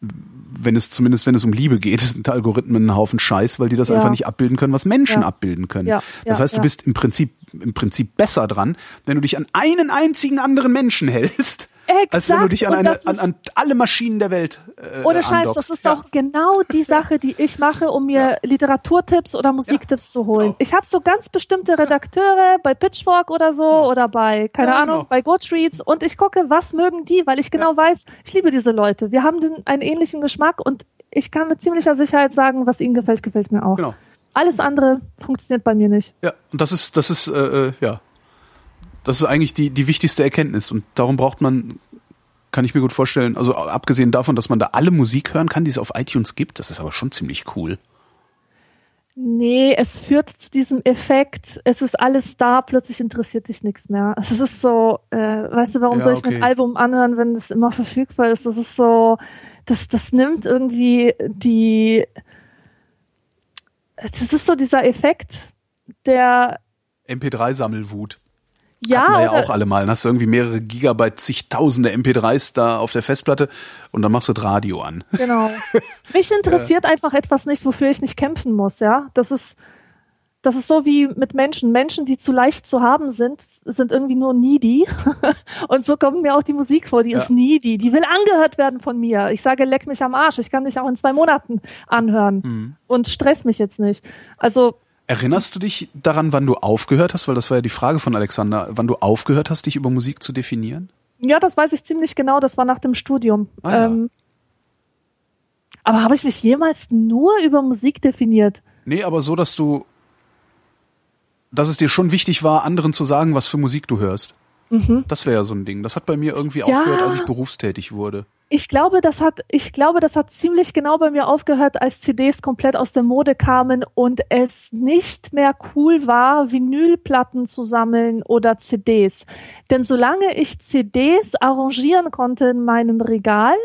Wenn es zumindest, wenn es um Liebe geht, [laughs] sind Algorithmen ein Haufen Scheiß, weil die das Ja. einfach nicht abbilden können, was Menschen Ja. abbilden können. Ja, Das heißt, du bist im Prinzip, im Prinzip besser dran, wenn du dich an einen einzigen anderen Menschen hältst, als wenn du Exakt. dich an, Und eine, das an, ist- an alle Maschinen der Welt äh, Ohne Scheiß, andockst. das ist Ja. auch genau die [laughs] Sache, die ich mache, um mir Literaturtipps oder Musiktipps zu holen. genau. Ich habe so ganz bestimmte Redakteure bei Pitchfork oder so oder bei, keine Ja, Ahnung, genau. bei Goodreads und ich gucke, was mögen die, weil ich genau weiß, ich liebe diese Leute. Wir haben den, einen ähnlichen Geschmack und ich kann mit ziemlicher Sicherheit sagen, was ihnen gefällt, gefällt mir auch. Genau. Alles andere funktioniert bei mir nicht. Ja, und das ist, das ist, äh, äh, ja, das ist eigentlich die, die wichtigste Erkenntnis. Und darum braucht man kann ich mir gut vorstellen. Also abgesehen davon, dass man da alle Musik hören kann, die es auf iTunes gibt, das ist aber schon ziemlich cool. Nee, es führt zu diesem Effekt, es ist alles da, plötzlich interessiert dich nichts mehr. [laughs] Es ist so, äh, weißt du, warum Ja, soll ich okay. mein Album anhören, wenn es immer verfügbar ist? Das ist so, das, das nimmt irgendwie die, das ist so dieser Effekt, der, MP3-Sammelwut. Ja, Hatten wir ja auch alle mal. Dann hast du irgendwie mehrere Gigabyte, zigtausende MP3s da auf der Festplatte und dann machst du das Radio an. [laughs] Genau. Mich interessiert einfach etwas nicht, wofür ich nicht kämpfen muss, ja. Das ist, das ist so wie mit Menschen. Menschen, die zu leicht zu haben sind, sind irgendwie nur needy. [laughs] Und so kommt mir auch die Musik vor. Die Ja. ist needy. Die will angehört werden von mir. Ich sage, leck mich am Arsch. Ich kann dich auch in zwei Monaten anhören. Mhm. Und stress mich jetzt nicht. Also, Erinnerst du dich daran, wann du aufgehört hast? Weil das war ja die Frage von Alexander. Wann du aufgehört hast, dich über Musik zu definieren? ja, das weiß ich ziemlich genau. Das war nach dem Studium. Ah, ja. ähm, aber habe ich mich jemals nur über Musik definiert? Nee, aber so, dass du, dass es dir schon wichtig war, anderen zu sagen, was für Musik du hörst. Das wäre ja so ein Ding. Das hat bei mir irgendwie Mhm. Ja. aufgehört, als ich berufstätig wurde. Ich glaube, das hat, ich glaube, das hat ziemlich genau bei mir aufgehört, als CDs komplett aus der Mode kamen und es nicht mehr cool war, Vinylplatten zu sammeln oder CDs. Denn solange ich CDs arrangieren konnte in meinem Regal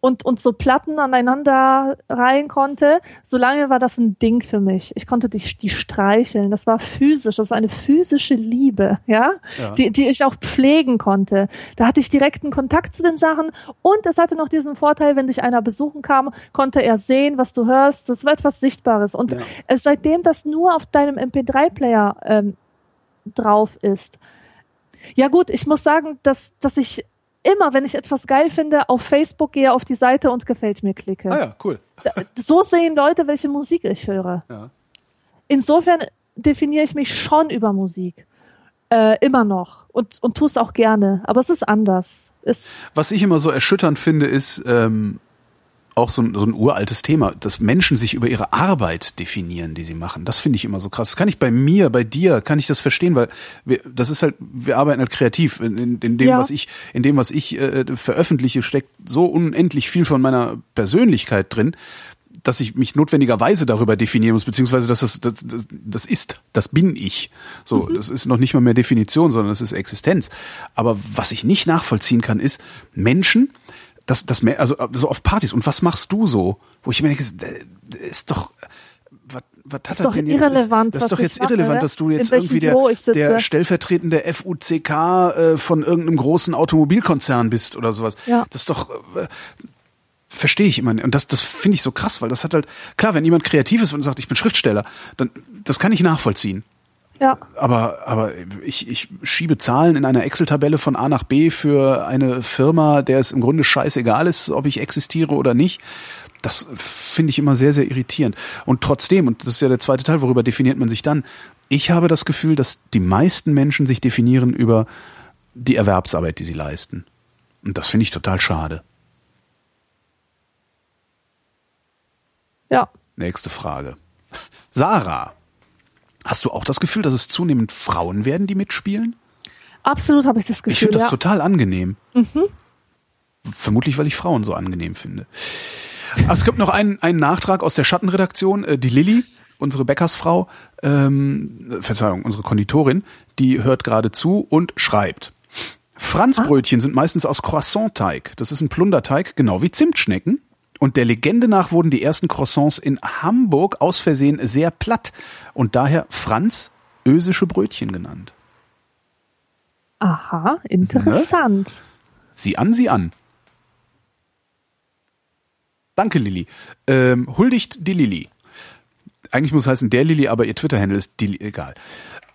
und, und so Platten aneinander reihen konnte, solange war das ein Ding für mich. Ich konnte die, die streicheln. Das war physisch. Das war eine physische Liebe, ja, Ja. Die, die ich auch pflegen konnte. Da hatte ich direkten Kontakt zu den Sachen und es hatte noch diesen Vorteil, wenn dich einer besuchen kam, konnte er sehen, was du hörst. Das war etwas Sichtbares. Und Ja. seitdem das nur auf deinem MP3-Player ähm, drauf ist. Ja gut, ich muss sagen, dass, dass ich immer, wenn ich etwas geil finde, auf Facebook gehe, auf die Seite und gefällt mir klicke. Ah ja, cool. So sehen Leute, welche Musik ich höre. Ja. Insofern definiere ich mich schon über Musik. Äh, immer noch. Und, und tue es auch gerne. Aber es ist anders. Es, Was ich immer so erschütternd finde, ist ähm, auch so ein, so ein uraltes Thema, dass Menschen sich über ihre Arbeit definieren, die sie machen. Das finde ich immer so krass. Das kann ich bei mir, bei dir, kann ich das verstehen, weil wir, das ist halt, wir arbeiten halt kreativ. In, in, in dem, Ja. was ich, in dem, was ich äh, veröffentliche, steckt so unendlich viel von meiner Persönlichkeit drin, dass ich mich notwendigerweise darüber definieren muss, beziehungsweise dass das, das, das, das ist, das bin ich. So, das ist noch nicht mal mehr Definition, sondern das ist Existenz. Aber was ich nicht nachvollziehen kann, ist Menschen, das, das, mehr- also so auf Partys. Und was machst du so? Wo ich mir denke, das ist doch, was, was hat Ist das doch denn jetzt? irrelevant, das ist doch jetzt mache, irrelevant, ne? dass du jetzt irgendwie der, der stellvertretende FUCK äh, von irgendeinem großen Automobilkonzern bist oder sowas. Ja. Das ist doch, äh, verstehe ich immer. nicht. Und das, das finde ich so krass, weil das hat halt, klar, wenn jemand kreativ ist und sagt, ich bin Schriftsteller, dann, das kann ich nachvollziehen. Ja. Aber, aber ich, ich schiebe Zahlen in einer Excel-Tabelle von A nach B für eine Firma, der es im Grunde scheißegal ist, ob ich existiere oder nicht. Das finde ich immer sehr, sehr irritierend. Und trotzdem, und das ist ja der zweite Teil, worüber definiert man sich dann? Ich habe das Gefühl, dass die meisten Menschen sich definieren über die Erwerbsarbeit, die sie leisten. Und das finde ich total schade. Ja. Nächste Frage. Sarah, hast du auch das Gefühl, dass es zunehmend Frauen werden, die mitspielen? Absolut habe ich das Gefühl. Ich finde das ja. total angenehm. Vermutlich, weil ich Frauen so angenehm finde. Ach, es gibt noch einen, einen Nachtrag aus der Schattenredaktion. Äh, Die Lilly, unsere Bäckersfrau, ähm, Verzeihung, unsere Konditorin, die hört gerade zu und schreibt. Franzbrötchen sind meistens aus Croissant-Teig. Das ist ein Plunderteig, genau wie Zimtschnecken. Und der Legende nach wurden die ersten Croissants in Hamburg aus Versehen sehr platt und daher französische Brötchen genannt. Aha, interessant. Sieh an, sieh an. Danke, Lilly. Ähm, huldigt die Lilly. Eigentlich muss es heißen der Lilly, aber ihr Twitter-Handle ist die, egal.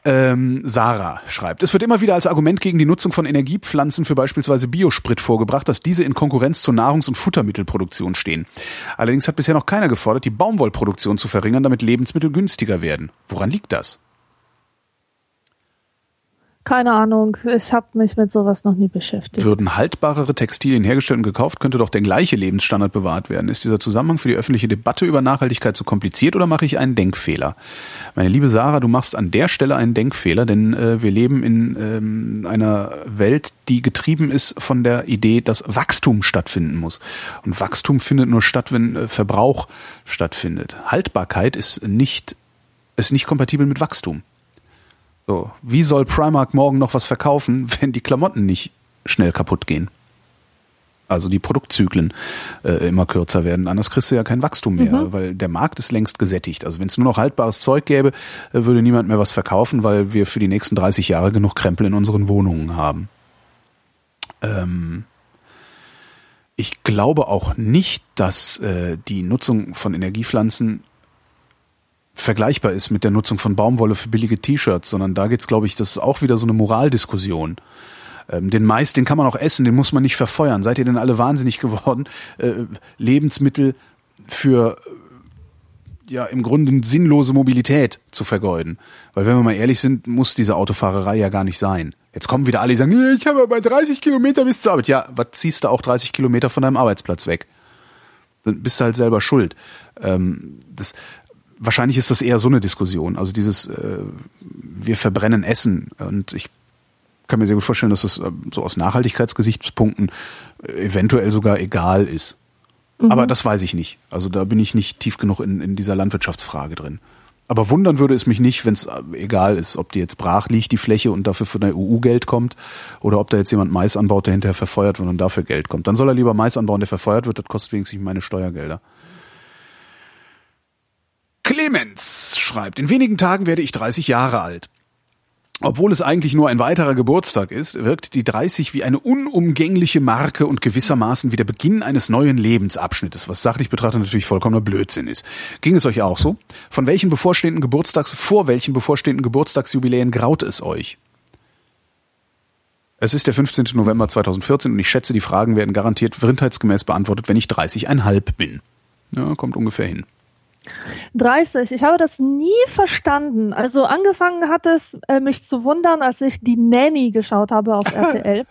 Ähm, Sarah schreibt, es wird immer wieder als Argument gegen die Nutzung von Energiepflanzen für beispielsweise Biosprit vorgebracht, dass diese in Konkurrenz zur Nahrungs- und Futtermittelproduktion stehen. Allerdings hat bisher noch keiner gefordert, die Baumwollproduktion zu verringern, damit Lebensmittel günstiger werden. Woran liegt das? Keine Ahnung, ich habe mich mit sowas noch nie beschäftigt. Würden haltbarere Textilien hergestellt und gekauft, könnte doch der gleiche Lebensstandard bewahrt werden. Ist dieser Zusammenhang für die öffentliche Debatte über Nachhaltigkeit zu kompliziert oder mache ich einen Denkfehler? Meine liebe Sarah, du machst an der Stelle einen Denkfehler, denn äh, wir leben in ähm, einer Welt, die getrieben ist von der Idee, dass Wachstum stattfinden muss. Und Wachstum findet nur statt, wenn äh, Verbrauch stattfindet. Haltbarkeit ist nicht, ist nicht kompatibel mit Wachstum. So, wie soll Primark morgen noch was verkaufen, [laughs] wenn die Klamotten nicht schnell kaputt gehen? Also die Produktzyklen äh, immer kürzer werden. Anders kriegst du ja kein Wachstum mehr, mhm. weil der Markt ist längst gesättigt. Also wenn es nur noch haltbares Zeug gäbe, äh, würde niemand mehr was verkaufen, weil wir für die nächsten 30 Jahre genug Krempel in unseren Wohnungen haben. Ähm ich glaube auch nicht, dass äh, die Nutzung von Energiepflanzen vergleichbar ist mit der Nutzung von Baumwolle für billige T-Shirts, sondern da geht's, glaube ich, das ist auch wieder so eine Moraldiskussion. Ähm, den Mais, den kann man auch essen, den muss man nicht verfeuern. Seid ihr denn alle wahnsinnig geworden, [laughs] äh, Lebensmittel für ja im Grunde sinnlose Mobilität zu vergeuden? Weil wenn wir mal ehrlich sind, muss diese Autofahrerei ja gar nicht sein. Jetzt kommen wieder alle, die sagen, ich habe aber 30 Kilometer bis zur Arbeit. Ja, was ziehst du auch 30 Kilometer von deinem Arbeitsplatz weg? Dann bist du halt selber schuld. Ähm, das, wahrscheinlich ist das eher so eine Diskussion. Also dieses, äh, wir verbrennen Essen und ich kann mir sehr gut vorstellen, dass das äh, so aus Nachhaltigkeitsgesichtspunkten äh, eventuell sogar egal ist. Mhm. Aber das weiß ich nicht. Also da bin ich nicht tief genug in, in dieser Landwirtschaftsfrage drin. Aber wundern würde es mich nicht, wenn es äh, egal ist, ob die jetzt brach liegt, die Fläche und dafür von der EU Geld kommt, oder ob da jetzt jemand Mais anbaut, der hinterher verfeuert wird und dafür Geld kommt. Dann soll er lieber Mais anbauen, der verfeuert wird, das kostet wenigstens meine Steuergelder. Clemens schreibt, in wenigen Tagen werde ich 30 Jahre alt. Obwohl es eigentlich nur ein weiterer Geburtstag ist, wirkt die 30 wie eine unumgängliche Marke und gewissermaßen wie der Beginn eines neuen Lebensabschnittes, was sachlich betrachtet natürlich vollkommener Blödsinn ist. Ging es euch auch so? Von welchen bevorstehenden Geburtstags, vor welchen bevorstehenden Geburtstagsjubiläen graut es euch? Es ist der 15. November 2014 und ich schätze, die Fragen werden garantiert vrindheitsgemäß beantwortet, wenn ich 30,5 bin. Ja, kommt ungefähr hin. 30. Ich habe das nie verstanden. Also angefangen hat es äh, mich zu wundern, als ich die Nanny geschaut habe auf [laughs] RTL.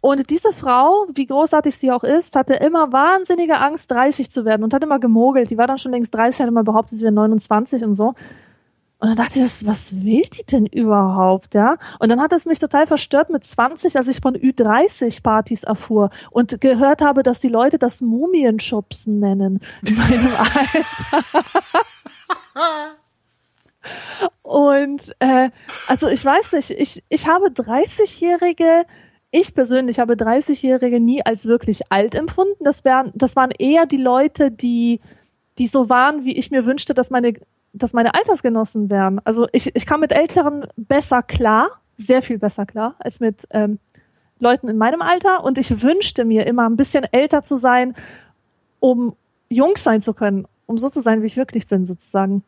Und diese Frau, wie großartig sie auch ist, hatte immer wahnsinnige Angst, 30 zu werden und hat immer gemogelt. Die war dann schon längst 30, hat immer behauptet, sie wäre 29 und so. Und dann dachte ich, was, was will die denn überhaupt, ja? Und dann hat es mich total verstört mit 20, als ich von Ü30-Partys erfuhr und gehört habe, dass die Leute das Mumienschubsen nennen in meinem [laughs] Alter. und äh, also ich weiß nicht, ich, ich habe 30-Jährige ich persönlich habe 30-Jährige nie als wirklich alt empfunden. Das, wären, das waren eher die Leute, die, die so waren, wie ich mir wünschte, dass meine dass meine Altersgenossen wären. Also ich, ich kam mit Älteren besser klar, sehr viel besser klar, als mit ähm, Leuten in meinem Alter. Und ich wünschte mir immer ein bisschen älter zu sein, um jung sein zu können, um so zu sein, wie ich wirklich bin, sozusagen.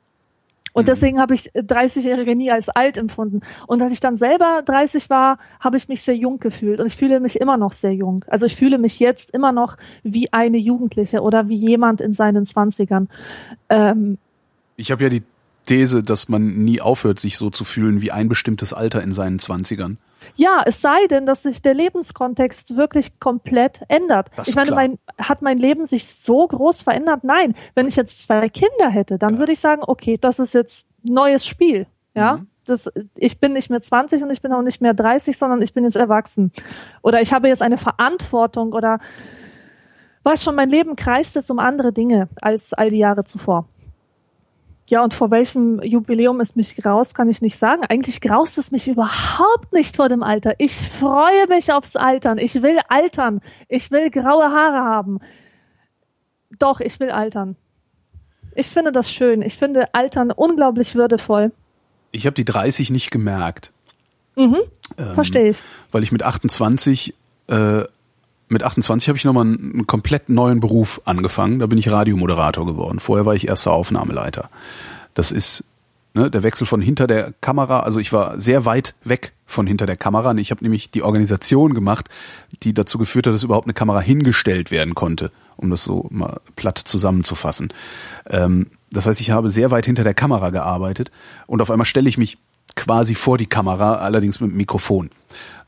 Und mhm. deswegen habe ich 30-Jährige nie als alt empfunden. Und als ich dann selber 30 war, habe ich mich sehr jung gefühlt. Und ich fühle mich immer noch sehr jung. Also ich fühle mich jetzt immer noch wie eine Jugendliche oder wie jemand in seinen Zwanzigern. Ähm, ich habe ja die These, dass man nie aufhört, sich so zu fühlen wie ein bestimmtes Alter in seinen Zwanzigern. Ja, es sei denn, dass sich der Lebenskontext wirklich komplett ändert. Das ich meine, mein, hat mein Leben sich so groß verändert? Nein. Wenn ich jetzt zwei Kinder hätte, dann ja. würde ich sagen, okay, das ist jetzt neues Spiel. Ja. Mhm. Das, ich bin nicht mehr 20 und ich bin auch nicht mehr 30, sondern ich bin jetzt erwachsen. Oder ich habe jetzt eine Verantwortung oder weiß schon, mein Leben kreist jetzt um andere Dinge als all die Jahre zuvor. Ja, und vor welchem Jubiläum es mich graust, kann ich nicht sagen. Eigentlich graust es mich überhaupt nicht vor dem Alter. Ich freue mich aufs Altern. Ich will altern. Ich will graue Haare haben. Doch, ich will altern. Ich finde das schön. Ich finde Altern unglaublich würdevoll. Ich habe die 30 nicht gemerkt. Mhm, ähm, verstehe ich. Weil ich mit 28 äh, mit 28 habe ich nochmal einen, einen komplett neuen Beruf angefangen. Da bin ich Radiomoderator geworden. Vorher war ich erster Aufnahmeleiter. Das ist ne, der Wechsel von hinter der Kamera. Also ich war sehr weit weg von hinter der Kamera. Ich habe nämlich die Organisation gemacht, die dazu geführt hat, dass überhaupt eine Kamera hingestellt werden konnte, um das so mal platt zusammenzufassen. Ähm, das heißt, ich habe sehr weit hinter der Kamera gearbeitet und auf einmal stelle ich mich quasi vor die Kamera, allerdings mit Mikrofon.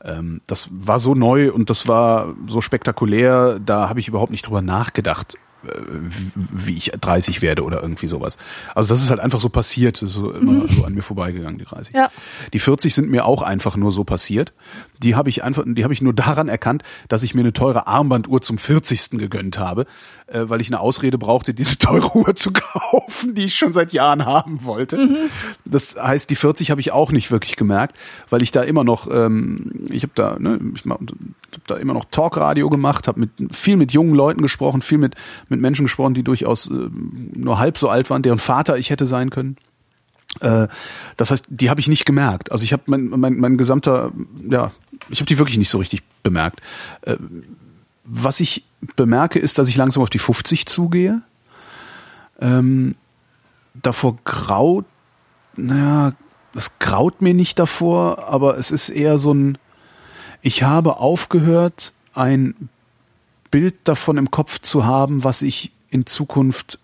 Ähm, das war so neu und das war so spektakulär, da habe ich überhaupt nicht drüber nachgedacht, wie ich 30 werde oder irgendwie sowas. Also das ist halt einfach so passiert, das ist so immer mhm. so an mir vorbeigegangen, die 30. Ja. Die 40 sind mir auch einfach nur so passiert. Die habe ich einfach, die habe ich nur daran erkannt, dass ich mir eine teure Armbanduhr zum 40. gegönnt habe, äh, weil ich eine Ausrede brauchte, diese teure Uhr zu [laughs] kaufen, die ich schon seit Jahren haben wollte. Mhm. Das heißt, die 40 habe ich auch nicht wirklich gemerkt, weil ich da immer noch, ähm, ich habe da, ne, ich hab da immer noch Talkradio gemacht, habe mit viel mit jungen Leuten gesprochen, viel mit mit Menschen gesprochen, die durchaus äh, nur halb so alt waren, deren Vater ich hätte sein können. Äh, das heißt, die habe ich nicht gemerkt. Also ich habe mein, mein, mein gesamter, ja, ich habe die wirklich nicht so richtig bemerkt. Äh, was ich bemerke, ist, dass ich langsam auf die 50 zugehe. Ähm, davor graut, naja, das graut mir nicht davor, aber es ist eher so ein, ich habe aufgehört, ein Bild davon im Kopf zu haben, was ich in Zukunft,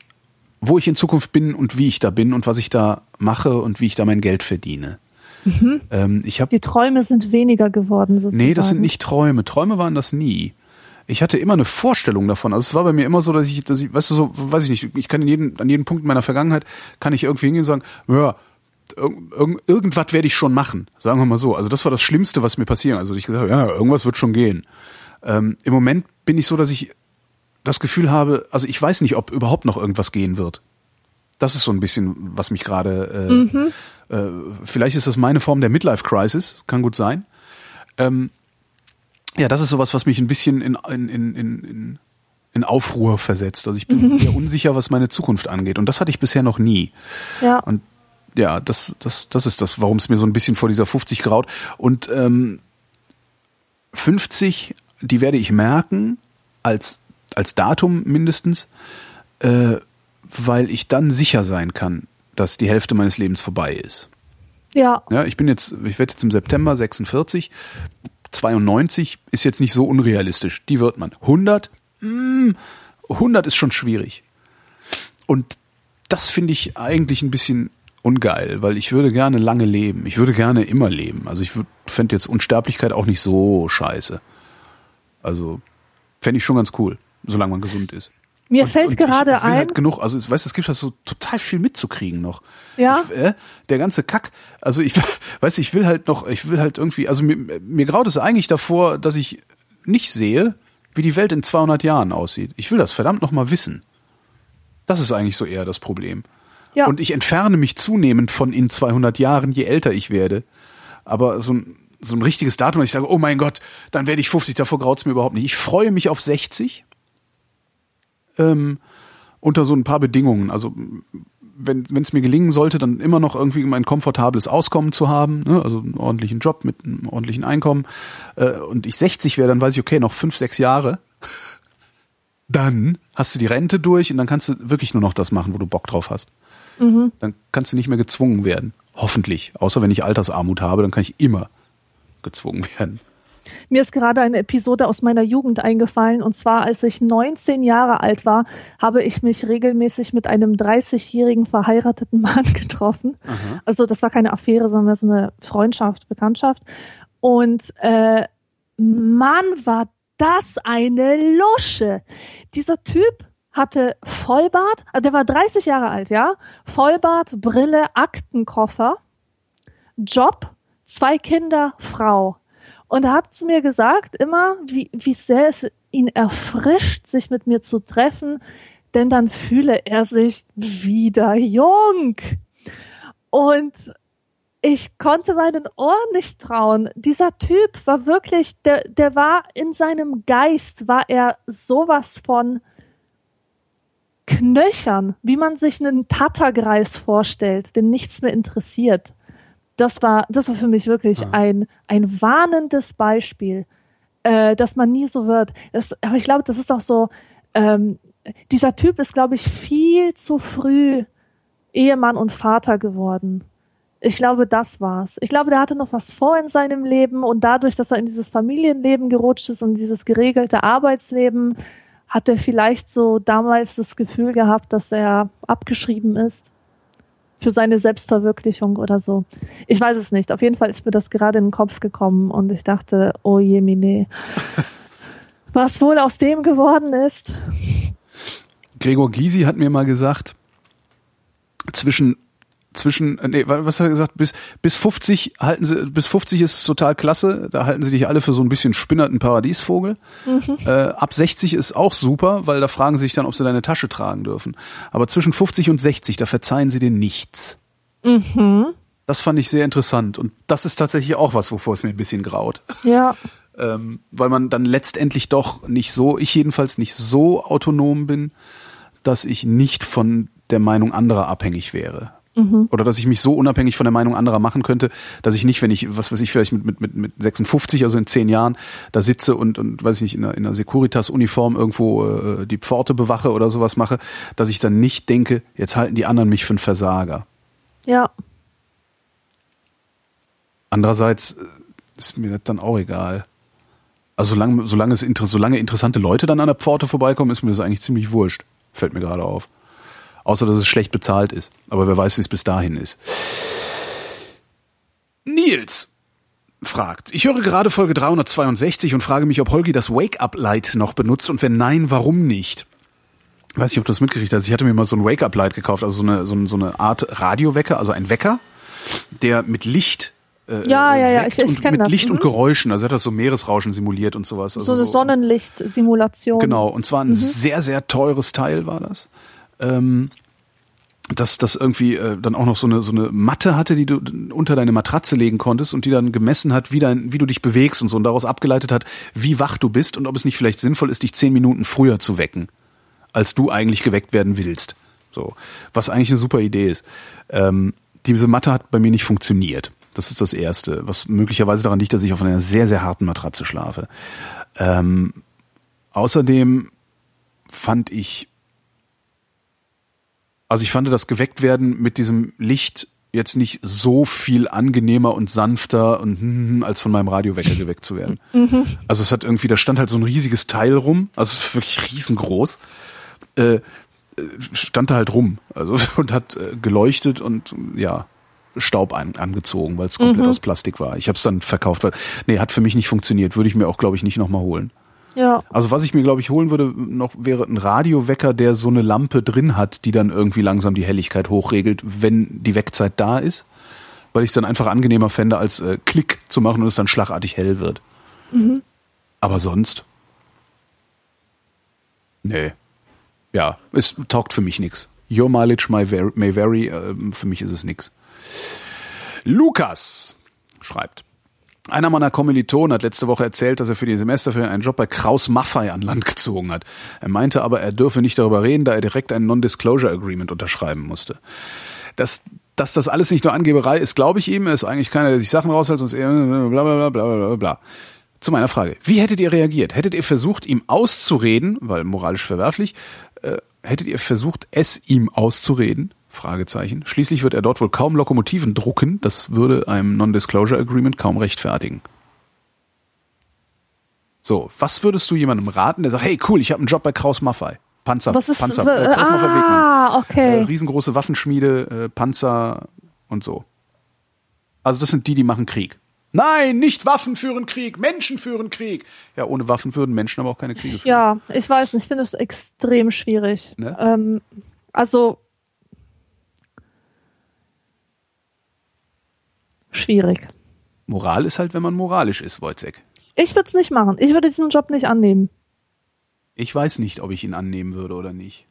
wo ich in Zukunft bin und wie ich da bin und was ich da mache und wie ich da mein Geld verdiene. Mhm. Ähm, ich hab, Die Träume sind weniger geworden sozusagen. Nee, das sind nicht Träume. Träume waren das nie. Ich hatte immer eine Vorstellung davon. Also es war bei mir immer so, dass ich, dass ich, weißt du, so, weiß ich nicht, ich kann in jedem, an jedem Punkt meiner Vergangenheit, kann ich irgendwie hingehen und sagen, ja, irg irgendwas werde ich schon machen. Sagen wir mal so. Also das war das Schlimmste, was mir passiert. Also ich gesagt habe, ja, irgendwas wird schon gehen. Ähm, Im Moment bin ich so, dass ich das Gefühl habe, also ich weiß nicht, ob überhaupt noch irgendwas gehen wird. Das ist so ein bisschen, was mich gerade. Äh, mhm. äh, vielleicht ist das meine Form der Midlife Crisis, kann gut sein. Ähm, ja, das ist sowas, was mich ein bisschen in, in, in, in, in Aufruhr versetzt. Also ich bin mhm. sehr unsicher, was meine Zukunft angeht. Und das hatte ich bisher noch nie. Ja. Und ja, das, das, das ist das, warum es mir so ein bisschen vor dieser 50 graut. Und ähm, 50 die werde ich merken, als, als Datum mindestens, äh, weil ich dann sicher sein kann, dass die Hälfte meines Lebens vorbei ist. Ja. Ja, ich bin jetzt, ich werde jetzt im September 46. 92 ist jetzt nicht so unrealistisch. Die wird man. 100? Mm, 100 ist schon schwierig. Und das finde ich eigentlich ein bisschen ungeil, weil ich würde gerne lange leben. Ich würde gerne immer leben. Also ich fände jetzt Unsterblichkeit auch nicht so scheiße. Also fände ich schon ganz cool, solange man gesund ist. Mir und, fällt und gerade ich will ein. Halt genug, also weißt, es gibt halt so total viel mitzukriegen noch. Ja. Ich, äh, der ganze Kack. Also ich [laughs] weiß, ich will halt noch, ich will halt irgendwie, also mir, mir graut es eigentlich davor, dass ich nicht sehe, wie die Welt in 200 Jahren aussieht. Ich will das verdammt noch mal wissen. Das ist eigentlich so eher das Problem. Ja. Und ich entferne mich zunehmend von in 200 Jahren, je älter ich werde. Aber so ein so ein richtiges Datum, ich sage, oh mein Gott, dann werde ich 50, davor graut's mir überhaupt nicht. Ich freue mich auf 60. Ähm, unter so ein paar Bedingungen. Also wenn es mir gelingen sollte, dann immer noch irgendwie mein komfortables Auskommen zu haben, ne? also einen ordentlichen Job mit einem ordentlichen Einkommen. Äh, und ich 60 wäre, dann weiß ich, okay, noch fünf, sechs Jahre. [laughs] Dann hast du die Rente durch und dann kannst du wirklich nur noch das machen, wo du Bock drauf hast. Mhm. Dann kannst du nicht mehr gezwungen werden. Hoffentlich. Außer wenn ich Altersarmut habe, dann kann ich immer gezwungen werden. Mir ist gerade eine Episode aus meiner Jugend eingefallen und zwar als ich 19 Jahre alt war, habe ich mich regelmäßig mit einem 30-jährigen verheirateten [laughs] Mann getroffen. Aha. Also das war keine Affäre, sondern so eine Freundschaft, Bekanntschaft. Und äh, Mann, war das eine Lusche. Dieser Typ hatte Vollbart, also der war 30 Jahre alt, ja, Vollbart, Brille, Aktenkoffer, Job, zwei Kinder, Frau. Und er hat zu mir gesagt, immer, wie, wie sehr es ihn erfrischt, sich mit mir zu treffen, denn dann fühle er sich wieder jung. Und ich konnte meinen Ohren nicht trauen. Dieser Typ war wirklich, der, der war in seinem Geist, war er sowas von Knöchern, wie man sich einen Tattergreis vorstellt, den nichts mehr interessiert das war, das war für mich wirklich ah. ein, ein warnendes Beispiel, äh, dass man nie so wird. Das, aber ich glaube, das ist auch so, ähm, dieser Typ ist, glaube ich, viel zu früh Ehemann und Vater geworden. Ich glaube, das war's. Ich glaube, der hatte noch was vor in seinem Leben und dadurch, dass er in dieses Familienleben gerutscht ist und dieses geregelte Arbeitsleben, hat er vielleicht so damals das Gefühl gehabt, dass er abgeschrieben ist für seine Selbstverwirklichung oder so. Ich weiß es nicht. Auf jeden Fall ist mir das gerade in den Kopf gekommen und ich dachte, oh je, mine. [laughs] Was wohl aus dem geworden ist? Gregor Gysi hat mir mal gesagt, zwischen zwischen, äh, nee, was hat er gesagt? Bis, bis 50 halten sie, bis 50 ist es total klasse. Da halten sie dich alle für so ein bisschen spinnerten Paradiesvogel. Mhm. Äh, ab 60 ist auch super, weil da fragen sie sich dann, ob sie deine Tasche tragen dürfen. Aber zwischen 50 und 60, da verzeihen sie dir nichts. Mhm. Das fand ich sehr interessant. Und das ist tatsächlich auch was, wovor es mir ein bisschen graut. Ja. ähm, weil man dann letztendlich doch nicht so, ich jedenfalls nicht so autonom bin, dass ich nicht von der Meinung anderer abhängig wäre. Mhm. Oder dass ich mich so unabhängig von der Meinung anderer machen könnte, dass ich nicht, wenn ich, was weiß ich, vielleicht mit, mit, mit, mit 56, also in zehn Jahren, da sitze und, und weiß ich nicht, in einer, in einer Securitas-Uniform irgendwo äh, die Pforte bewache oder sowas mache, dass ich dann nicht denke, jetzt halten die anderen mich für einen Versager. Ja. Andererseits äh, ist mir das dann auch egal. Also solange, solange, es, solange interessante Leute dann an der Pforte vorbeikommen, ist mir das eigentlich ziemlich wurscht. Fällt mir gerade auf. Außer, dass es schlecht bezahlt ist. Aber wer weiß, wie es bis dahin ist. Nils fragt, ich höre gerade Folge 362 und frage mich, ob Holgi das Wake-up-Light noch benutzt und wenn nein, warum nicht? Ich weiß nicht, ob du das mitgekriegt hast. Ich hatte mir mal so ein Wake-up-Light gekauft, also so eine, so, so eine Art Radiowecker, also ein Wecker, der mit Licht äh, ja, ja, ja, ich, ich kenne das. Licht mhm. und Geräuschen, also hat das so Meeresrauschen simuliert und sowas. Also so eine so, Sonnenlicht-Simulation. Genau, und zwar ein mhm. sehr, sehr teures Teil war das ähm, dass das irgendwie äh, dann auch noch so eine so eine Matte hatte, die du unter deine Matratze legen konntest und die dann gemessen hat, wie dein wie du dich bewegst und so und daraus abgeleitet hat, wie wach du bist und ob es nicht vielleicht sinnvoll ist, dich zehn Minuten früher zu wecken, als du eigentlich geweckt werden willst. So, was eigentlich eine super Idee ist. Ähm, diese Matte hat bei mir nicht funktioniert. Das ist das Erste, was möglicherweise daran liegt, dass ich auf einer sehr sehr harten Matratze schlafe. Ähm, außerdem fand ich also ich fand das geweckt werden mit diesem Licht jetzt nicht so viel angenehmer und sanfter und hm, hm, als von meinem Radiowecker geweckt zu werden. [laughs] Mhm. Also es hat irgendwie, da stand halt so ein riesiges Teil rum, also es ist wirklich riesengroß, äh, stand da halt rum, also [laughs] und hat äh, geleuchtet und ja Staub an, angezogen, weil es komplett mhm. aus Plastik war. Ich habe es dann verkauft, weil nee, hat für mich nicht funktioniert, würde ich mir auch glaube ich nicht nochmal holen. Ja. Also was ich mir, glaube ich, holen würde, noch wäre ein Radiowecker, der so eine Lampe drin hat, die dann irgendwie langsam die Helligkeit hochregelt, wenn die Weckzeit da ist. Weil ich es dann einfach angenehmer fände, als äh, Klick zu machen und es dann schlagartig hell wird. Mhm. Aber sonst? Nee. Ja, es taugt für mich nichts. Your mileage may vary, may vary äh, für mich ist es nix. Lukas schreibt. Einer meiner Kommilitonen hat letzte Woche erzählt, dass er für die Semesterferien einen Job bei Kraus Maffei an Land gezogen hat. Er meinte aber, er dürfe nicht darüber reden, da er direkt ein Non-Disclosure Agreement unterschreiben musste. Dass, dass das alles nicht nur Angeberei ist, glaube ich ihm. Er ist eigentlich keiner, der sich Sachen raushält, sonst eher bla bla bla bla bla. Zu meiner Frage. Wie hättet ihr reagiert? Hättet ihr versucht, ihm auszureden, weil moralisch verwerflich, äh, hättet ihr versucht, es ihm auszureden? Fragezeichen. Schließlich wird er dort wohl kaum Lokomotiven drucken. Das würde einem Non-Disclosure Agreement kaum rechtfertigen. So, was würdest du jemandem raten, der sagt, hey cool, ich habe einen Job bei Kraus Maffei. Panzer, was ist, Panzer, äh, Kraus Maffei ah, okay. Äh, riesengroße Waffenschmiede, äh, Panzer und so. Also das sind die, die machen Krieg. Nein, nicht Waffen führen Krieg, Menschen führen Krieg. Ja, ohne Waffen würden Menschen aber auch keine Kriege führen. Ja, ich weiß nicht, ich finde es extrem schwierig. Ne? Ähm, also schwierig. Moral ist halt, wenn man moralisch ist, Wojcek. Ich würde es nicht machen. Ich würde diesen Job nicht annehmen. Ich weiß nicht, ob ich ihn annehmen würde oder nicht.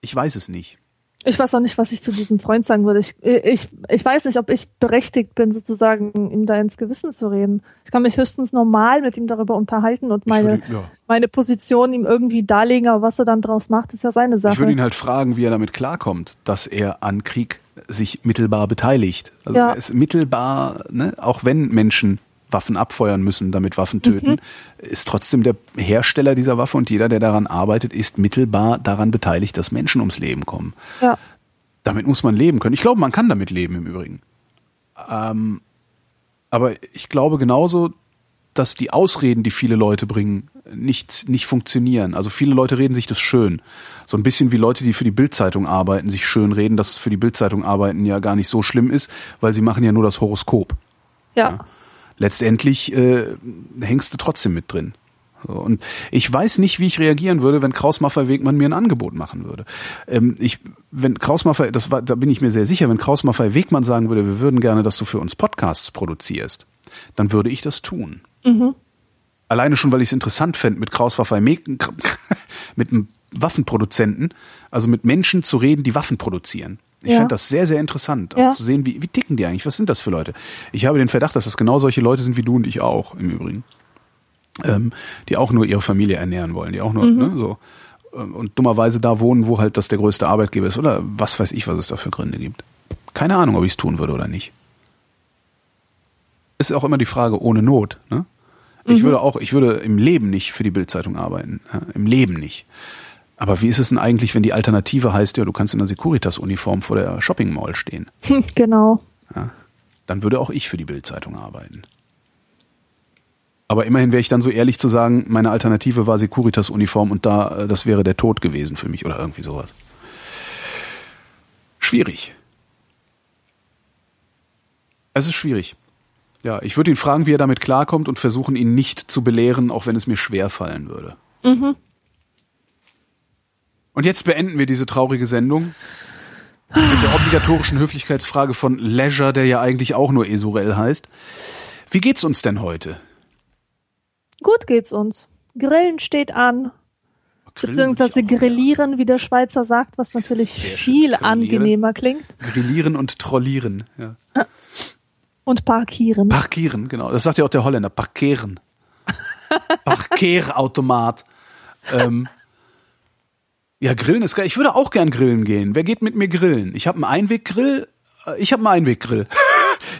Ich weiß es nicht. Ich weiß auch nicht, was ich zu diesem Freund sagen würde. Ich, ich, ich weiß nicht, ob ich berechtigt bin, sozusagen ihm da ins Gewissen zu reden. Ich kann mich höchstens normal mit ihm darüber unterhalten und meine, würde, ja. meine Position ihm irgendwie darlegen, aber was er dann draus macht, ist ja seine Sache. Ich würde ihn halt fragen, wie er damit klarkommt, dass er an Krieg sich mittelbar beteiligt. Also ja. ist mittelbar, ne, auch wenn Menschen Waffen abfeuern müssen, damit Waffen töten, mhm. ist trotzdem der Hersteller dieser Waffe und jeder, der daran arbeitet, ist mittelbar daran beteiligt, dass Menschen ums Leben kommen. Ja. Damit muss man leben können. Ich glaube, man kann damit leben im Übrigen. Ähm, aber ich glaube genauso, dass die Ausreden, die viele Leute bringen, nicht, nicht funktionieren. Also viele Leute reden sich das schön. So ein bisschen wie Leute, die für die Bildzeitung arbeiten, sich schön reden, dass für die Bildzeitung arbeiten ja gar nicht so schlimm ist, weil sie machen ja nur das Horoskop. Ja. Ja. Letztendlich äh, hängst du trotzdem mit drin. So, und ich weiß nicht, wie ich reagieren würde, wenn Kraus Maffei Wegmann mir ein Angebot machen würde. Ähm, ich, wenn Kraus Maffei, das war, da bin ich mir sehr sicher, wenn Kraus Maffei Wegmann sagen würde, wir würden gerne, dass du für uns Podcasts produzierst, dann würde ich das tun. Alleine schon, weil ich es interessant fände, mit Kraus Maffei [laughs] mit einem Waffenproduzenten, also mit Menschen zu reden, die Waffen produzieren. Ich Ja. fände das sehr, sehr interessant, auch Ja. zu sehen, wie, wie ticken die eigentlich, was sind das für Leute. Ich habe den Verdacht, dass das genau solche Leute sind wie du und ich auch, im Übrigen ähm, die auch nur ihre Familie ernähren wollen, die auch nur ne, so ähm, und dummerweise da wohnen, wo halt das der größte Arbeitgeber ist oder was weiß ich, was es da für Gründe gibt. Keine Ahnung, ob ich es tun würde oder nicht. Ist auch immer die Frage ohne Not. Ne? Ich würde auch, ich würde im Leben nicht für die Bildzeitung arbeiten, ja, im Leben nicht. Aber wie ist es denn eigentlich, wenn die Alternative heißt, ja, du kannst in der Securitas-Uniform vor der Shopping Mall stehen? [laughs] Genau. dann würde auch ich für die Bildzeitung arbeiten. Aber immerhin wäre ich dann so ehrlich zu sagen, meine Alternative war Securitas-Uniform und da, äh, das wäre der Tod gewesen für mich oder irgendwie sowas. Schwierig. Es ist schwierig. Ja, ich würde ihn fragen, wie er damit klarkommt und versuchen, ihn nicht zu belehren, auch wenn es mir schwer fallen würde. Und jetzt beenden wir diese traurige Sendung mit der obligatorischen Höflichkeitsfrage von Leisure, der ja eigentlich auch nur Esurel heißt. Wie geht's uns denn heute? Gut geht's uns. Grillen steht an. Beziehungsweise grillieren, wie der Schweizer sagt, was natürlich viel angenehmer klingt. Grillieren und trollieren. Ja. Und parkieren. Parkieren, genau. Das sagt ja auch der Holländer. Parkeren. [laughs] Parkerautomat. ähm, ja, Grillen ist geil. Ich würde auch gern grillen gehen. Wer geht mit mir grillen? Ich habe einen Einweggrill. Äh, Ich habe einen Einweggrill.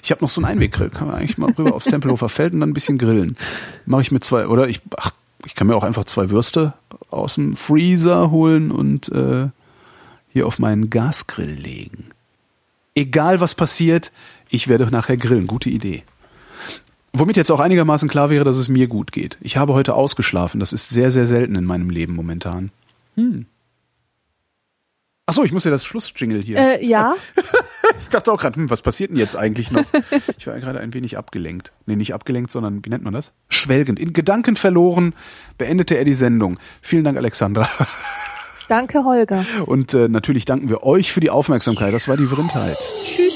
Ich habe noch so einen Einweggrill. Kann man eigentlich mal rüber aufs Tempelhofer Feld und dann ein bisschen grillen. Mache ich mit zwei, oder ich, ach, ich kann mir auch einfach zwei Würste aus dem Freezer holen und äh, hier auf meinen Gasgrill legen. Egal was passiert, ich werde nachher grillen. Gute Idee. Womit jetzt auch einigermaßen klar wäre, dass es mir gut geht. Ich habe heute ausgeschlafen. Das ist sehr, sehr selten in meinem Leben momentan. Hm. Ach so, ich muss ja das Schlussjingle hier. Äh, ja, [laughs] Ich dachte auch gerade, hm, was passiert denn jetzt eigentlich noch? Ich war gerade ein wenig abgelenkt. Nee, nicht abgelenkt, sondern wie nennt man das? Schwelgend. In Gedanken verloren beendete er die Sendung. Vielen Dank, Alexandra. danke Holger. Und äh, natürlich danken wir euch für die Aufmerksamkeit. Das war die Vrindheit. Tschüss.